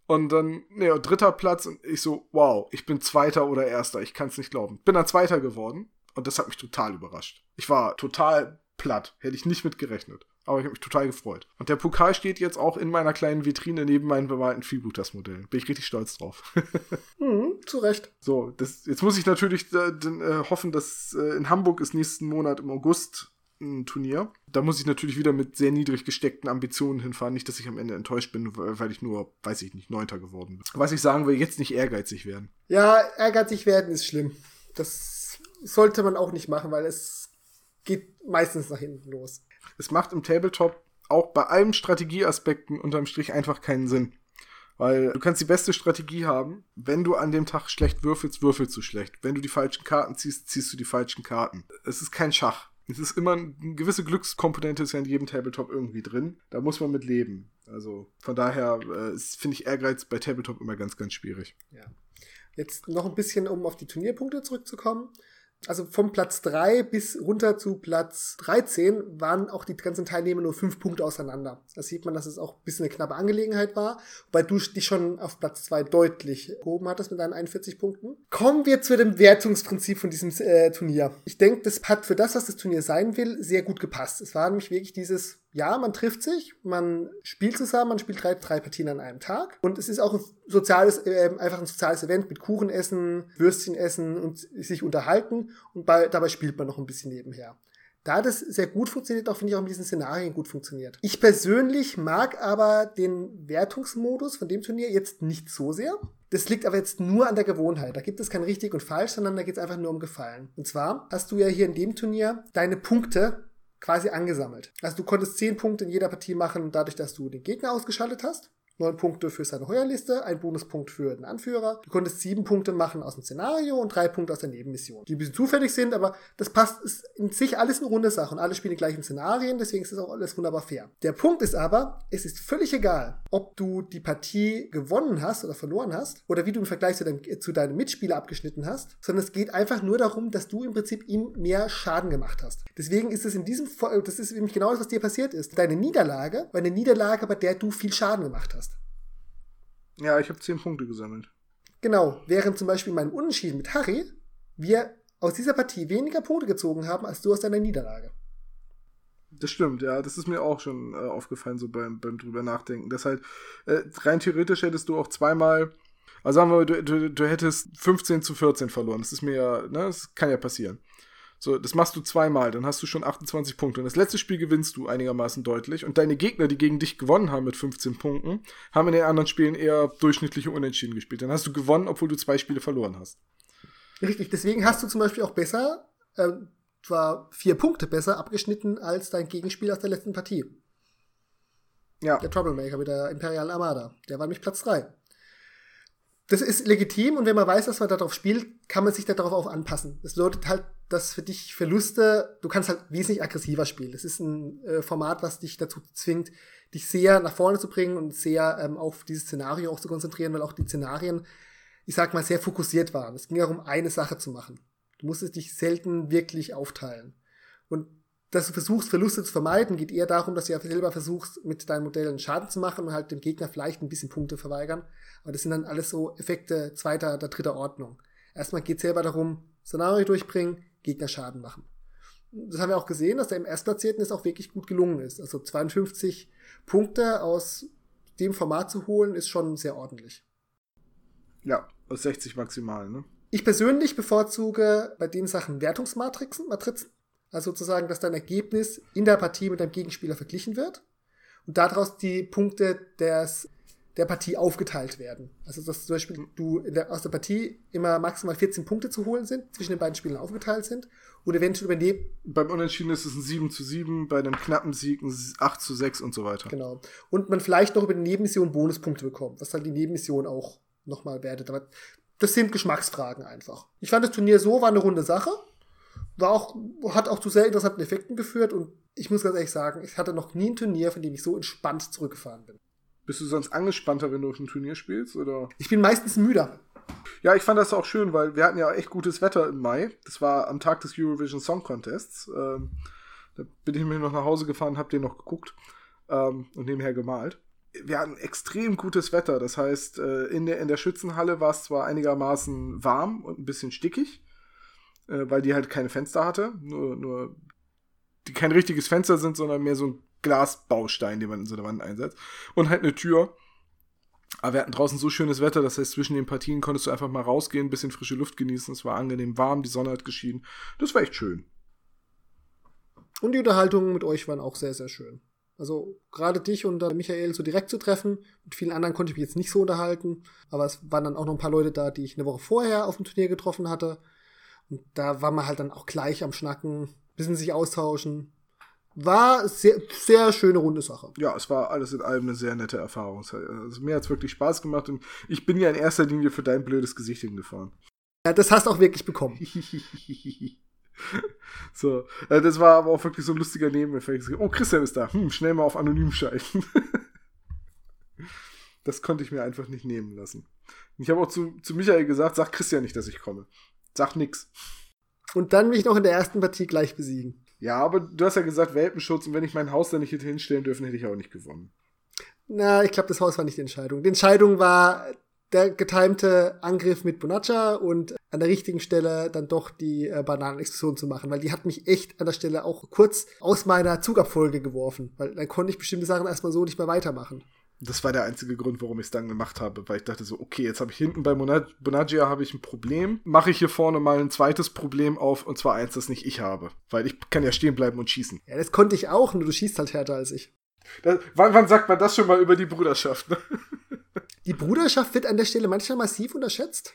Und dann, ne, dritter Platz und ich so, wow, ich bin Zweiter oder Erster, ich kann es nicht glauben. Bin dann Zweiter geworden und das hat mich total überrascht. Ich war total platt. Hätte ich nicht mit gerechnet. Aber ich habe mich total gefreut. Und der Pokal steht jetzt auch in meiner kleinen Vitrine neben meinen bemalten Freebooters-Modellen. Bin ich richtig stolz drauf. mhm, zu Recht. So, das, jetzt muss ich natürlich äh, äh, hoffen, dass äh, in Hamburg ist nächsten Monat im August ein Turnier. Da muss ich natürlich wieder mit sehr niedrig gesteckten Ambitionen hinfahren. Nicht, dass ich am Ende enttäuscht bin, weil ich nur, weiß ich nicht, Neunter geworden bin. Was ich sagen will, jetzt nicht ehrgeizig werden. Ja, ehrgeizig werden ist schlimm. Das sollte man auch nicht machen, weil es geht meistens nach hinten los. Es macht im Tabletop auch bei allen Strategieaspekten unterm Strich einfach keinen Sinn. Weil du kannst die beste Strategie haben. Wenn du an dem Tag schlecht würfelst, würfelst du schlecht. Wenn du die falschen Karten ziehst, ziehst du die falschen Karten. Es ist kein Schach. Es ist immer eine gewisse Glückskomponente ist ja in jedem Tabletop irgendwie drin. Da muss man mit leben. Also von daher äh, finde ich Ehrgeiz bei Tabletop immer ganz, ganz schwierig. Ja. Jetzt noch ein bisschen, um auf die Turnierpunkte zurückzukommen also vom Platz 3 bis runter zu Platz 13 waren auch die ganzen Teilnehmer nur fünf Punkte auseinander. Da sieht man, dass es auch ein bisschen eine knappe Angelegenheit war, weil du dich schon auf Platz 2 deutlich gehoben hattest mit deinen 41 Punkten. Kommen wir zu dem Wertungsprinzip von diesem äh, Turnier. Ich denke, das hat für das, was das Turnier sein will, sehr gut gepasst. Es war nämlich wirklich dieses ja, man trifft sich, man spielt zusammen, man spielt drei, drei Partien an einem Tag. Und es ist auch ein soziales, äh, einfach ein soziales Event mit Kuchen essen, Würstchen essen und sich unterhalten. Und bei, dabei spielt man noch ein bisschen nebenher. Da das sehr gut funktioniert, auch finde ich auch in diesen Szenarien gut funktioniert. Ich persönlich mag aber den Wertungsmodus von dem Turnier jetzt nicht so sehr. Das liegt aber jetzt nur an der Gewohnheit. Da gibt es kein richtig und falsch, sondern da geht es einfach nur um Gefallen. Und zwar hast du ja hier in dem Turnier deine Punkte quasi angesammelt. Also du konntest zehn Punkte in jeder Partie machen, dadurch, dass du den Gegner ausgeschaltet hast. Neun Punkte für seine Heuerliste, ein Bonuspunkt für den Anführer. Du konntest sieben Punkte machen aus dem Szenario und drei Punkte aus der Nebenmission. Die ein bisschen zufällig sind, aber das passt, ist in sich alles eine runde Sache und alle spielen die gleichen Szenarien, deswegen ist es auch alles wunderbar fair. Der Punkt ist aber, es ist völlig egal, ob du die Partie gewonnen hast oder verloren hast oder wie du im Vergleich zu deinem, zu deinem Mitspieler abgeschnitten hast, sondern es geht einfach nur darum, dass du im Prinzip ihm mehr Schaden gemacht hast. Deswegen ist es in diesem, das ist nämlich genau das, was dir passiert ist. Deine Niederlage war eine Niederlage, bei der du viel Schaden gemacht hast. Ja, ich habe zehn Punkte gesammelt. Genau, während zum Beispiel mein Unentschieden mit Harry wir aus dieser Partie weniger Punkte gezogen haben als du aus deiner Niederlage. Das stimmt, ja. Das ist mir auch schon äh, aufgefallen, so beim, beim drüber nachdenken. Das halt, äh, rein theoretisch hättest du auch zweimal, also sagen wir, du, du, du hättest 15 zu 14 verloren. Das ist mir ja, ne, das kann ja passieren. So, das machst du zweimal, dann hast du schon 28 Punkte. Und das letzte Spiel gewinnst du einigermaßen deutlich. Und deine Gegner, die gegen dich gewonnen haben mit 15 Punkten, haben in den anderen Spielen eher durchschnittliche Unentschieden gespielt. Dann hast du gewonnen, obwohl du zwei Spiele verloren hast. Richtig, deswegen hast du zum Beispiel auch besser, äh, zwar vier Punkte besser abgeschnitten als dein Gegenspiel aus der letzten Partie. Ja. Der Troublemaker mit der Imperialen Armada. Der war nämlich Platz 3 das ist legitim und wenn man weiß, dass man darauf spielt, kann man sich darauf auch anpassen. Das bedeutet halt, dass für dich Verluste, du kannst halt wesentlich aggressiver spielen. Das ist ein äh, Format, was dich dazu zwingt, dich sehr nach vorne zu bringen und sehr ähm, auf dieses Szenario auch zu konzentrieren, weil auch die Szenarien, ich sag mal, sehr fokussiert waren. Es ging darum, eine Sache zu machen. Du musstest dich selten wirklich aufteilen. Und dass du versuchst, Verluste zu vermeiden, geht eher darum, dass du ja selber versuchst, mit deinen Modellen Schaden zu machen und halt dem Gegner vielleicht ein bisschen Punkte verweigern. Aber das sind dann alles so Effekte zweiter oder dritter Ordnung. Erstmal geht es selber darum, Szenario durchbringen, Gegner Schaden machen. Das haben wir auch gesehen, dass der im Erstplatzierten es auch wirklich gut gelungen ist. Also 52 Punkte aus dem Format zu holen, ist schon sehr ordentlich. Ja, aus 60 maximal, ne? Ich persönlich bevorzuge bei den Sachen Wertungsmatrizen, Matrizen. Also sozusagen, dass dein Ergebnis in der Partie mit deinem Gegenspieler verglichen wird und daraus die Punkte des, der Partie aufgeteilt werden. Also dass zum Beispiel du der, aus der Partie immer maximal 14 Punkte zu holen sind, zwischen den beiden Spielern aufgeteilt sind und eventuell übernehmen. Beim Unentschieden ist es ein 7 zu 7, bei einem knappen Sieg ein 8 zu 6 und so weiter. Genau. Und man vielleicht noch über die Nebenmission Bonuspunkte bekommt, was dann die Nebenmission auch nochmal wertet. Aber das sind Geschmacksfragen einfach. Ich fand das Turnier so, war eine runde Sache war auch, hat auch zu sehr interessanten Effekten geführt und ich muss ganz ehrlich sagen, ich hatte noch nie ein Turnier, von dem ich so entspannt zurückgefahren bin. Bist du sonst angespannter, wenn du auf ein Turnier spielst? Oder? Ich bin meistens müder. Ja, ich fand das auch schön, weil wir hatten ja echt gutes Wetter im Mai. Das war am Tag des Eurovision Song Contests. Ähm, da bin ich mir noch nach Hause gefahren, hab den noch geguckt ähm, und nebenher gemalt. Wir hatten extrem gutes Wetter. Das heißt, äh, in, der, in der Schützenhalle war es zwar einigermaßen warm und ein bisschen stickig, äh, weil die halt keine Fenster hatte. Nur, nur, die kein richtiges Fenster sind, sondern mehr so ein Glasbaustein, den man in so einer Wand einsetzt. Und halt eine Tür. Aber wir hatten draußen so schönes Wetter, das heißt, zwischen den Partien konntest du einfach mal rausgehen, ein bisschen frische Luft genießen. Es war angenehm warm, die Sonne hat geschienen. Das war echt schön. Und die Unterhaltungen mit euch waren auch sehr, sehr schön. Also gerade dich und Michael so direkt zu treffen. Mit vielen anderen konnte ich mich jetzt nicht so unterhalten. Aber es waren dann auch noch ein paar Leute da, die ich eine Woche vorher auf dem Turnier getroffen hatte. Und da war man halt dann auch gleich am Schnacken, bisschen sich austauschen. war sehr, sehr schöne runde Sache. Ja, es war alles in allem eine sehr nette Erfahrung. Also mir hat es wirklich Spaß gemacht und ich bin ja in erster Linie für dein blödes Gesicht hingefahren. Ja, das hast du auch wirklich bekommen. so, äh, das war aber auch wirklich so ein lustiger Nebeneffekt. Oh, Christian ist da. Hm, schnell mal auf anonym schalten. das konnte ich mir einfach nicht nehmen lassen. Ich habe auch zu, zu Michael gesagt, sag Christian nicht, dass ich komme. Sag nix. Und dann mich noch in der ersten Partie gleich besiegen. Ja, aber du hast ja gesagt Welpenschutz und wenn ich mein Haus da nicht hätte hinstellen dürfen, hätte ich auch nicht gewonnen. Na, ich glaube, das Haus war nicht die Entscheidung. Die Entscheidung war der getimte Angriff mit Bonaccia und an der richtigen Stelle dann doch die äh, Bananenexplosion zu machen, weil die hat mich echt an der Stelle auch kurz aus meiner Zugabfolge geworfen, weil dann konnte ich bestimmte Sachen erstmal so nicht mehr weitermachen. Das war der einzige Grund, warum ich es dann gemacht habe, weil ich dachte so, okay, jetzt habe ich hinten bei Bonaggia habe ich ein Problem, mache ich hier vorne mal ein zweites Problem auf und zwar eins, das nicht ich habe, weil ich kann ja stehen bleiben und schießen. Ja, das konnte ich auch, nur du schießt halt härter als ich. Das, wann, wann sagt man das schon mal über die Bruderschaft? Ne? Die Bruderschaft wird an der Stelle manchmal massiv unterschätzt.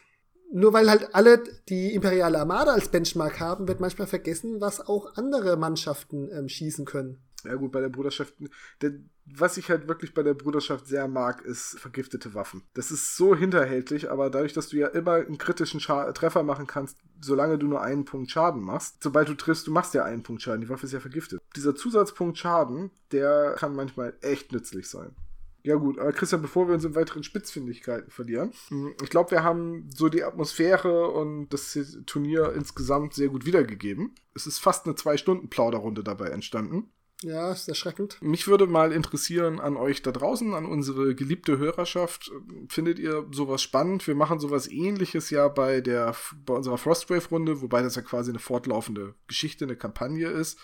Nur weil halt alle die imperiale Armada als Benchmark haben, wird manchmal vergessen, was auch andere Mannschaften ähm, schießen können. Ja gut, bei der Bruderschaft, der, was ich halt wirklich bei der Bruderschaft sehr mag, ist vergiftete Waffen. Das ist so hinterhältig, aber dadurch, dass du ja immer einen kritischen Scha Treffer machen kannst, solange du nur einen Punkt Schaden machst, sobald du triffst, du machst ja einen Punkt Schaden, die Waffe ist ja vergiftet. Dieser Zusatzpunkt Schaden, der kann manchmal echt nützlich sein. Ja gut, aber Christian, bevor wir uns in weiteren Spitzfindigkeiten verlieren, hm, ich glaube, wir haben so die Atmosphäre und das Turnier insgesamt sehr gut wiedergegeben. Es ist fast eine Zwei-Stunden-Plauderrunde dabei entstanden. Ja, ist erschreckend. Mich würde mal interessieren an euch da draußen, an unsere geliebte Hörerschaft. Findet ihr sowas spannend? Wir machen sowas ähnliches ja bei der bei unserer Frostwave-Runde, wobei das ja quasi eine fortlaufende Geschichte, eine Kampagne ist.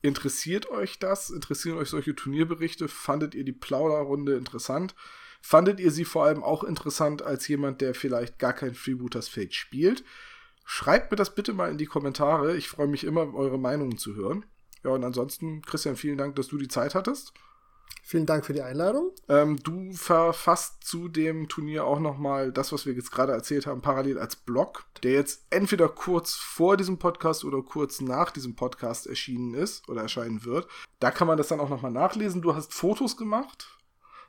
Interessiert euch das? Interessieren euch solche Turnierberichte? Fandet ihr die Plauderrunde interessant? Fandet ihr sie vor allem auch interessant als jemand, der vielleicht gar kein Freebooters Fate spielt? Schreibt mir das bitte mal in die Kommentare. Ich freue mich immer, eure Meinungen zu hören. Ja, und ansonsten, Christian, vielen Dank, dass du die Zeit hattest. Vielen Dank für die Einladung. Ähm, du verfasst zu dem Turnier auch nochmal das, was wir jetzt gerade erzählt haben, parallel als Blog, der jetzt entweder kurz vor diesem Podcast oder kurz nach diesem Podcast erschienen ist oder erscheinen wird. Da kann man das dann auch nochmal nachlesen. Du hast Fotos gemacht.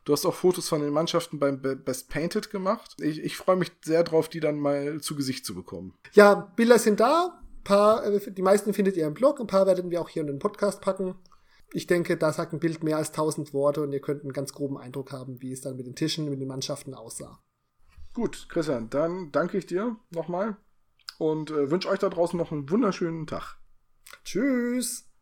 Du hast auch Fotos von den Mannschaften beim Best Painted gemacht. Ich, ich freue mich sehr drauf, die dann mal zu Gesicht zu bekommen. Ja, Bilder sind da paar, äh, die meisten findet ihr im Blog, ein paar werden wir auch hier in den Podcast packen. Ich denke, da sagt ein Bild mehr als 1000 Worte und ihr könnt einen ganz groben Eindruck haben, wie es dann mit den Tischen, mit den Mannschaften aussah. Gut, Christian, dann danke ich dir nochmal und äh, wünsche euch da draußen noch einen wunderschönen Tag. Tschüss!